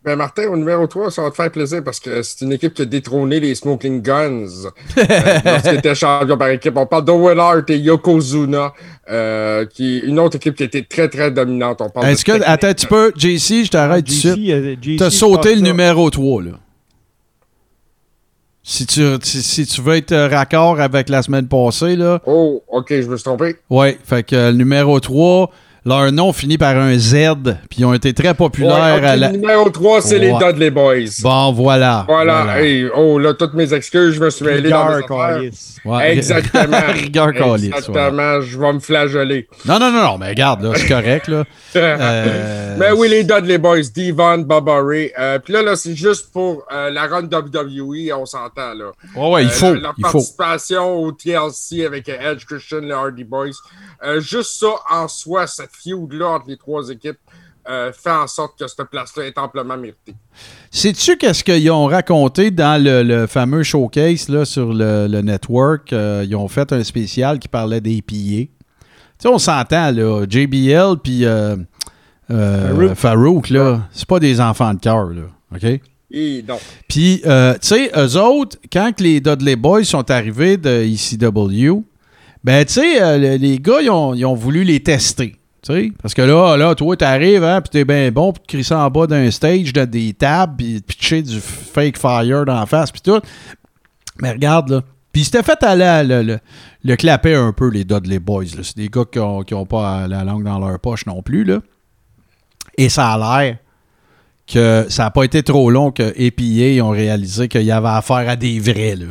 Ben Martin, au numéro 3, ça va te faire plaisir parce que c'est une équipe qui a détrôné les Smoking Guns euh, lorsqu'ils étaient champions par équipe. On parle d'Owen Hart et Yokozuna, euh, qui est une autre équipe qui a été très, très dominante. On parle Est-ce de que, attends un petit peu, JC, je t'arrête tout de JC, suite. JC, T'as sauté le ça. numéro 3, là. Si tu, si, si tu veux être raccord avec la semaine passée, là, Oh, OK, je me suis trompé. ouais, fait que euh, le numéro 3, leur nom finit par un Z, puis ils ont été très populaires Ouais, à la... Numéro 3, c'est les. Dudley Boys. Bon, voilà. Voilà. Hey, oh, là, toutes mes excuses, je me suis mêlé dans mes. Ouais. Exactement. Rigueur ouais. Exactement. Je vais me flageller. Non, non, non, non, mais regarde, là, c'est correct, là. Euh, Mais oui, les Dudley Boys, Devon, Ray. Euh, Puis là, là c'est juste pour euh, la run WWE, on s'entend, là. Ouais, ouais, il Euh, faut, Leur, leur il faut. participation au TLC avec Edge Christian, les Hardy Boys. Euh, juste ça, en soi, cette feud-là entre les trois équipes, euh, fait en sorte que cette place-là est amplement méritée. Sais-tu qu'est-ce qu'ils ont raconté dans le, le fameux showcase là, sur le, le network? Euh, ils ont fait un spécial qui parlait des pillés. Tu sais, on s'entend, là, JBL puis euh, Farouk. Là, c'est pas des enfants de cœur, là, OK? Puis, tu sais, eux autres, quand que les Dudley Boys sont arrivés de ECW, ben, tu sais, euh, le- les gars, ils ont, voulu les tester. tu sais. Parce que là, là, toi, t'arrives, hein, puis t'es bien bon pour te crisser en bas d'un stage, de des tables, puis pitcher du fake fire d'en face, puis tout. Mais regarde, là. Puis s'étaient fait aller le, le, clapper un peu, les Dudley Boys. C'est des gars qui ont, qui ont pas la langue dans leur poche non plus, là. Et ça a l'air que ça n'a pas été trop long que APA ont réalisé qu'il y avait affaire à des vrais, là.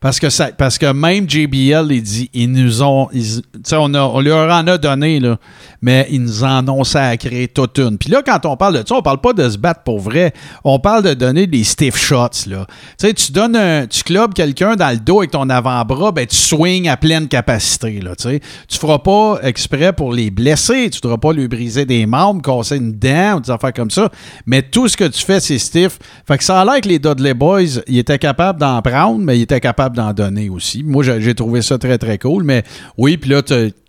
Parce que, ça, parce que même JBL, il dit, ils nous ont. ils- on, a- on leur en a donné, là, mais ils nous en ont sacré toute une. Puis là, quand on parle de ça, on parle pas de se battre pour vrai. On parle de donner des stiff shots, là. Tu donnes. Tu clubs quelqu'un dans le dos avec ton avant-bras, ben, tu swings à pleine capacité, là. Tu feras pas exprès pour les blesser. Tu ne devras pas lui briser des membres, casser une dent ou des affaires comme ça. Mais tout ce que tu fais, c'est stiff. Fait que ça a l'air que les Dudley Boys, ils étaient capables d'en prendre, mais ils étaient capables d'en donner aussi. Moi, j'ai trouvé ça très, très cool. Mais oui, puis là,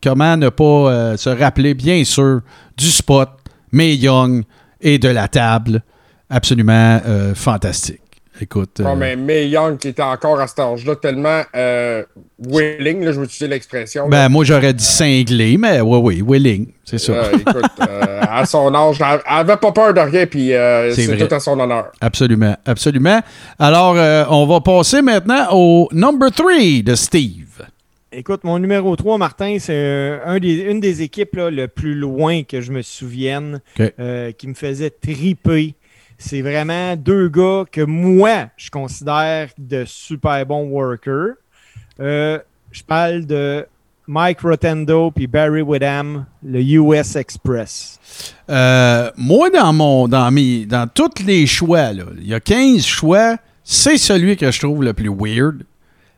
comment ne pas euh, se rappeler, bien sûr, du spot, May Young et de la table. Absolument euh, fantastique. Écoute. Bon, euh, mais May Young qui était encore à cet âge-là tellement euh, willing, là, je vais utiliser l'expression. là. ben, moi, j'aurais dit cinglé, mais oui, oui, willing. C'est ça. Euh, écoute, euh, à son âge, elle elle avait pas peur de rien, puis euh, C'est tout à son honneur. Absolument, absolument. Alors, euh, on va passer maintenant au number 3 de Steve. Écoute, mon numéro 3, Martin, c'est un des, une des équipes là, le plus loin que je me souvienne euh, qui me faisait triper. C'est vraiment deux gars que moi, je considère de super bons workers. Euh, je parle de Mike Rotendo puis Barry Woodham, le US Express. Euh, moi, dans mon dans mes tous les choix, il y a 15 choix, c'est celui que je trouve le plus weird.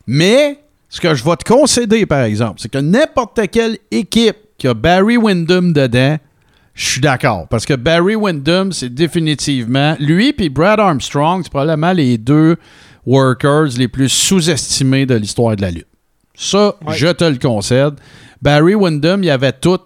Mais ce que je vais te concéder, par exemple, c'est que n'importe quelle équipe qui a Barry Windham dedans, je suis d'accord. Parce que Barry Windham, c'est définitivement. Lui et Brad Armstrong, c'est probablement les deux workers les plus sous-estimés de l'histoire de la lutte. Ça, Ouais. je te le concède. Barry Windham, il y avait tout,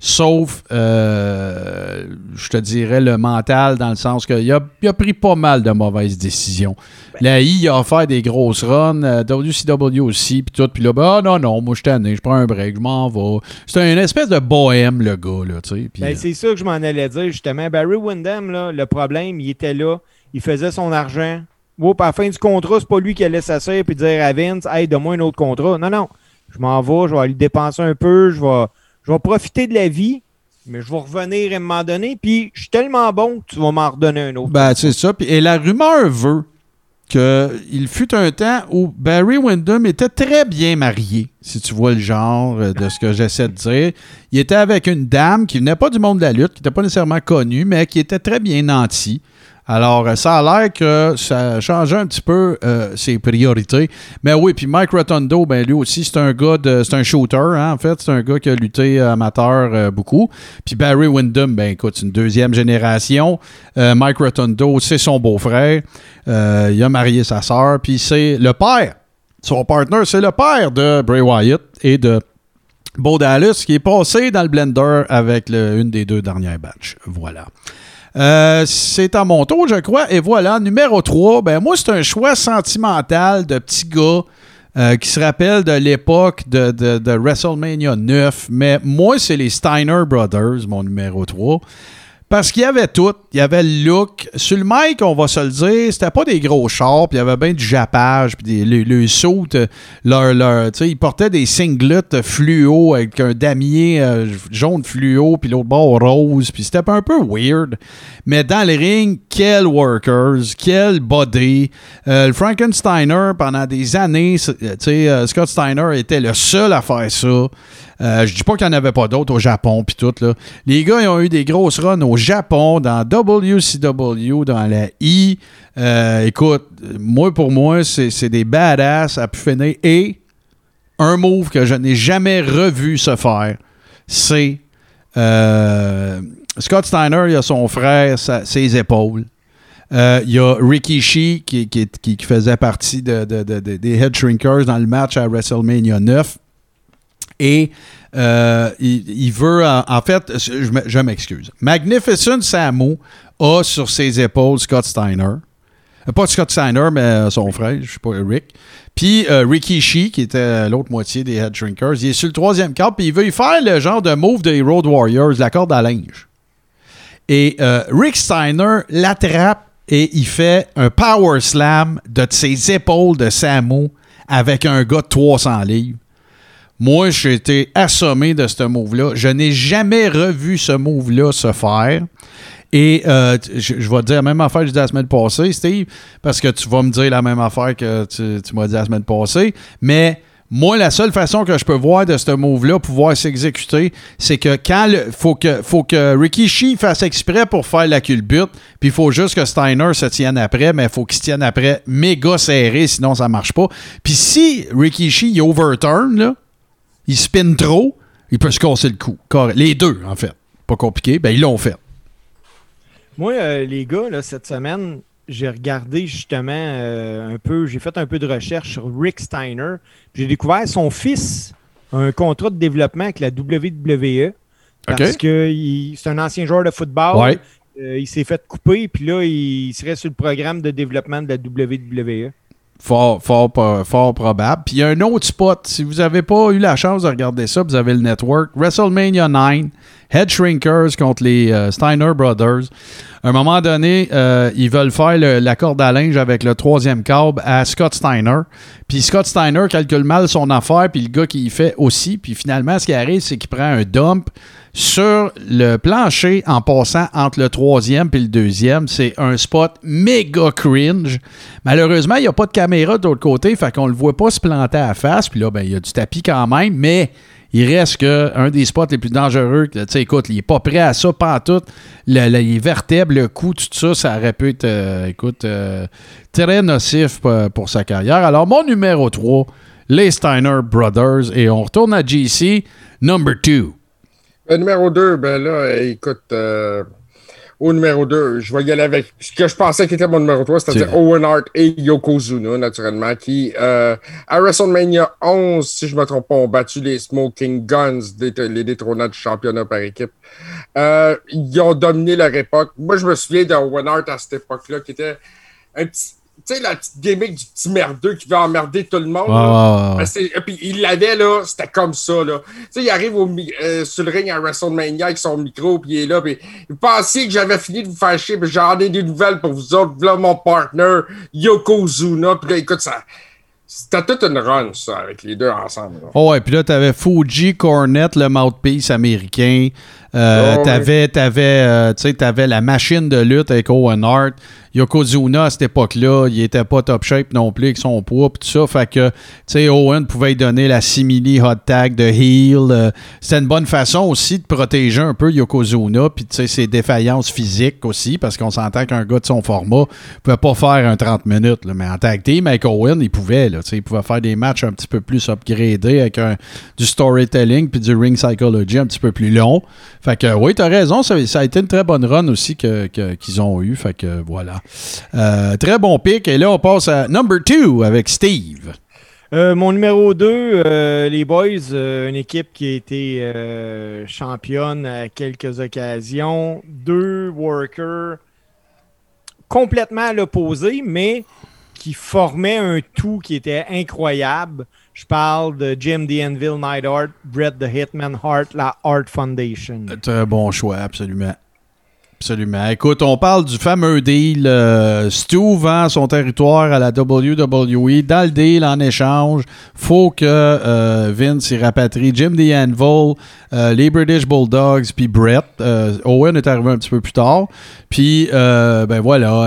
sauf, euh, je te dirais, le mental, dans le sens qu'il a, il a pris pas mal de mauvaises décisions. La I, a offert des grosses runs, euh, WCW aussi, puis tout. Puis là, ben, ah non, non, moi, je suis je prends un break, je m'en vais. C'est une espèce de bohème, le gars, là, tu sais. puis, Ben, euh, c'est ça que je m'en allais dire, justement. Barry Windham, là, le problème, il était là, il faisait son argent. Oups, à la fin du contrat, c'est pas lui qui allait s'asseoir et dire à Vince, hey, donne-moi un autre contrat. Non, non. Je m'en vais, je vais aller dépenser un peu, je vais, je vais profiter de la vie, mais je vais revenir à un moment puis je suis tellement bon que tu vas m'en redonner un autre. Ben, c'est ça. Et la rumeur veut qu'il fut un temps où Barry Windham était très bien marié, si tu vois le genre euh, de ce que j'essaie de dire. Il était avec une dame qui venait pas du monde de la lutte, qui n'était pas nécessairement connue, mais qui était très bien nantie. Alors, euh, ça a l'air que ça changeait un petit peu euh, ses priorités. Mais oui, puis Mike Rotundo, ben lui aussi, c'est un gars de. C'est un shooter, hein, en fait. C'est un gars qui a lutté amateur euh, beaucoup. Puis Barry Windham, ben écoute, c'est une deuxième génération. Mike Rotundo, c'est son beau-frère. Il a marié sa sœur. Puis c'est le père. Son partner, c'est le père de Bray Wyatt et de Bo Dallas, qui est passé dans le blender avec une des deux dernières batchs. Voilà. Euh, c'est à mon tour, je crois. Et voilà, numéro 3. Ben, moi, c'est un choix sentimental de petit gars euh, qui se rappelle de l'époque de, de- de WrestleMania 9. Mais moi, c'est les Steiner Brothers, mon numéro 3. Parce qu'il y avait tout. Il y avait le look. Sur le mic, on va se le dire, c'était pas des gros chars, puis il y avait bien du jappage, puis le, le saut, leur, leur, ils portaient des singlets fluo avec un damier euh, jaune fluo, puis l'autre bord rose, puis c'était un peu weird. Mais dans le ring, quel workers, quel body. Euh, le Frankensteiner, pendant des années, euh, Scott Steiner était le seul à faire ça. Euh, je dis pas qu'il n'y en avait pas d'autres au Japon puis tout là. Les gars ils ont eu des grosses runs au Japon, dans WCW, dans la I. Euh, écoute, moi pour moi, c'est des badass à pu. Et un move que je n'ai jamais revu se faire, c'est euh, Scott Steiner, il a son frère, ses épaules. Euh, Il y a Ricky Shee qui, qui, faisait partie de, de- de- de- des Head Shrinkers dans le match à WrestleMania 9. Et euh, il, veut, en, fait, je, m'excuse. Magnificent Samu a sur ses épaules Scott Steiner. Euh, Pas Scott Steiner, mais euh, son frère, je sais pas, Rick. Puis Ricky Shee, qui était l'autre moitié des Head Shrinkers, il est sur le troisième câble, puis il veut y faire le genre de move des Road Warriors, la corde à linge. Et Rick Steiner l'attrape et il fait un power slam de ses épaules de Samu avec un gars de 300 livres. Moi, j'ai été assommé de ce move-là. Je n'ai jamais revu ce move-là se faire. Et euh, je, vais te dire la même affaire que la semaine passée, Steve, parce que tu vas me dire la même affaire que tu, m'as dit la semaine passée. Mais moi, la seule façon que je peux voir de ce move-là pouvoir s'exécuter, c'est que quand le faut que faut que Ricky Shee fasse exprès pour faire la culbute, puis il faut juste que Steiner se tienne après, mais il faut qu'il se tienne après méga serré, sinon ça marche pas. Puis si Ricky Shee il overturn, là, il spin trop, il peut se casser le cou. Les deux, en fait. Pas compliqué, ben ils l'ont fait. Moi, euh, les gars, là, cette semaine, j'ai regardé justement euh, un peu, j'ai fait un peu de recherche sur Rick Steiner. J'ai découvert son fils a un contrat de développement avec la WWE. Parce que c'est un ancien joueur de football. Ouais. Euh, il s'est fait couper, puis là, il serait sur le programme de développement de la WWE. Fort, fort, fort probable. Puis il y a un autre spot. Si vous n'avez pas eu la chance de regarder ça, vous avez le network. WrestleMania 9, Head Shrinkers contre les euh, Steiner Brothers. À un moment donné, euh, ils veulent faire la corde à linge avec le troisième câble à Scott Steiner. Puis Scott Steiner calcule mal son affaire, puis le gars qui y fait aussi. Puis finalement, ce qui arrive, c'est qu'il prend un dump sur le plancher en passant entre le troisième et le deuxième. C'est un spot méga cringe. Malheureusement, il n'y a pas de caméra de l'autre côté, fait qu'on le voit pas se planter à face. Puis là, ben, il y a du tapis quand même, mais il reste que un des spots les plus dangereux. Tu sais, écoute, il est pas prêt à ça, pas tout. Le- le- les vertèbres, le cou, tout ça, ça aurait pu être, euh, écoute, euh, très nocif pour, pour sa carrière. Alors, mon numéro 3, les Steiner Brothers. Et on retourne à GC, number 2. Le numéro 2, ben là, euh, écoute, euh, au numéro 2, je vais y aller avec ce que je pensais qui était mon numéro 3, c'est-à-dire C'est- Owen Hart et Yokozuna, naturellement, qui, euh, à WrestleMania 11, si je ne me trompe pas, ont battu les Smoking Guns, les détrônants du championnat par équipe. Euh, ils ont dominé leur époque. Moi, je me souviens d'Owen Hart à cette époque-là, qui était un petit. Tu sais, la petite gimmick du petit merdeux qui veut emmerder tout le monde. là. Ben, puis il l'avait là, c'était comme ça là. Tu sais, il arrive au, euh, sur le ring à WrestleMania avec son micro, puis il est là, puis il pensait que j'avais fini de vous faire chier, puis j'en ai des nouvelles pour vous autres. Voilà mon partner, Yokozuna, puis là, écoute, ça, c'était toute une run, ça, avec les deux ensemble. là. Oh ouais, puis là, t'avais Fuji Cornet, le mouthpiece américain. Euh, Oh, t'avais, t'avais, euh, t'avais la machine de lutte avec Owen Hart. Yokozuna, à cette époque-là, il était pas top shape non plus avec son poids pis tout ça. Fait que, tu sais, Owen pouvait lui donner la simili hot tag de heel. Euh, c'était une bonne façon aussi de protéger un peu Yokozuna puis tu sais, ses défaillances physiques aussi, parce qu'on s'entend qu'un gars de son format pouvait pas faire un 30 minutes. là. mais en tag team, avec Owen, il pouvait. Là, tu sais, il pouvait faire des matchs un petit peu plus upgradés avec du storytelling puis du ring psychology un petit peu plus long. Fait que oui, t'as raison, ça, a été une très bonne run aussi que- que- qu'ils ont eu. Fait que voilà. Euh, très bon pick. Et là, on passe à number two avec Steve. Euh, mon numéro 2, les Boys, euh, une équipe qui a été euh, championne à quelques occasions. Deux workers complètement à l'opposé, mais qui formaient un tout qui était incroyable. Je parle de Jim the Anvil Neidhart, Brett the Hitman Hart, la Hart Foundation. Très bon choix, absolument. Absolument. Écoute, on parle du fameux deal. Euh, Stu vend son territoire à la WWE. Dans le deal, en échange, faut que euh, Vince y rapatrie Jim Anvil, euh, les British Bulldogs, puis Brett. Euh, Owen est arrivé un petit peu plus tard. Puis, ben voilà,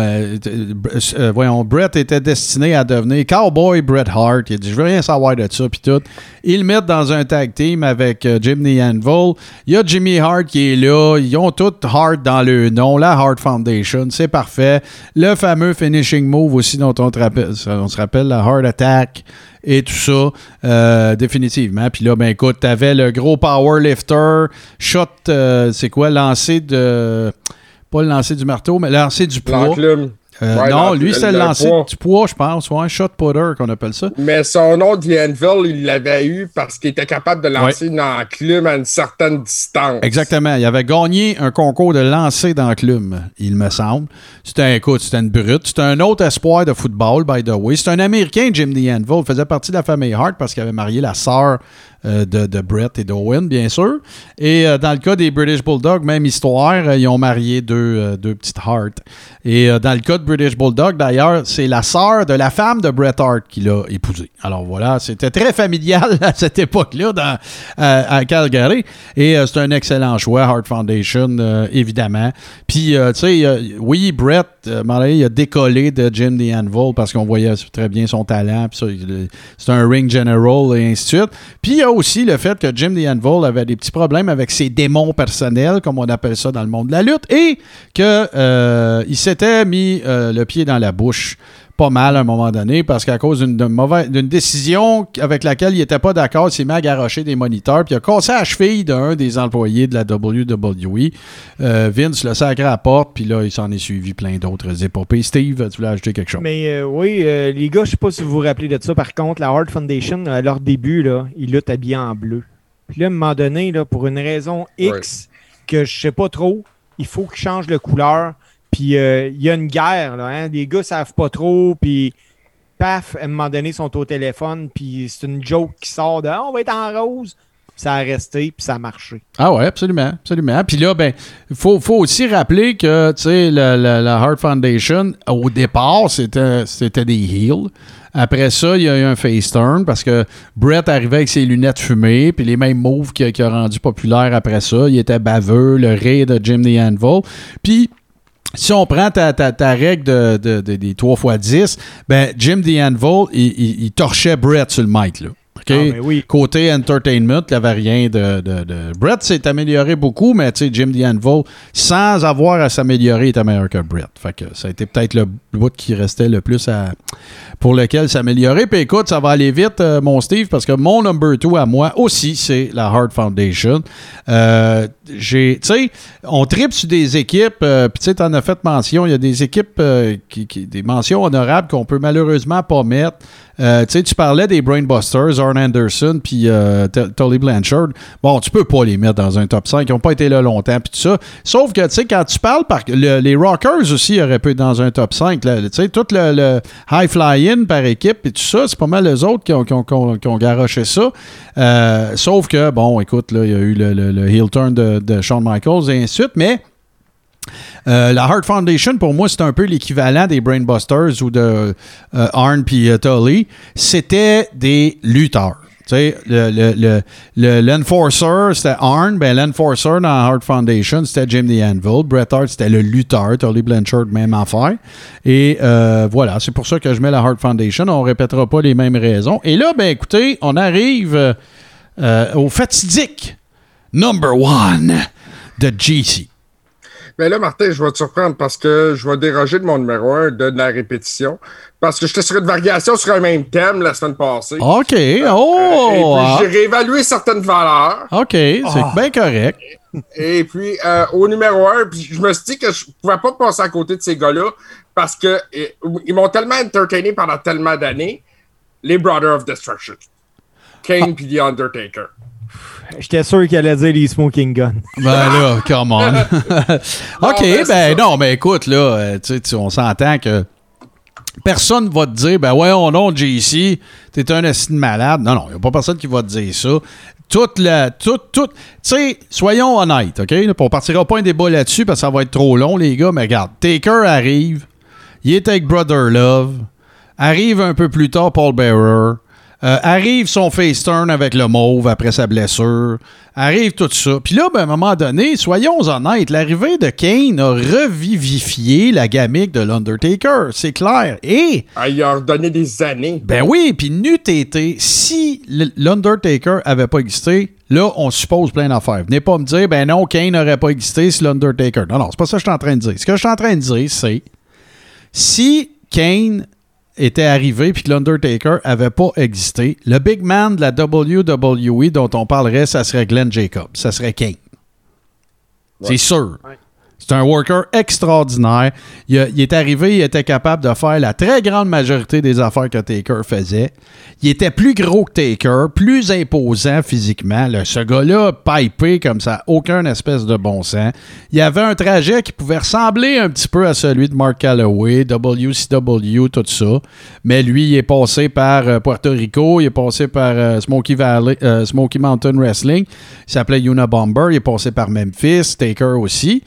voyons, Brett était destiné à devenir Cowboy Bret Hart. Il a dit, je veux rien savoir de ça, puis tout. Ils le mettent dans un tag team avec Jim the Anvil. Il y a Jimmy Hart qui est là. Ils ont tout Hart dans le nom, la Hart Foundation. C'est parfait. Le fameux finishing move aussi dont on, te rappelle, on se rappelle, la Heart Attack et tout ça, euh, définitivement. Puis là, ben écoute, t'avais le gros powerlifter, shot, euh, c'est quoi, lancé de... Pas le lancer du marteau, mais lancer du poids. Euh, Ouais, non, lui, c'est le lancer poids. du poids, je pense. Ouais, shot putter qu'on appelle ça. Mais son nom de Anvil, il l'avait eu parce qu'il était capable de lancer une enclume à une certaine distance. Exactement. Il avait gagné un concours de lancer club, il me semble. C'était un écoute, c'était une brute. C'était un autre espoir de football, by the way. C'est un Américain, Jim The Anvil. Il faisait partie de la famille Hart parce qu'il avait marié la sœur de, de Brett et d'Owen, bien sûr. Et euh, dans le cas des British Bulldogs, même histoire, euh, ils ont marié deux, euh, deux petites Hart. Et euh, dans le cas de British Bulldog, d'ailleurs, c'est la sœur de la femme de Bret Hart qui l'a épousé. Alors voilà, c'était très familial à cette époque-là à, Calgary. Et euh, c'est un excellent choix, Hart Foundation, euh, évidemment. Puis, euh, tu sais, euh, oui, Bret, euh, Marley, il a décollé de Jim the Anvil parce qu'on voyait très bien son talent. Puis c'est un ring general et ainsi de suite. Puis il y aussi le fait que Jim the avait des petits problèmes avec ses démons personnels, comme on appelle ça dans le monde de la lutte, et que euh, s'était mis euh, le pied dans la bouche pas mal à un moment donné parce qu'à cause d'une mauvaise d'une décision avec laquelle il n'était pas d'accord, il s'est mis à garocher des moniteurs puis il a cassé la cheville d'un des employés de la WWE. Euh, Vince le sacré à la porte puis là il s'en est suivi plein d'autres épopées. Steve, tu voulais ajouter quelque chose? Mais euh, oui, euh, les gars, je sais pas si vous vous rappelez de ça. Par contre, la Hart Foundation, à leur début, là, ils luttent habillés en bleu. Puis là, à un moment donné, là, pour une raison X que je sais pas trop, il faut qu'ils changent de couleur. Euh, il y a une guerre, là, hein. Les gars savent pas trop, puis paf, à un moment donné, ils sont au téléphone, puis c'est une joke qui sort de Ah, on va être en rose. Ça a resté, puis ça a marché. Ah ouais, absolument, absolument. Puis là, ben, il faut, faut aussi rappeler que, tu sais, la, la, Heart Foundation, au départ, c'était, c'était des heels. Après ça, il y a eu un face turn parce que Brett arrivait avec ses lunettes fumées, puis les mêmes moves qui, qui a rendu populaire après ça. Il était baveux, le ré de Jim the Anvil. Puis, si on prend ta, ta, ta règle de, de- de- des 3 x 10, ben Jim the Anvil, il, il- il torchait Brett sur le mic, là. Ah, ben oui. Côté entertainment, il n'y avait rien de, de, de- Brett s'est amélioré beaucoup, mais tu sais, Jim the Anvil, sans avoir à s'améliorer, était meilleur que Brett. Fait que ça a été peut-être le bout qui restait le plus à, pour lequel s'améliorer. Puis écoute, ça va aller vite, euh, mon Steve, parce que mon number two à moi aussi, c'est la Heart Foundation. Euh, j'ai, tu sais, on tripe sur des équipes, euh, puis tu sais, t'en as fait mention, il y a des équipes, qui, qui- des mentions honorables qu'on peut malheureusement pas mettre. Euh, tu parlais des Brainbusters, Arn Anderson, puis euh, T- Tully Blanchard. Bon, tu peux pas les mettre dans un top 5. Ils n'ont pas été là longtemps, puis tout ça. Sauf que, tu sais, quand tu parles, par, le- les Rockers aussi auraient pu être dans un top 5. là. Tu sais, tout le, high fly-in par équipe, et tout ça, c'est pas mal les autres qui ont, garoché ça. Euh, sauf que, bon, écoute, là, il y a eu le heel turn de, de Shawn Michaels et ainsi de suite, mais euh, la Heart Foundation, pour moi, c'est un peu l'équivalent des Brainbusters ou de euh, Arn puis euh, Tully. C'était des lutteurs. Le, le, le, le- l'enforcer, c'était Arn. Ben, l'enforcer dans la Heart Foundation, c'était Jim the Anvil. Bret Hart, c'était le lutteur. Tully Blanchard, même affaire. Et euh, voilà, c'est pour ça que je mets la Heart Foundation. On répétera pas les mêmes raisons. Et là, ben, écoutez, on arrive au fatidique number one de GC. Mais là, Martin, je vais te surprendre parce que je vais déroger de mon numéro 1 de, de la répétition. Parce que j'étais sur une variation sur un même thème la semaine passée. OK. Et Oh! puis, ah. j'ai réévalué certaines valeurs. OK, c'est Ah. bien correct. Et puis, euh, au numéro 1, puis je me suis dit que je pouvais pas passer à côté de ces gars-là parce que euh, ils m'ont tellement entertainé pendant tellement d'années. Les Brothers of Destruction. Kane puis The Undertaker. J'étais sûr qu'il allait dire les Smoking Guns. Ben là, come on. OK, ben, c'est ben ça. non, mais écoute, là, euh, tu sais, tu- on s'entend que personne va te dire, ben ouais, oh non, JC, t'es un assis de malade. Non, non, il n'y a pas personne qui va te dire ça. toute la. Tout, tout. Tu sais, soyons honnêtes, OK? On partira pas un débat là-dessus parce que ça va être trop long, les gars. Mais regarde, Taker arrive. Il est avec Brother Love. Arrive un peu plus tard Paul Bearer. Euh, arrive son face turn avec le mauve après sa blessure. Arrive tout ça. Puis là, ben, à un moment donné, soyons honnêtes, l'arrivée de Kane a revivifié la gamique de l'Undertaker. C'est clair. Et. Ah, il a redonné des années. Ben oui, puis n'eût été, si l'Undertaker avait pas existé, là, on suppose plein d'affaires. Venez pas me dire, ben non, Kane n'aurait pas existé si l'Undertaker. Non, non, c'est pas ça que je suis en train de dire. Ce que je suis en train de dire, c'est si Kane était arrivé puis que l'Undertaker avait pas existé, le big man de la WWE dont on parlerait, ça serait Glenn Jacobs. Ça serait Kane. C'est sûr. C'est un worker extraordinaire. Il, est arrivé, il était capable de faire la très grande majorité des affaires que Taker faisait. Il était plus gros que Taker, plus imposant physiquement. Ce gars-là, pipé comme ça, aucun espèce de bon sens. Il avait un trajet qui pouvait ressembler un petit peu à celui de Mark Calloway, WCW, tout ça. Mais lui, il est passé par euh, Puerto Rico, il est passé par euh, Smoky Valley, euh, Smoky Mountain Wrestling. Il s'appelait Unabomber, il est passé par Memphis, Taker aussi.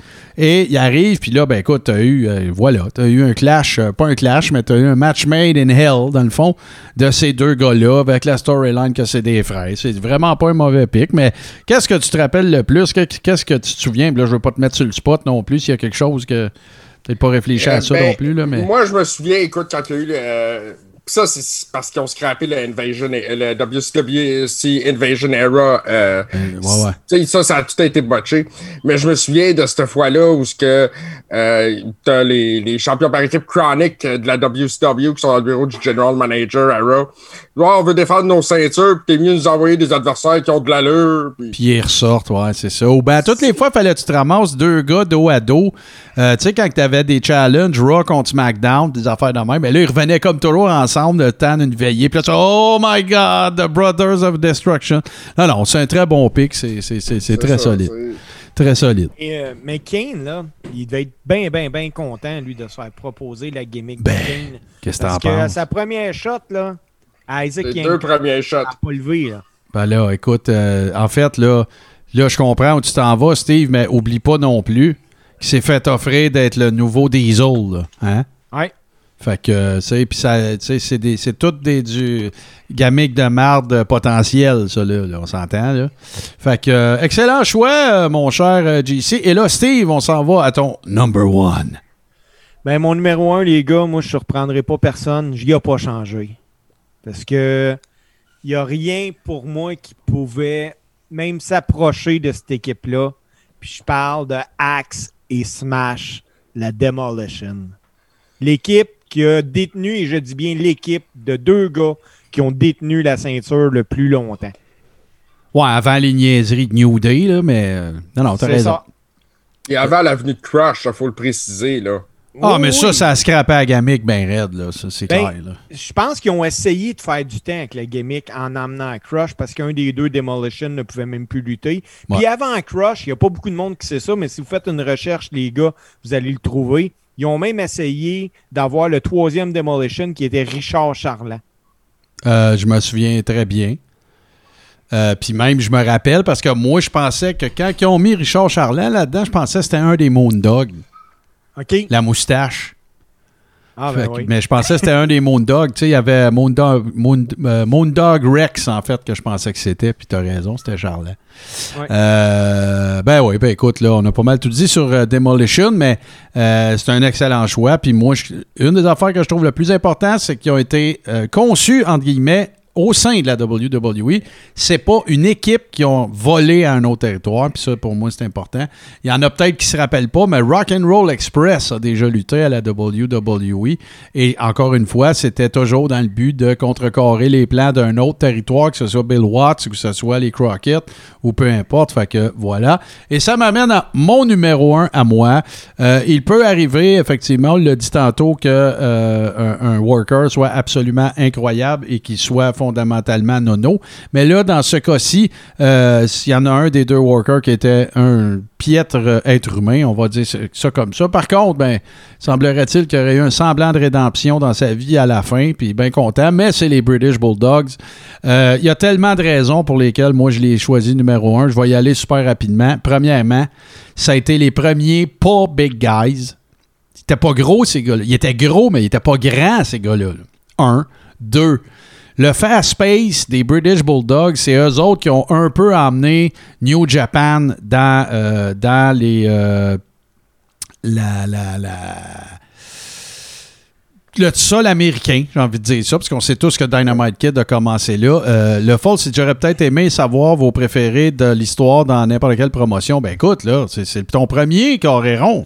Il arrive, puis là, ben écoute, t'as eu, euh, voilà, t'as eu un clash, euh, pas un clash, mais t'as eu un match made in hell, dans le fond, de ces deux gars-là, avec la storyline que c'est des frères. C'est vraiment pas un mauvais pic, mais qu'est-ce que tu te rappelles le plus? Que- Qu'est-ce que tu te souviens? Puis Là, je veux pas te mettre sur le spot non plus, s'il y a quelque chose que peut-être pas réfléchi à Euh, ça ben, non plus, là, mais... Moi, je me souviens, écoute, quand il y a eu le. Euh, ça, c'est parce qu'ils ont scrappé le Invasion, le WCWC Invasion Era. euh, ouais, ouais. tu sais, ça, ça a tout été botché. Mais je me souviens de cette fois-là où ce que euh, t'as les, les champions par équipe chroniques de la WCW qui sont dans le bureau du General Manager à Là, on veut défendre nos ceintures, pis t'es mieux nous envoyer des adversaires qui ont de l'allure. Puis... Puis ils ressortent, ouais, c'est ça. Ou ben, toutes les fois, fallait que tu te ramasses deux gars dos à dos. Euh, tu sais, quand tu avais des challenges, Raw contre SmackDown, des affaires de même, mais là, ils revenaient comme toujours ensemble le temps d'une veillée. Puis là, tu oh my God, The Brothers of Destruction. Non, non, c'est un très bon pic. C'est c'est- c'est- c'est très ça, solide. Très solide. Et, euh, mais Kane, là, il devait être bien, bien, bien content, lui, de se faire proposer la gimmick Ben, de Kane. Qu'est-ce que t'en Parce que à penses? sa première shot, là, Isaac Les deux premiers shots. n'a pas levé, là. Ben là, écoute, euh, en fait, là, là, je comprends où tu t'en vas, Steve, mais oublie pas non plus qu'il s'est fait offrir d'être le nouveau Diesel, là, hein? Ouais. Fait que, euh, tu sais, puis ça, tu sais, c'est tout des du gamique de marde potentiel, ça, là, là, on s'entend, là. Fait que, euh, excellent choix, mon cher JC. Et là, Steve, on s'en va à ton number one. Ben, mon numéro un, les gars, moi, je ne surprendrai pas personne. Je n'y ai pas changé. Parce que il n'y a rien pour moi qui pouvait même s'approcher de cette équipe-là. Puis je parle de Axe et Smash, la Demolition. L'équipe qui a détenu, et je dis bien l'équipe de deux gars qui ont détenu la ceinture le plus longtemps. Ouais, avant les niaiseries de New Day, là, mais... euh, non, non, t'as raison. ça. Et avant l'avenue de Crush, il faut le préciser, là. Ah, Oui, mais ça, oui. ça a scrappé à la gamique ben raide, là, ça, c'est Ben, clair, là. Je pense qu'ils ont essayé de faire du temps avec la gimmick en amenant Crush parce qu'un des deux Demolition ne pouvait même plus lutter. Puis avant Crush, il n'y a pas beaucoup de monde qui sait ça, mais si vous faites une recherche, les gars, vous allez le trouver. Ils ont même essayé d'avoir le troisième Demolition qui était Richard Charland. Euh, je me souviens très bien. Euh, Puis même, je me rappelle, parce que moi, je pensais que quand ils ont mis Richard Charland là-dedans, je pensais que c'était un des Moondogs, OK? la moustache. Ah, ben que- oui. Mais je pensais que c'était un des Moondogs. Tu sais, il y avait Moondog, Moon- euh, Moondog Rex, en fait, que je pensais que c'était. Puis tu as raison, c'était. Ouais. Euh, ben oui, ben écoute, là, on a pas mal tout dit sur euh, Demolition, mais c'est un excellent choix. Puis moi, je- une des affaires que je trouve le plus important, c'est qu'ils ont été conçus, entre guillemets, au sein de la WWE. C'est pas une équipe qui ont volé à un autre territoire, puis ça, pour moi, c'est important. Il y en a peut-être qui se rappellent pas, mais Rock and Roll Express a déjà lutté à la WWE. Et encore une fois, c'était toujours dans le but de contrecarrer les plans d'un autre territoire, que ce soit Bill Watts que ce soit les Crockett ou peu importe. Fait que voilà. Et ça m'amène à mon numéro un à moi. Euh, il peut arriver, effectivement, on l'a dit tantôt, que euh, un worker soit absolument incroyable et qu'il soit fondamentalement nono. Mais là, dans ce cas-ci, euh, s'il y en a un des deux workers qui était un piètre être humain, on va dire ça comme ça. Par contre, ben, semblerait-il qu'il y aurait eu un semblant de rédemption dans sa vie à la fin, puis bien content, mais c'est les British Bulldogs. Euh, Il y a tellement de raisons pour lesquelles moi je l'ai choisi numéro un. Je vais y aller super rapidement. Premièrement, ça a été les premiers pas big guys. Ils étaient pas gros, ces gars-là. Ils étaient gros, mais ils étaient pas grands, ces gars-là. là. Un. Deux. Le fast pace des British Bulldogs, c'est eux autres qui ont un peu emmené New Japan dans, euh, dans les. euh, la, la, la, le sol américain, j'ai envie de dire ça, parce qu'on sait tous que Dynamite Kid a commencé là. Euh, le fall, que j'aurais peut-être aimé savoir vos préférés de l'histoire dans n'importe quelle promotion. Ben écoute, là, c'est, ton premier carré rond.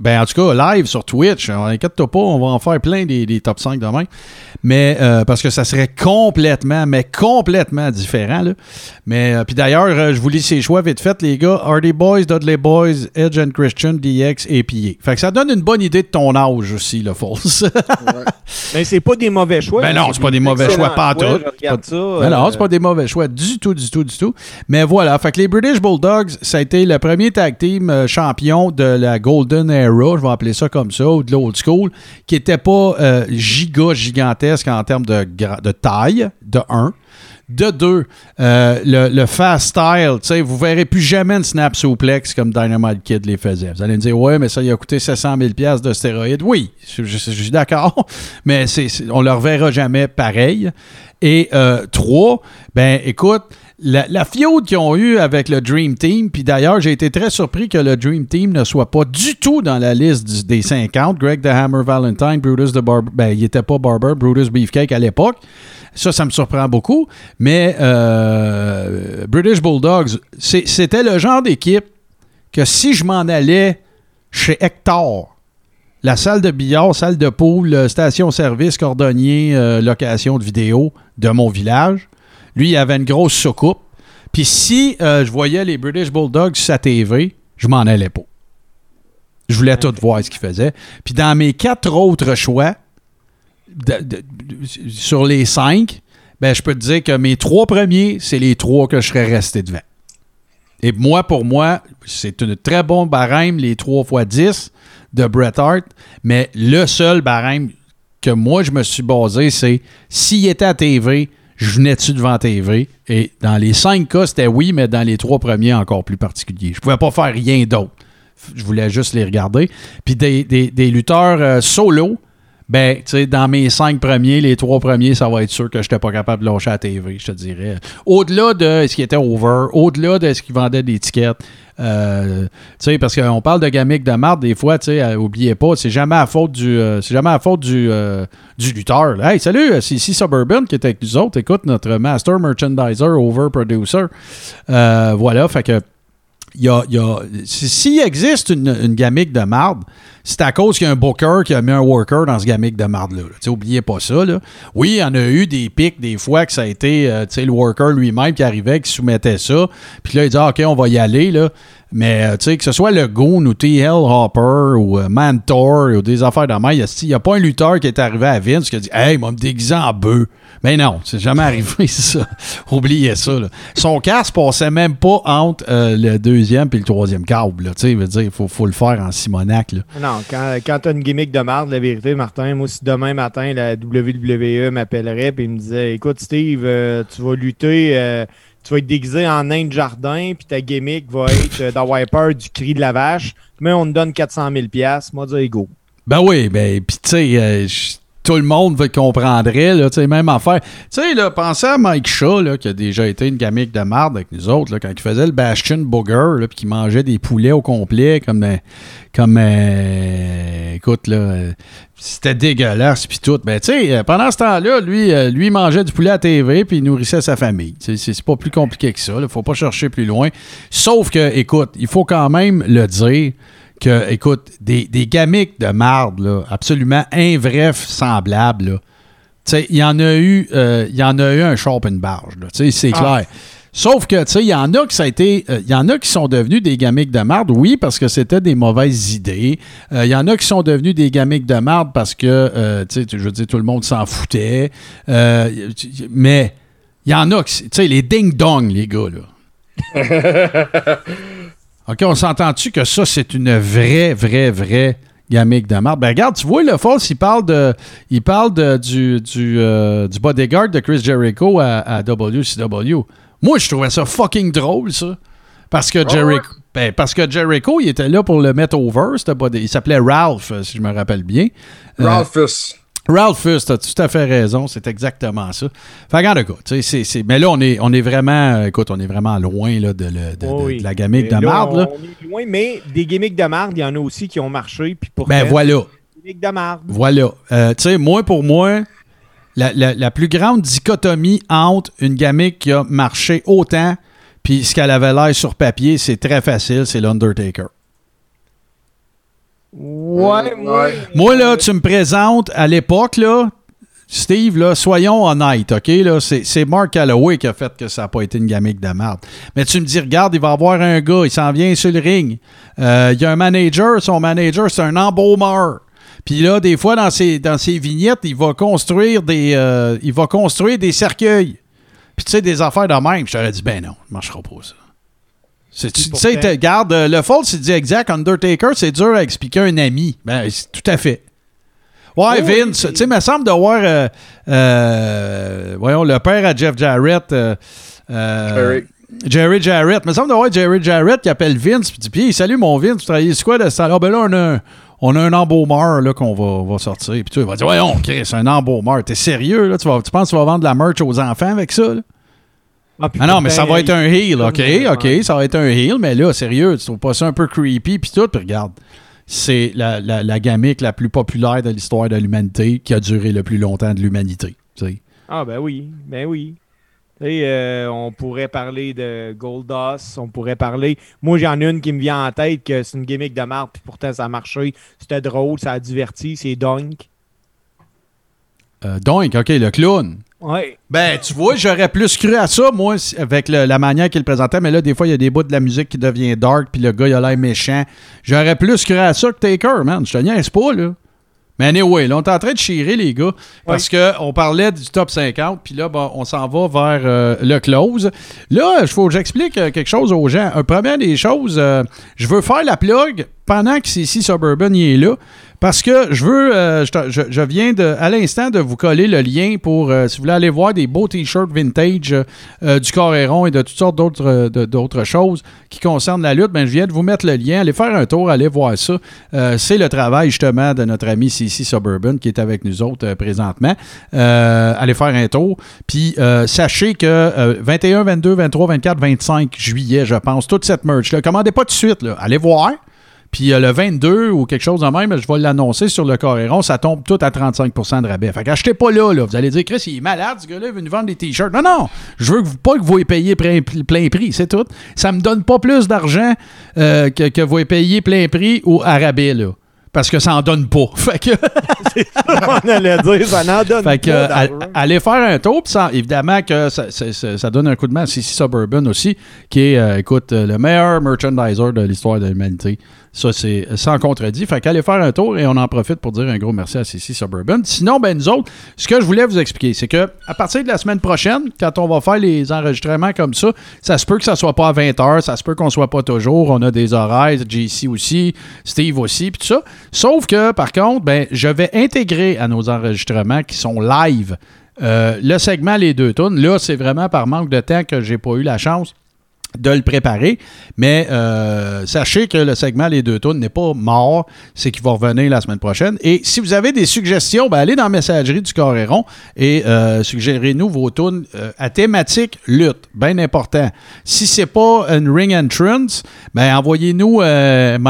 Ben en tout cas, live sur Twitch, on inquiète-toi pas, on va en faire plein des, des top 5 demain. Mais euh, parce que ça serait complètement, mais complètement différent. Là. Mais euh, puis d'ailleurs, euh, je vous lis ces choix vite fait, les gars. Hardy Boys, Dudley Boys, Edge and Christian, DX et PA. Fait que ça donne une bonne idée de ton âge aussi, le False. Mais c'est pas des mauvais choix. Ben non, c'est pas des mauvais choix, pas tout. ça. Ben non, c'est pas des mauvais choix du tout, du tout, du tout. Mais voilà, fait que les British Bulldogs, ça a été le premier tag team champion de la Golden Era, je vais appeler ça comme ça, ou de l'old school, qui était pas giga gigantesque en termes de, de taille, de 1. De deux, euh, le, le fast style, tu sais, vous verrez plus jamais une snap suplex comme Dynamite Kid les faisait. Vous allez me dire, ouais, mais ça, il a coûté 700 000 pièces de stéroïdes. Oui, je, suis d'accord, mais on le reverra jamais pareil. Et euh, trois, ben écoute, la, la qu'ils ont eu avec le Dream Team, puis d'ailleurs, j'ai été très surpris que le Dream Team ne soit pas du tout dans la liste des 50. Greg the Hammer Valentine, Brutus the Barber, ben il était pas Barber, Brutus Beefcake à l'époque. Ça, ça me surprend beaucoup. Mais euh, British Bulldogs, c'était le genre d'équipe que si je m'en allais chez Hector, la salle de billard, salle de pool, euh, station-service, cordonnier, euh, location de vidéo de mon village, lui, il avait une grosse soucoupe. Puis si euh, je voyais les British Bulldogs sur sa TV, je m'en allais pas. Je voulais tout voir ce qu'il faisait. Puis dans mes quatre autres choix, de- de- de- sur les cinq, ben, je peux te dire que mes trois premiers, c'est les trois que je serais resté devant. Et moi, pour moi, c'est une très bon barème, les 3 x 10 de Bret Hart, mais le seul barème que moi, je me suis basé, c'est s'il était à TV, je venais-tu devant TV? Et dans les cinq cas, c'était oui, mais dans les trois premiers, encore plus particulier. Je pouvais pas faire rien d'autre. Je voulais juste les regarder. Puis des lutteurs euh, solo, ben, tu sais, dans mes cinq premiers, les trois premiers, ça va être sûr que je n'étais pas capable de lâcher à la TV, je te dirais. Au-delà de ce qui était over, au-delà de ce qui vendait des tickets, euh, parce qu'on parle de gamique de marde, des fois, tu sais, euh, pas, c'est jamais à faute du, euh, c'est jamais à faute du, euh, du lutteur. Hey, salut, c'est ici Suburban qui est avec nous autres. Écoute, notre master merchandiser, over producer. Voilà, fait que y a, s'il existe une, une gamique de marde, c'est à cause qu'il y a un booker qui a mis un worker dans ce gamique de marde-là. Oubliez pas ça. là. Oui, il y en a eu des pics des fois que ça a été euh, le worker lui-même qui arrivait, qui soumettait ça. Puis là, il dit ah, OK, on va y aller. Là. Mais euh, tu sais, que ce soit le Goon ou T.L. Hopper ou euh, Mantor ou des affaires de il n'y a, pas un lutteur qui est arrivé à Vince qui a dit Hey, m'a me déguisé en bœuf. Mais non, c'est jamais arrivé, ça. Oubliez ça. là. Son casque passait même pas entre euh, le deuxième et le troisième câble. Tu sais, veut dire, il faut, faut le faire en Simonac. Non, quand, quand t'as une gimmick de marde, la vérité, Martin, moi, si demain matin, la WWE m'appellerait et me disait Écoute, Steve, euh, tu vas lutter, tu vas être déguisé en nain de jardin, puis ta gimmick va être euh, dans Wiper du cri de la vache, mais on te donne 400 000 moi, dire go. Ben oui, ben, puis tu sais, euh, tout le monde le comprendrait, là, tu sais, même affaire. Tu sais, là, pensez à Mike Shaw, qui a déjà été une gamique de marde avec nous autres, là, quand il faisait le Bastion Booger, puis qu'il mangeait des poulets au complet, comme, euh, comme, euh, écoute, là, euh, c'était dégueulasse, puis tout. Ben, tu sais, pendant ce temps-là, lui, il mangeait du poulet à TV, puis il nourrissait sa famille. C'est pas plus compliqué que ça, là, faut pas chercher plus loin. Sauf que, écoute, il faut quand même le dire, que, écoute, des, des gamiques de marde, là, absolument. Tu sais, il y en a eu, euh, il y en a eu un shop une barge, là. Tu sais, c'est Ah. clair. Sauf que, tu sais, il y en a qui ça a été. euh, y en a qui sont devenus des gamiques de marde, oui, parce que c'était des mauvaises idées. Euh, Il y en a qui sont devenus des gamiques de marde parce que, tu sais, je veux dire, tout le monde s'en foutait. Mais il y en a qui. Tu sais, les ding-dong, les gars, là. OK, on s'entend-tu que ça, c'est une vraie, vraie, vraie gamique de? Ben, regarde, tu vois, le False, il parle de. Il parle de, du, du, euh, du bodyguard de Chris Jericho à, à WCW. Moi, je trouvais ça fucking drôle, ça. Parce que Jericho. ben, parce que Jericho, il était là pour le mettre over. body- Il s'appelait Ralph, euh, si je me rappelle bien. Euh, Ralphus. Ralphus, t'as tout à fait raison, c'est exactement ça. Fait tout cas, c'est- mais là, on est, on est vraiment, écoute, on est vraiment loin là, de, de- de- oui. de la gamique de marde. On est loin, mais des gimmicks de marde, il y en a aussi qui ont marché. Puis pourtant, Ben voilà, des gimmicks de marde. voilà. Euh, tu sais, moi, pour moi, la, la- la plus grande dichotomie entre une gamique qui a marché autant puis ce qu'elle avait l'air sur papier, c'est très facile, c'est l'Undertaker. Ouais, moi. Ouais. Moi, là, tu me présentes à l'époque, là, Steve, là, soyons honnêtes, OK? Là, c'est, c'est Mark Calloway qui a fait que ça n'a pas été une gamique de merde. Mais tu me dis, regarde, il va y avoir un gars, il s'en vient sur le ring. Euh, il y a un manager, son manager, c'est un embaumeur. Puis là, des fois, dans ses, dans ses vignettes, il va construire des, euh, il va construire des cercueils. Puis tu sais, des affaires de même. Je t'aurais dit, ben non, ça marchera pas, ça. Tu sais, regarde, le fault, c'est dit exact. Undertaker, c'est dur à expliquer à un ami. Ben, c'est- tout à fait. Ouais, oui, Vince, tu sais, il me semble de voir, euh, euh, voyons, le père à Jeff Jarrett. euh, Jerry. Jerry Jarrett. Il me semble de voir Jerry Jarrett qui appelle Vince. Puis il dit Puis, salut mon Vince, tu travailles quoi de ça? Ah, ben là, on a un, on a un embaumeur là, qu'on va, va sortir. Puis tu il va dire Voyons, Chris, c'est un embaumeur. T'es sérieux, là? Tu, vas, tu penses que tu vas vendre de la merch aux enfants avec ça? là? Ah, Ah non, mais ça va être un heel, OK. OK, ça va être un heel, mais là, sérieux, tu trouves pas ça un peu creepy, puis tout, puis regarde, c'est la, la, la gamique la plus populaire de l'histoire de l'humanité qui a duré le plus longtemps de l'humanité, tu sais. Ah, ben oui, ben oui. Et euh, on pourrait parler de Goldust, on pourrait parler. Moi, j'en ai une qui me vient en tête que c'est une gimmick de marde, puis pourtant ça a marché. C'était drôle, ça a diverti, c'est Dunk. Euh, donc, OK, le clown. Ouais. Ben, tu vois, j'aurais plus cru à ça, moi, avec le- la manière qu'il présentait, mais là, des fois, il y a des bouts de la musique qui devient dark, puis le gars, il a l'air méchant. J'aurais plus cru à ça que Taker, man. Je te niaise pas, là. Mais anyway, là, on est en train de chirer, les gars, parce que on parlait du top 50, puis là, ben, on s'en va vers euh, le close. Là, il faut que j'explique euh, quelque chose aux gens. Un première des choses, euh, je veux faire la plug pendant que CC Suburban y est là, parce que je veux, euh, je, viens à l'instant de vous coller le lien pour, euh, si vous voulez aller voir des beaux t-shirts vintage euh, du Coréron et de toutes sortes d'autres, choses qui concernent la lutte, ben, je viens de vous mettre le lien. Allez faire un tour, allez voir ça. C'est le travail justement de notre ami CC Suburban qui est avec nous autres présentement. Allez faire un tour. Puis sachez que euh, 21, 22, 23, 24, 25 juillet, je pense, toute cette merch-là. Commandez pas tout de suite, là. allez voir. Puis euh, le 22 ou quelque chose de même, je vais l'annoncer sur le Coréron, ça tombe tout à 35% de rabais. Fait qu'achetez pas là, là. Vous allez dire, Chris, il est malade, ce gars-là, il veut nous vendre des t-shirts. Non, non, je veux pas que vous payiez plein, plein prix, c'est tout. Ça me donne pas plus d'argent euh, que, que vous payiez plein prix ou à rabais, là. Parce que ça en donne pas. Fait que, on allait dire, ça n'en donne fait que, pas euh, d'argent. all- allez faire un tour. Puis ça- évidemment que ça, ça- ça- ça donne un coup de main à CC Suburban aussi, qui est, euh, écoute, euh, le meilleur merchandiser de l'histoire de l'humanité. Ça, c'est sans contredit. Fait qu'allez faire un tour et on en profite pour dire un gros merci à CC Suburban. Sinon, ben nous autres, ce que je voulais vous expliquer, c'est que à partir de la semaine prochaine, quand on va faire les enregistrements comme ça, ça se peut que ça soit pas à 20h, ça se peut qu'on soit pas toujours. On a des horaires, JC aussi, Steve aussi, puis tout ça. Sauf que, par contre, ben, je vais intégrer à nos enregistrements qui sont live euh, le segment Les deux tonnes. Là, c'est vraiment par manque de temps que j'ai pas eu la chance de le préparer. Mais euh, sachez que le segment Les deux tours n'est pas mort. C'est qu'il va revenir la semaine prochaine. Et si vous avez des suggestions, ben, allez dans la messagerie du Coréron et euh, suggérez-nous vos tunes euh, à thématique lutte. Bien important. Si c'est pas une ring entrance, ben, envoyez-nous.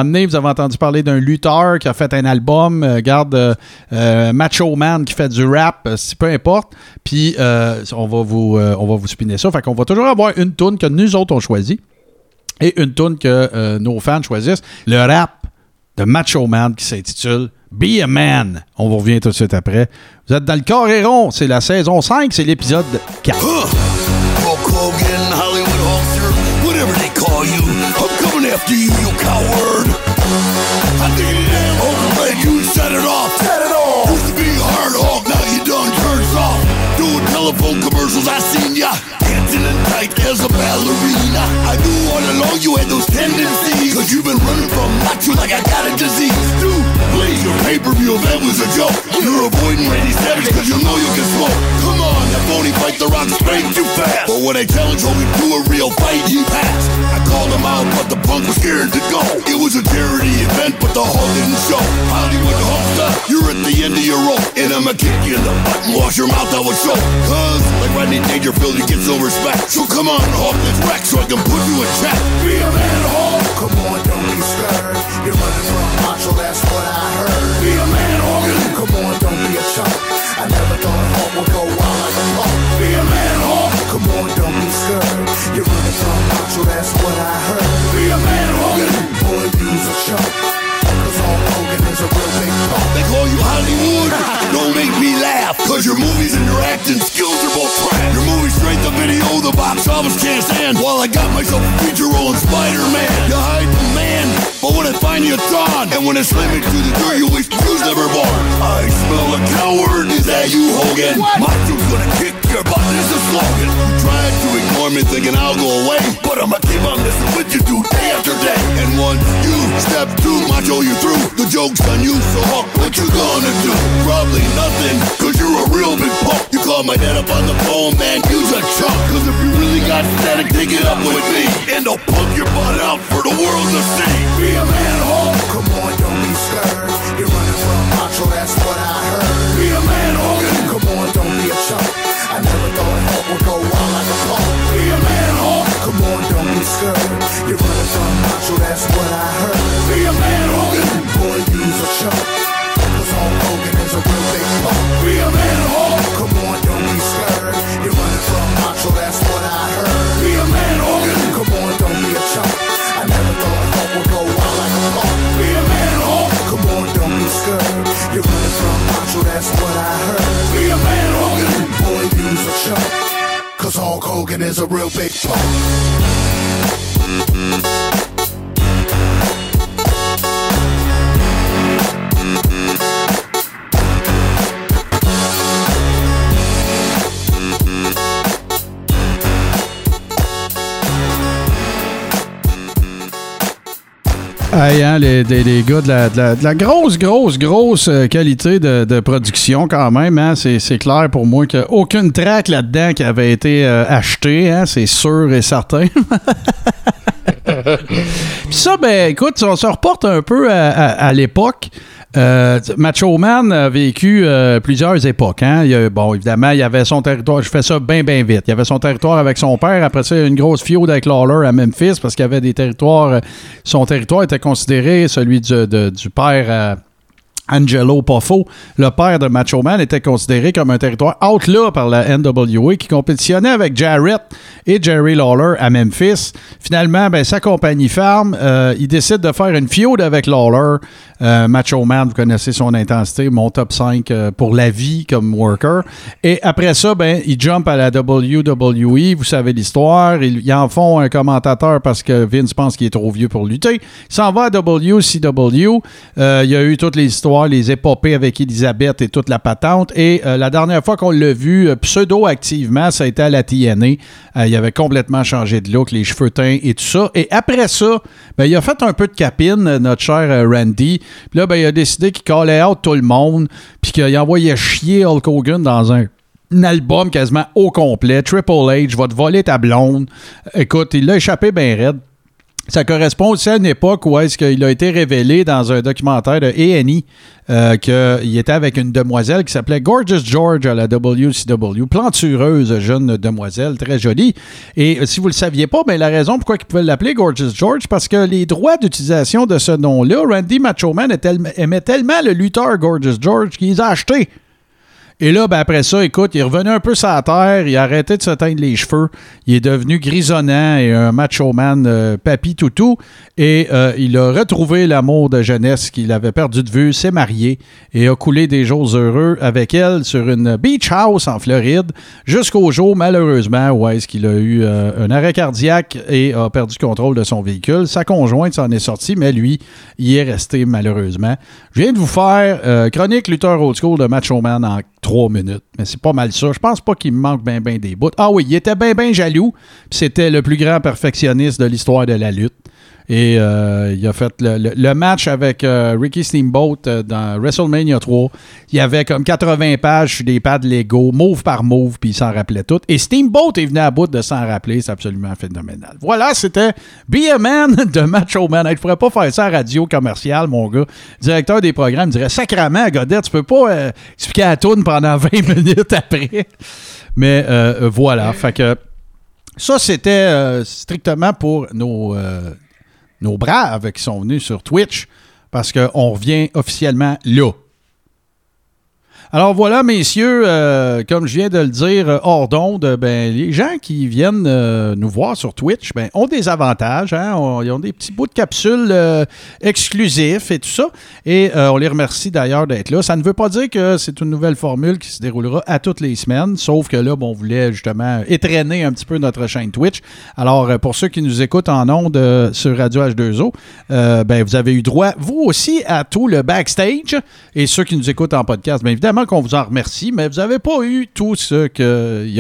Donné, vous avez entendu parler d'un lutteur qui a fait un album. garde Macho Man qui fait du rap. peu importe. Puis on va vous on va vous spinner ça. Fait qu'on va toujours avoir une tune que nous autres on choisit et une tune que euh, nos fans choisissent. Le rap de Macho Man qui s'intitule Be a Man. On vous revient tout de suite après. Vous êtes dans le Coréron, c'est la saison 5, c'est l'épisode 4. Hulk Hogan, Hollywood saw you. I'm coming after you, you coward. I think it damn Hogan let you set it off. Set it off. Used to be a hard hog, now you done turned soft. Doing telephone commercials, I seen ya. As a ballerina. I knew all along you had those tendencies. Cause you've been running from macho like I got a disease. Dude, please, your pay-per-view event was a joke. You're avoiding Randy Savage cause you know you can smoke. Come on, that phony fight the rock straight too fast. But when I challenge Hogan to do a real fight, he passed. I called him out, but the punk was scared to go. It was a charity event, but the hall didn't show. Hollywood Hulkster, you're at the end of your rope. And I'ma kick you in the butt and wash your mouth out with soap. Cause, like Rodney Dangerfield, you get no respect. So come on, Hulk, let's wreck so I can put you in check. Be a man. Come on, don't be scared. You're running from macho, that's what I heard. Be a man, Hogan. Come on, don't be a chump. I never thought Hulk would go wild like a pump. Be a man, Hulk. Come on, don't be scared. You're running from macho, that's what I heard. Be a man, Hogan. Boy, you's a chump. Call you Hollywood. don't make me laugh. Cause your movies and your acting skills are both trash. Your movie straight to video, the box office can't stand. While I got myself a feature role in Spider-Man. You hide the man, but when I find you, it's on. And when I slam it through the door, you wish you was never born. I smell a coward. Is that you, Hogan? My dude's gonna kick your butt. This is slogan. You tried to ignore me, thinking I'll go away, but I'ma keep on messing with you, dude, day after day. And once you step through, macho oh, you through. The joke's on you, so Hulk, what you gonna do? Probably nothing, cause you're a real big punk. You call my dad up on the phone, man, use a chunk. Cause if you really got static, take it up with me. And I'll pump your butt out for the world to see. That's what I heard. Be a man, Hogan. Boy, you's a chump. Cause Hulk Hogan is a real big pump. Be a man, Hulk. Come on, don't be scared. You're running from macho, that's what I heard. Be a man, Hogan. Come on, don't be a chump. I never thought Hulk would go wild like a pump. Be a man, Hulk. Come on, don't be scared. You're running from macho, that's what I heard. Be a man, Hogan. Boy, you's a chump. Cause Hulk Hogan is a real big pump. Hey, hein, les, des- les gars de la, grosse, grosse, grosse euh, qualité de, de production quand même. Hein, c'est, clair pour moi qu'il n'y aucune track là-dedans qui avait été euh, achetée. Hein, c'est sûr et certain. Puis ça, ben écoute, on se reporte un peu à l'époque. Euh, Macho Man a vécu euh, plusieurs époques. Hein. Il bon, évidemment, il avait son territoire. Je fais ça bien, bien vite. Il avait son territoire avec son père. Après ça, une grosse fiode avec Lawler à Memphis parce qu'il avait des territoires. euh, Son territoire était considéré celui du, père. Angelo Poffo, le père de Macho Man, était considéré comme un territoire outlaw par la NWA qui compétitionnait avec Jarrett et Jerry Lawler à Memphis. Finalement, ben, sa compagnie. Euh, il décide de faire une feud avec Lawler. Euh, Macho Man, vous connaissez son intensité, mon top 5 euh, pour la vie comme worker. Et après ça, ben, il jump à la WWE. Vous savez l'histoire. Ils, en font un commentateur parce que Vince pense qu'il est trop vieux pour lutter. Il s'en va à WCW. Euh, il y a eu toutes les histoires, les épopées avec Elisabeth et toute la patente. Et euh, la dernière fois qu'on l'a vu pseudo-activement, ça a été à la TNA. Il avait complètement changé de look, les cheveux teints et tout ça. Et après ça, ben, il a fait un peu de capine, notre cher Randy. Puis là, ben, il a décidé qu'il callait out tout le monde. Puis qu'il envoyait chier Hulk Hogan dans un un album quasiment au complet. Triple H va te voler ta blonde. Écoute, il l'a échappé bien raide. Ça correspond aussi à une époque où est-ce qu'il a été révélé dans un documentaire de A&E euh, qu'il était avec une demoiselle qui s'appelait Gorgeous George à la WCW. Plantureuse jeune demoiselle, très jolie. Et si vous ne le saviez pas, ben, la raison pourquoi il pouvait l'appeler Gorgeous George, parce que les droits d'utilisation de ce nom-là, Randy Macho Man est tel- aimait tellement le lutteur Gorgeous George qu'il les a achetés. Et là, ben, après ça, écoute, il est revenu un peu la terre, il a arrêté de se teindre les cheveux, il est devenu grisonnant et un macho man euh, papy toutou. Et euh, il a retrouvé l'amour de jeunesse qu'il avait perdu de vue, s'est marié et a coulé des jours heureux avec elle sur une beach house en Floride jusqu'au jour, malheureusement, où est-ce qu'il a eu euh, un arrêt cardiaque et a perdu contrôle de son véhicule. Sa conjointe s'en est sortie, mais lui, il est resté malheureusement. Je viens de vous faire euh, chronique lutteur old school de Macho Man en trois minutes. Mais c'est pas mal ça. Je pense pas qu'il me manque bien ben des bouts. Ah oui, il était bien ben jaloux. C'était le plus grand perfectionniste de l'histoire de la lutte. Et euh, il a fait le, match avec euh, Ricky Steamboat euh, dans WrestleMania 3. Il y avait comme 80 pages sur des pads Lego, move par move, puis il s'en rappelait tout. Et Steamboat est venu à bout de s'en rappeler. C'est absolument phénoménal. Voilà, c'était Be a Man de Macho Man. Je pourrais pas faire ça à radio commerciale, mon gars. Directeur des programmes dirait Sacrament, Godette, tu peux pas expliquer à pendant 20 minutes après. Mais voilà. Fait que ça, c'était strictement pour nos, nos braves qui sont venus sur Twitch, parce qu'on revient officiellement là. Alors voilà, messieurs, euh, comme je viens de le dire euh, hors d'onde, ben, les gens qui viennent euh, nous voir sur Twitch ben, ont des avantages. Hein? Ils ont des petits bouts de capsules exclusifs et tout ça. Et on les remercie d'ailleurs d'être là. Ça ne veut pas dire que c'est une nouvelle formule qui se déroulera à toutes les semaines, sauf que là, bon, on voulait justement étraîner un petit peu notre chaîne Twitch. Alors, pour ceux qui nous écoutent en ondes sur Radio H2O, euh, ben, vous avez eu droit, vous aussi, à tout le backstage. Et ceux qui nous écoutent en podcast, bien évidemment qu'on vous en remercie, mais vous n'avez pas eu tout ce qui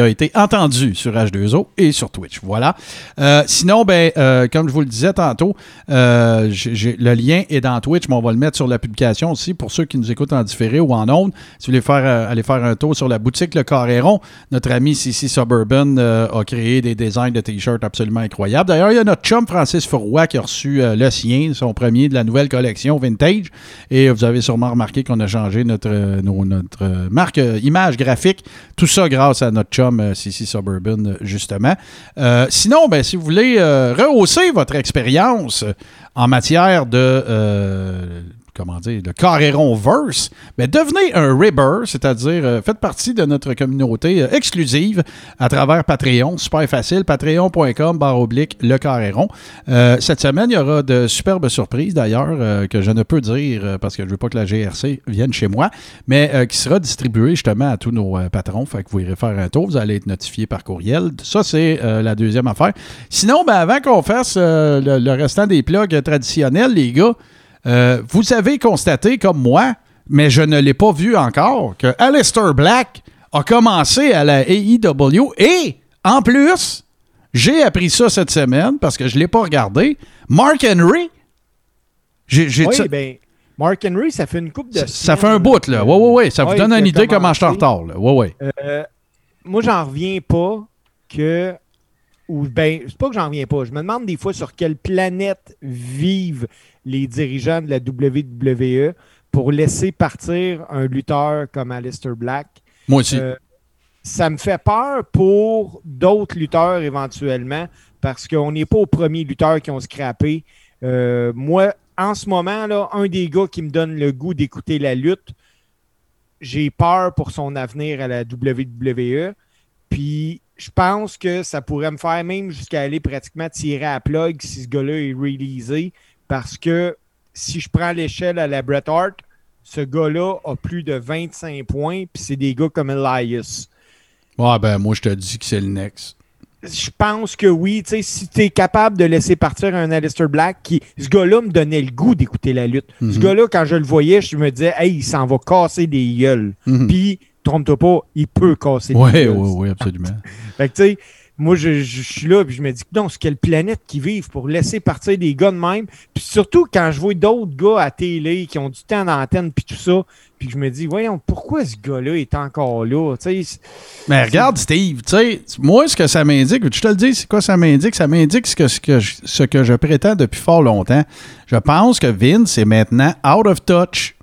a été entendu sur H2O et sur Twitch. Voilà. Euh, sinon, ben, euh, comme je vous le disais tantôt, euh, le lien est dans Twitch, mais on va le mettre sur la publication aussi pour ceux qui nous écoutent en différé ou en ondes. Si vous voulez aller faire un tour sur la boutique Le Carréron, notre ami CC Suburban a créé des designs de t-shirts absolument incroyables. D'ailleurs, il y a notre chum Francis Fourroy qui a reçu le sien, son premier de la nouvelle collection vintage. Et vous avez sûrement remarqué qu'on a changé notre, nos- notre euh, marque euh, image graphique. Tout ça grâce à notre chum CC Suburban, euh, justement. Euh, sinon, ben, si vous voulez rehausser votre expérience en matière de comment dire, le Carréron Verse, ben devenez un Ribber, c'est-à-dire euh, faites partie de notre communauté euh, exclusive à travers Patreon. Super facile, patreon.com barre oblique le Carréron. Euh, cette semaine, il y aura de superbes surprises d'ailleurs que je ne peux dire parce que je veux pas que la GRC vienne chez moi, mais qui sera distribuée justement à tous nos patrons. Fait que vous irez faire un tour, vous allez être notifié par courriel. Ça, c'est la deuxième affaire. Sinon, ben, avant qu'on fasse le, le restant des plugs traditionnels, les gars, euh, vous avez constaté, comme moi, mais je ne l'ai pas vu encore, que Alistair Black a commencé à la AEW et, en plus, j'ai appris ça cette semaine parce que je ne l'ai pas regardé. Mark Henry, j'ai, j'ai- Oui, ben, Mark Henry, ça fait une coupe de ça- fait un bout, là. Ouais, ouais, ouais. Ça vous donne une idée comment je suis en retard, là. Ouais, ouais. Euh, moi, j'en reviens pas que. Ou ben, c'est pas que j'en reviens pas. Je me demande des fois sur quelle planète vivent les dirigeants de la WWE pour laisser partir un lutteur comme Aleister Black. Moi aussi. Euh, ça me fait peur pour d'autres lutteurs éventuellement parce qu'on n'est pas aux premiers lutteurs qui ont scrappé. Euh, moi, en ce moment, là, un des gars qui me donne le goût d'écouter la lutte, j'ai peur pour son avenir à la WWE. Puis je pense que ça pourrait me faire même jusqu'à aller pratiquement tirer à la plug si ce gars-là est releasé. Parce que si je prends l'échelle à la Bret Hart, ce gars-là a plus de 25 points, puis c'est des gars comme Elias. Ouais, ben, moi, je te dis que c'est le next. Je pense que oui. Tu sais, si tu es capable de laisser partir un Alistair Black, qui, ce gars-là me donnait le goût d'écouter la lutte. Ce Mhm. gars-là, quand je le voyais, je me disais, hey, il s'en va casser des gueules. Mhm. Puis, trompe-toi pas, il peut casser gueules. ouais, ouais, absolument. Fait que, tu sais, moi, je, je- je suis là, puis je me dis, non, c'est quelle planète qui vivent pour laisser partir des gars de même. Puis surtout, quand je vois d'autres gars à télé qui ont du temps d'antenne, puis tout ça, puis je me dis, voyons, pourquoi ce gars-là est encore là? Mais regarde, Steve, tu sais, moi, ce que ça m'indique, je te le dis, c'est quoi ça m'indique? Ça m'indique ce que, ce, que je, ce que je prétends depuis fort longtemps. Je pense que Vince est maintenant out of touch.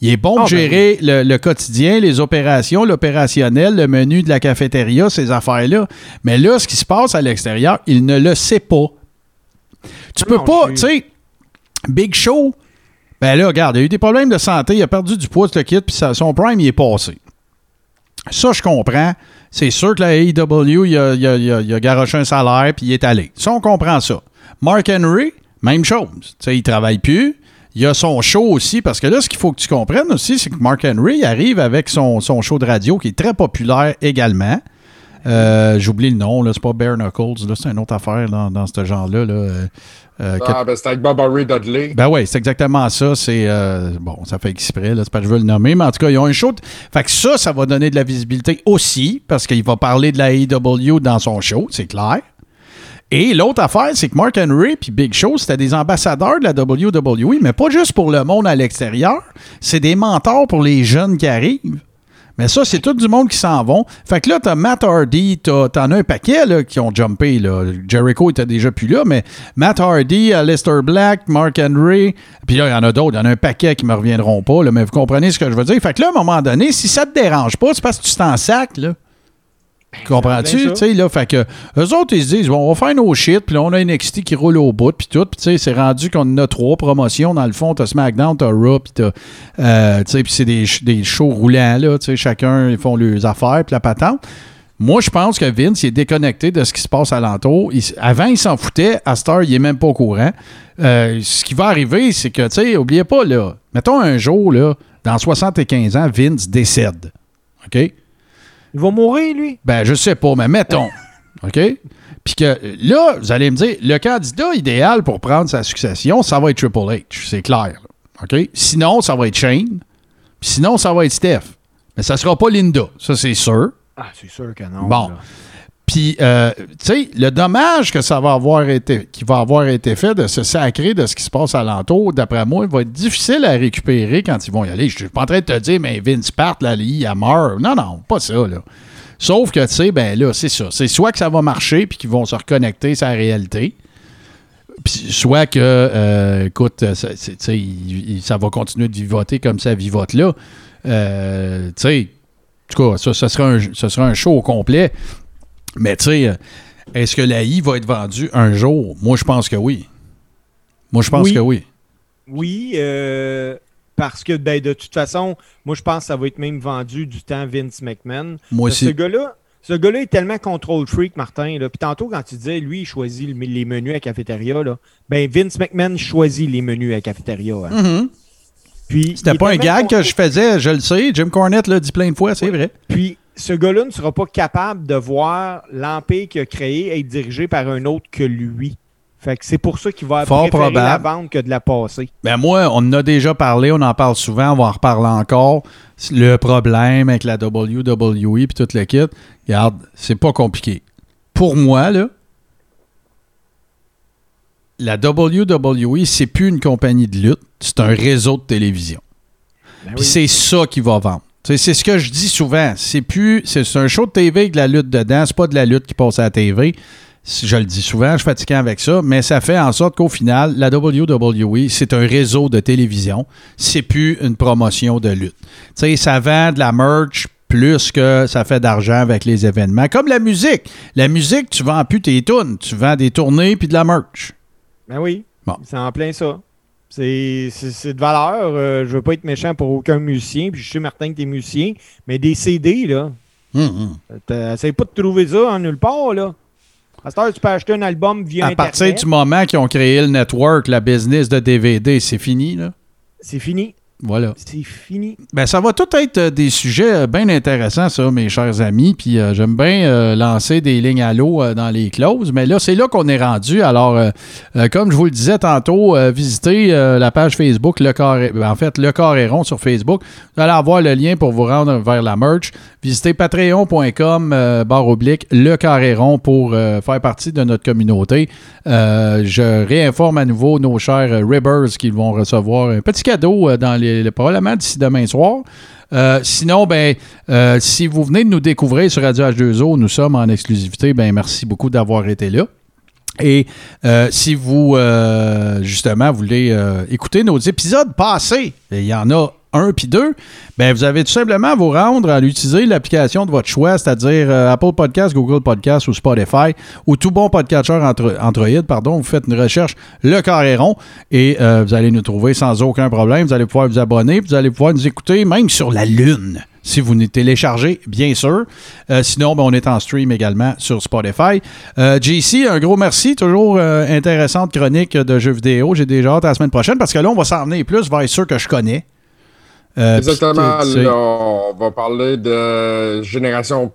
Il est bon Ah, de ben gérer le, le quotidien, les opérations, l'opérationnel, le menu de la cafétéria, ces affaires-là. Mais là, ce qui se passe à l'extérieur, il ne le sait pas. Tu peux non, pas, je tu sais, Big Show, ben là, regarde, il a eu des problèmes de santé, il a perdu du poids, ce kit, puis son prime, il est passé. Ça, je comprends. C'est sûr que la AEW, il a, il a- il a- il a garoché un salaire puis il est allé. Ça, on comprend ça. Mark Henry, même chose. Tu sais, il travaille plus. Il a son show aussi, parce que là, ce qu'il faut que tu comprennes aussi, c'est que Mark Henry arrive avec son, son show de radio qui est très populaire également. Euh, J'oublie le nom, là, c'est pas Bare Knuckles, là, c'est une autre affaire dans, dans ce genre-là. là. Euh, euh, Ah, ben, c'est avec Bob Dudley. ben oui, c'est exactement ça. C'est euh, bon, ça fait exprès, là, c'est pas que je veux le nommer, mais en tout cas, ils ont un show. de- Fait que ça, ça va donner de la visibilité aussi, parce qu'il va parler de la AEW dans son show, c'est clair. Et l'autre affaire, c'est que Mark Henry puis Big Show, c'était des ambassadeurs de la WWE, mais pas juste pour le monde à l'extérieur, c'est des mentors pour les jeunes qui arrivent. Mais ça, c'est tout du monde qui s'en vont. Fait que là, t'as Matt Hardy, t'en as un paquet là, qui ont jumpé. Jericho était déjà plus là, mais Matt Hardy, Aleister Black, Mark Henry, puis là, il y en a d'autres. Il y en a un paquet qui me reviendront pas, mais vous comprenez ce que je veux dire. Fait que là, à un moment donné, si ça te dérange pas, c'est parce que tu t'en sac, là. Comprends-tu? Tu sais, là, fait que eux autres, ils se disent, bon, on va faire nos shit, puis là, on a une NXT qui roule au bout, puis tout, puis tu sais, c'est rendu qu'on a trois promotions, dans le fond, t'as SmackDown, t'as Raw, puis t'as, euh, tu sais, puis c'est des, des shows roulants, là, tu sais, chacun, ils font leurs affaires, puis la patente. Moi, je pense que Vince il est déconnecté de ce qui se passe alentour. Il avant, il s'en foutait. À Star, il est même pas au courant. Euh, ce qui va arriver, c'est que, tu sais, oubliez pas, là, mettons un jour, là, dans 75 ans, Vince décède. OK? Il va mourir, lui. Ben, je sais pas, mais mettons. OK? Puis que là, vous allez me dire, le candidat idéal pour prendre sa succession, ça va être Triple H, c'est clair. là. OK? Sinon, ça va être Shane. Puis sinon, ça va être Steph. Mais ça sera pas Linda, ça c'est sûr. Ah, c'est sûr que non. Bon. là. Puis, euh, tu sais, le dommage que ça va avoir été, qui va avoir été fait de se sacrer de ce qui se passe alentour, d'après moi, il va être difficile à récupérer quand ils vont y aller. Je suis pas en train de te dire, mais Vince part, là, il a meurt. Non, non, pas ça, là. Sauf que, tu sais, ben là, c'est ça. C'est soit que ça va marcher puis qu'ils vont se reconnecter sur la réalité. Puis soit que, euh, écoute, ça, il- ça va continuer de vivoter comme ça vivote là. Euh, tu sais, en tout cas, ça, ça sera un, ce sera un show complet. Mais tu sais, euh, est-ce que la I va être vendue un jour? Moi, je pense que oui. Moi, je pense Oui. que oui. Oui, euh, parce que ben, de toute façon, moi je pense que ça va être même vendu du temps Vince McMahon. Moi que Ce aussi. gars-là, ce gars-là est tellement control freak, Martin. Là. Puis tantôt, quand tu disais, lui, il choisit le- les menus à cafétéria, là, ben Vince McMahon choisit les menus à cafétéria. hein. Mhm. Puis, C'était pas un gag que je faisais, je le sais. Jim Cornette l'a dit plein de fois, c'est vrai. Puis ce gars-là ne sera pas capable de voir l'empire qu'il a créé être dirigé par un autre que lui. Fait que c'est pour ça qu'il va Fort préférer la probable. vendre que de la passer. Ben moi, on en a déjà parlé, on en parle souvent, on va en reparler encore. Le problème avec la WWE puis tout le kit, regarde, c'est pas compliqué. Pour moi, là, la WWE, c'est plus une compagnie de lutte, c'est un réseau de télévision. Ben Puis oui. c'est ça qui va vendre. C'est ce que je dis souvent. C'est plus. C'est un show de TV avec de la lutte dedans. C'est pas de la lutte qui passe à la TV. Je le dis souvent, je suis avec ça, mais ça fait en sorte qu'au final, la WWE, c'est un réseau de télévision. C'est plus une promotion de lutte. Sais, ça vend de la merch plus que ça fait d'argent avec les événements. Comme la musique. La musique, tu vends plus tes tunes. Tu vends des tournées puis de la merch. Ben oui, Bon. c'est en plein ça. C'est c'est- c'est de valeur. Euh, je veux pas être méchant pour aucun musicien, puis je sais, Martin, que t'es musicien, mais des CD, là, t'essayes pas de trouver ça en nulle part, là. À cette heure, tu peux acheter un album via À partir du moment qu'ils ont créé le network, la business de DVD, c'est fini, là. C'est fini. Voilà. C'est fini. Ben, ça va tout être euh, des sujets euh, bien intéressants, ça, mes chers amis. Puis euh, j'aime bien lancer des lignes à l'eau dans les clauses. Mais là, c'est là qu'on est rendu. Alors, comme je vous le disais tantôt, visitez la page Facebook, le carré, ben, en fait, le carré rond sur Facebook. Vous allez avoir le lien pour vous rendre vers la merch. Visitez patreon.com, barre oblique, le carré rond pour faire partie de notre communauté. Je réinforme à nouveau nos chers Ribbers qui vont recevoir un petit cadeau dans les, le- probablement d'ici demain soir. Euh, sinon, ben, euh, si vous venez de nous découvrir sur Radio H2O, nous sommes en exclusivité. Ben, merci beaucoup d'avoir été là. Et euh, si vous, justement, voulez écouter nos épisodes passés, et il y en a un puis deux, ben vous avez tout simplement à vous rendre à utiliser l'application de votre choix, c'est-à-dire euh, Apple Podcast, Google Podcast ou Spotify ou tout bon podcatcher Andro- Android, pardon. Vous faites une recherche Le Carré rond et euh, vous allez nous trouver sans aucun problème. Vous allez pouvoir vous abonner, vous allez pouvoir nous écouter même sur la Lune. si vous nous téléchargez, bien sûr. Euh, sinon, ben, on est en stream également sur Spotify. JC, un gros merci. Toujours intéressante chronique de jeux vidéo. J'ai déjà hâte à la semaine prochaine parce que là, on va s'en venir plus vers ceux que je connais. Euh, Exactement. Là, on va parler de génération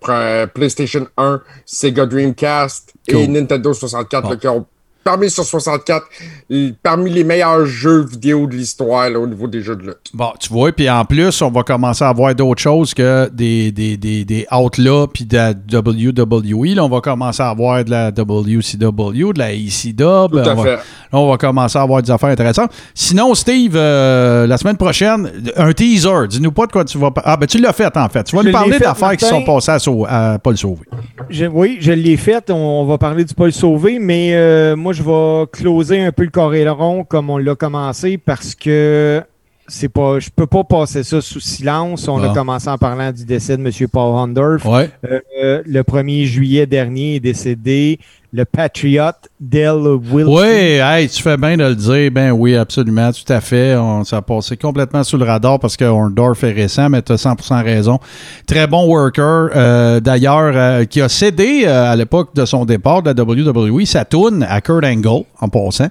PlayStation 1, Sega Dreamcast et. Nintendo 64 Bon. là, qui ont parmi sur 64 l- parmi les meilleurs jeux vidéo de l'histoire là, au niveau des jeux de lutte. Bon, tu vois, puis en plus, on va commencer à voir d'autres choses que des, des, des, des Outlaws puis de la WWE. Là, on va commencer à avoir de la WCW, de la ECW. Tout à on va- fait. Là, on va commencer à avoir des affaires intéressantes. Sinon, Steve, euh, la semaine prochaine, un teaser. Dis-nous pas de quoi tu vas parler. Ah, ben tu l'as fait, en fait. Tu vas Je nous parler d'affaires qui sont passées à, Sau- à Paul Sauvé. Je- oui, je l'ai fait. On, on va parler du Paul Sauvé, mais euh, moi, je vais closer un peu le rond comme on l'a commencé parce que c'est pas, je peux pas passer ça sous silence. On a commencé en parlant du décès de M. Paul Hondorf. Ouais. Euh, le 1er juillet dernier est décédé le patriote Del Wilson. Oui, hey, tu fais bien de le dire. Ben oui, absolument, tout à fait. On, ça a passé complètement sous le radar parce que Orndorff est récent, mais tu as 100% raison. Très bon worker, euh, d'ailleurs, euh, qui a cédé à l'époque de son départ de la WWE sa tourne à Kurt Angle, en passant.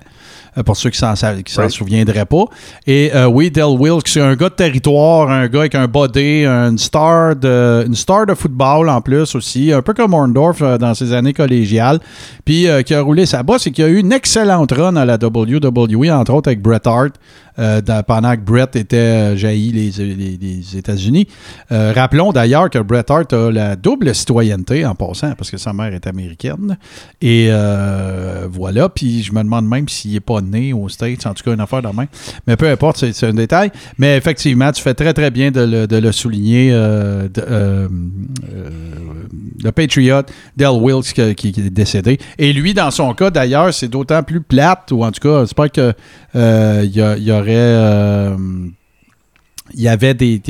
Euh, Pour ceux qui s'en qui s'en Right. souviendraient pas. Et euh, oui, Del Wilkes, c'est un gars de territoire, un gars avec un body, une star de, une star de football en plus aussi, un peu comme Orndorff euh, dans ses années collégiales. Puis euh, qui a roulé sa bosse et qui a eu une excellente run à la WWE, entre autres avec Bret Hart, dans- pendant que Bret était euh, jailli les, les- les États-Unis. Euh, rappelons d'ailleurs que Bret Hart a la double citoyenneté en passant, parce que sa mère est américaine. Et euh, voilà, puis je me demande même s'il n'est pas né aux States, en tout cas une affaire de main. Mais peu importe, c'est un détail. Mais effectivement, tu fais très très bien de le, souligner. euh, euh, euh, le Patriot, Del Wilkes, qui, qui- est décédé. Et lui, dans son cas, d'ailleurs, c'est d'autant plus plate, ou en tout cas, j'espère que euh, il y, y aurait. Il y avait des,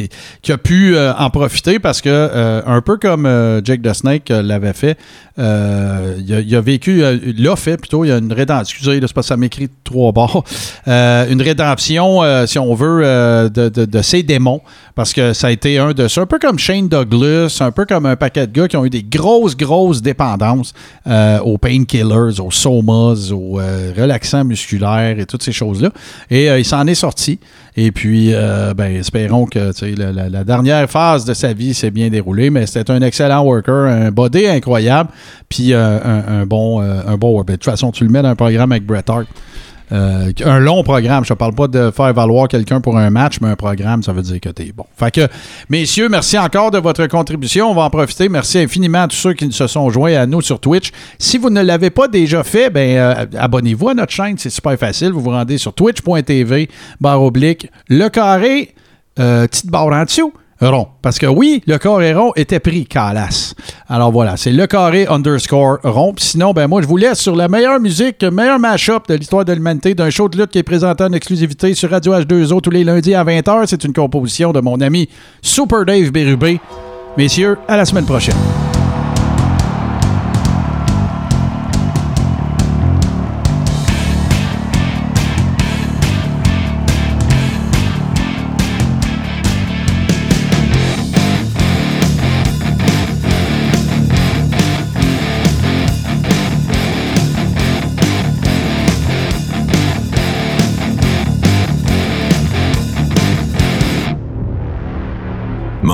qui a pu euh, en profiter parce que euh, un peu comme euh, Jake the Snake l'avait fait, il, a, il vécu, euh, l'a fait plutôt, il y a une rédemption, excusez, là, que ça m'écrit trois bords, une rédemption, si on veut, de, de- de ses démons, parce que ça a été un de ceux, un peu comme Shane Douglas, un peu comme un paquet de gars qui ont eu des grosses, grosses dépendances aux painkillers, aux somas, aux relaxants musculaires et toutes ces choses-là. Et euh, il s'en est sorti. Et puis, euh, ben, espérons que la, dernière phase de sa vie s'est bien déroulée, mais c'était un excellent worker, un body incroyable, puis euh, un, un bon, euh, un bon worker. De toute façon, tu le mets dans un programme avec Bret Hart. Euh, un long programme. Je ne parle pas de faire valoir quelqu'un pour un match, mais un programme, ça veut dire que tu es bon. Fait que, messieurs, merci encore de votre contribution. On va en profiter. Merci infiniment à tous ceux qui se sont joints à nous sur Twitch. Si vous ne l'avez pas déjà fait, ben, euh, abonnez-vous à notre chaîne. C'est super facile. Vous vous rendez sur twitch.tv, barre oblique, le carré, euh, petite barre en dessous rond. Parce que oui, le carré rond était pris calasse. Alors voilà, c'est le carré underscore rond. Sinon, ben moi, je vous laisse sur la meilleure musique, le meilleur mash-up de l'histoire de l'humanité d'un show de lutte qui est présenté en exclusivité sur Radio H2O tous les lundis à 20h. C'est une composition de mon ami Super Dave Bérubé. Messieurs, à la semaine prochaine.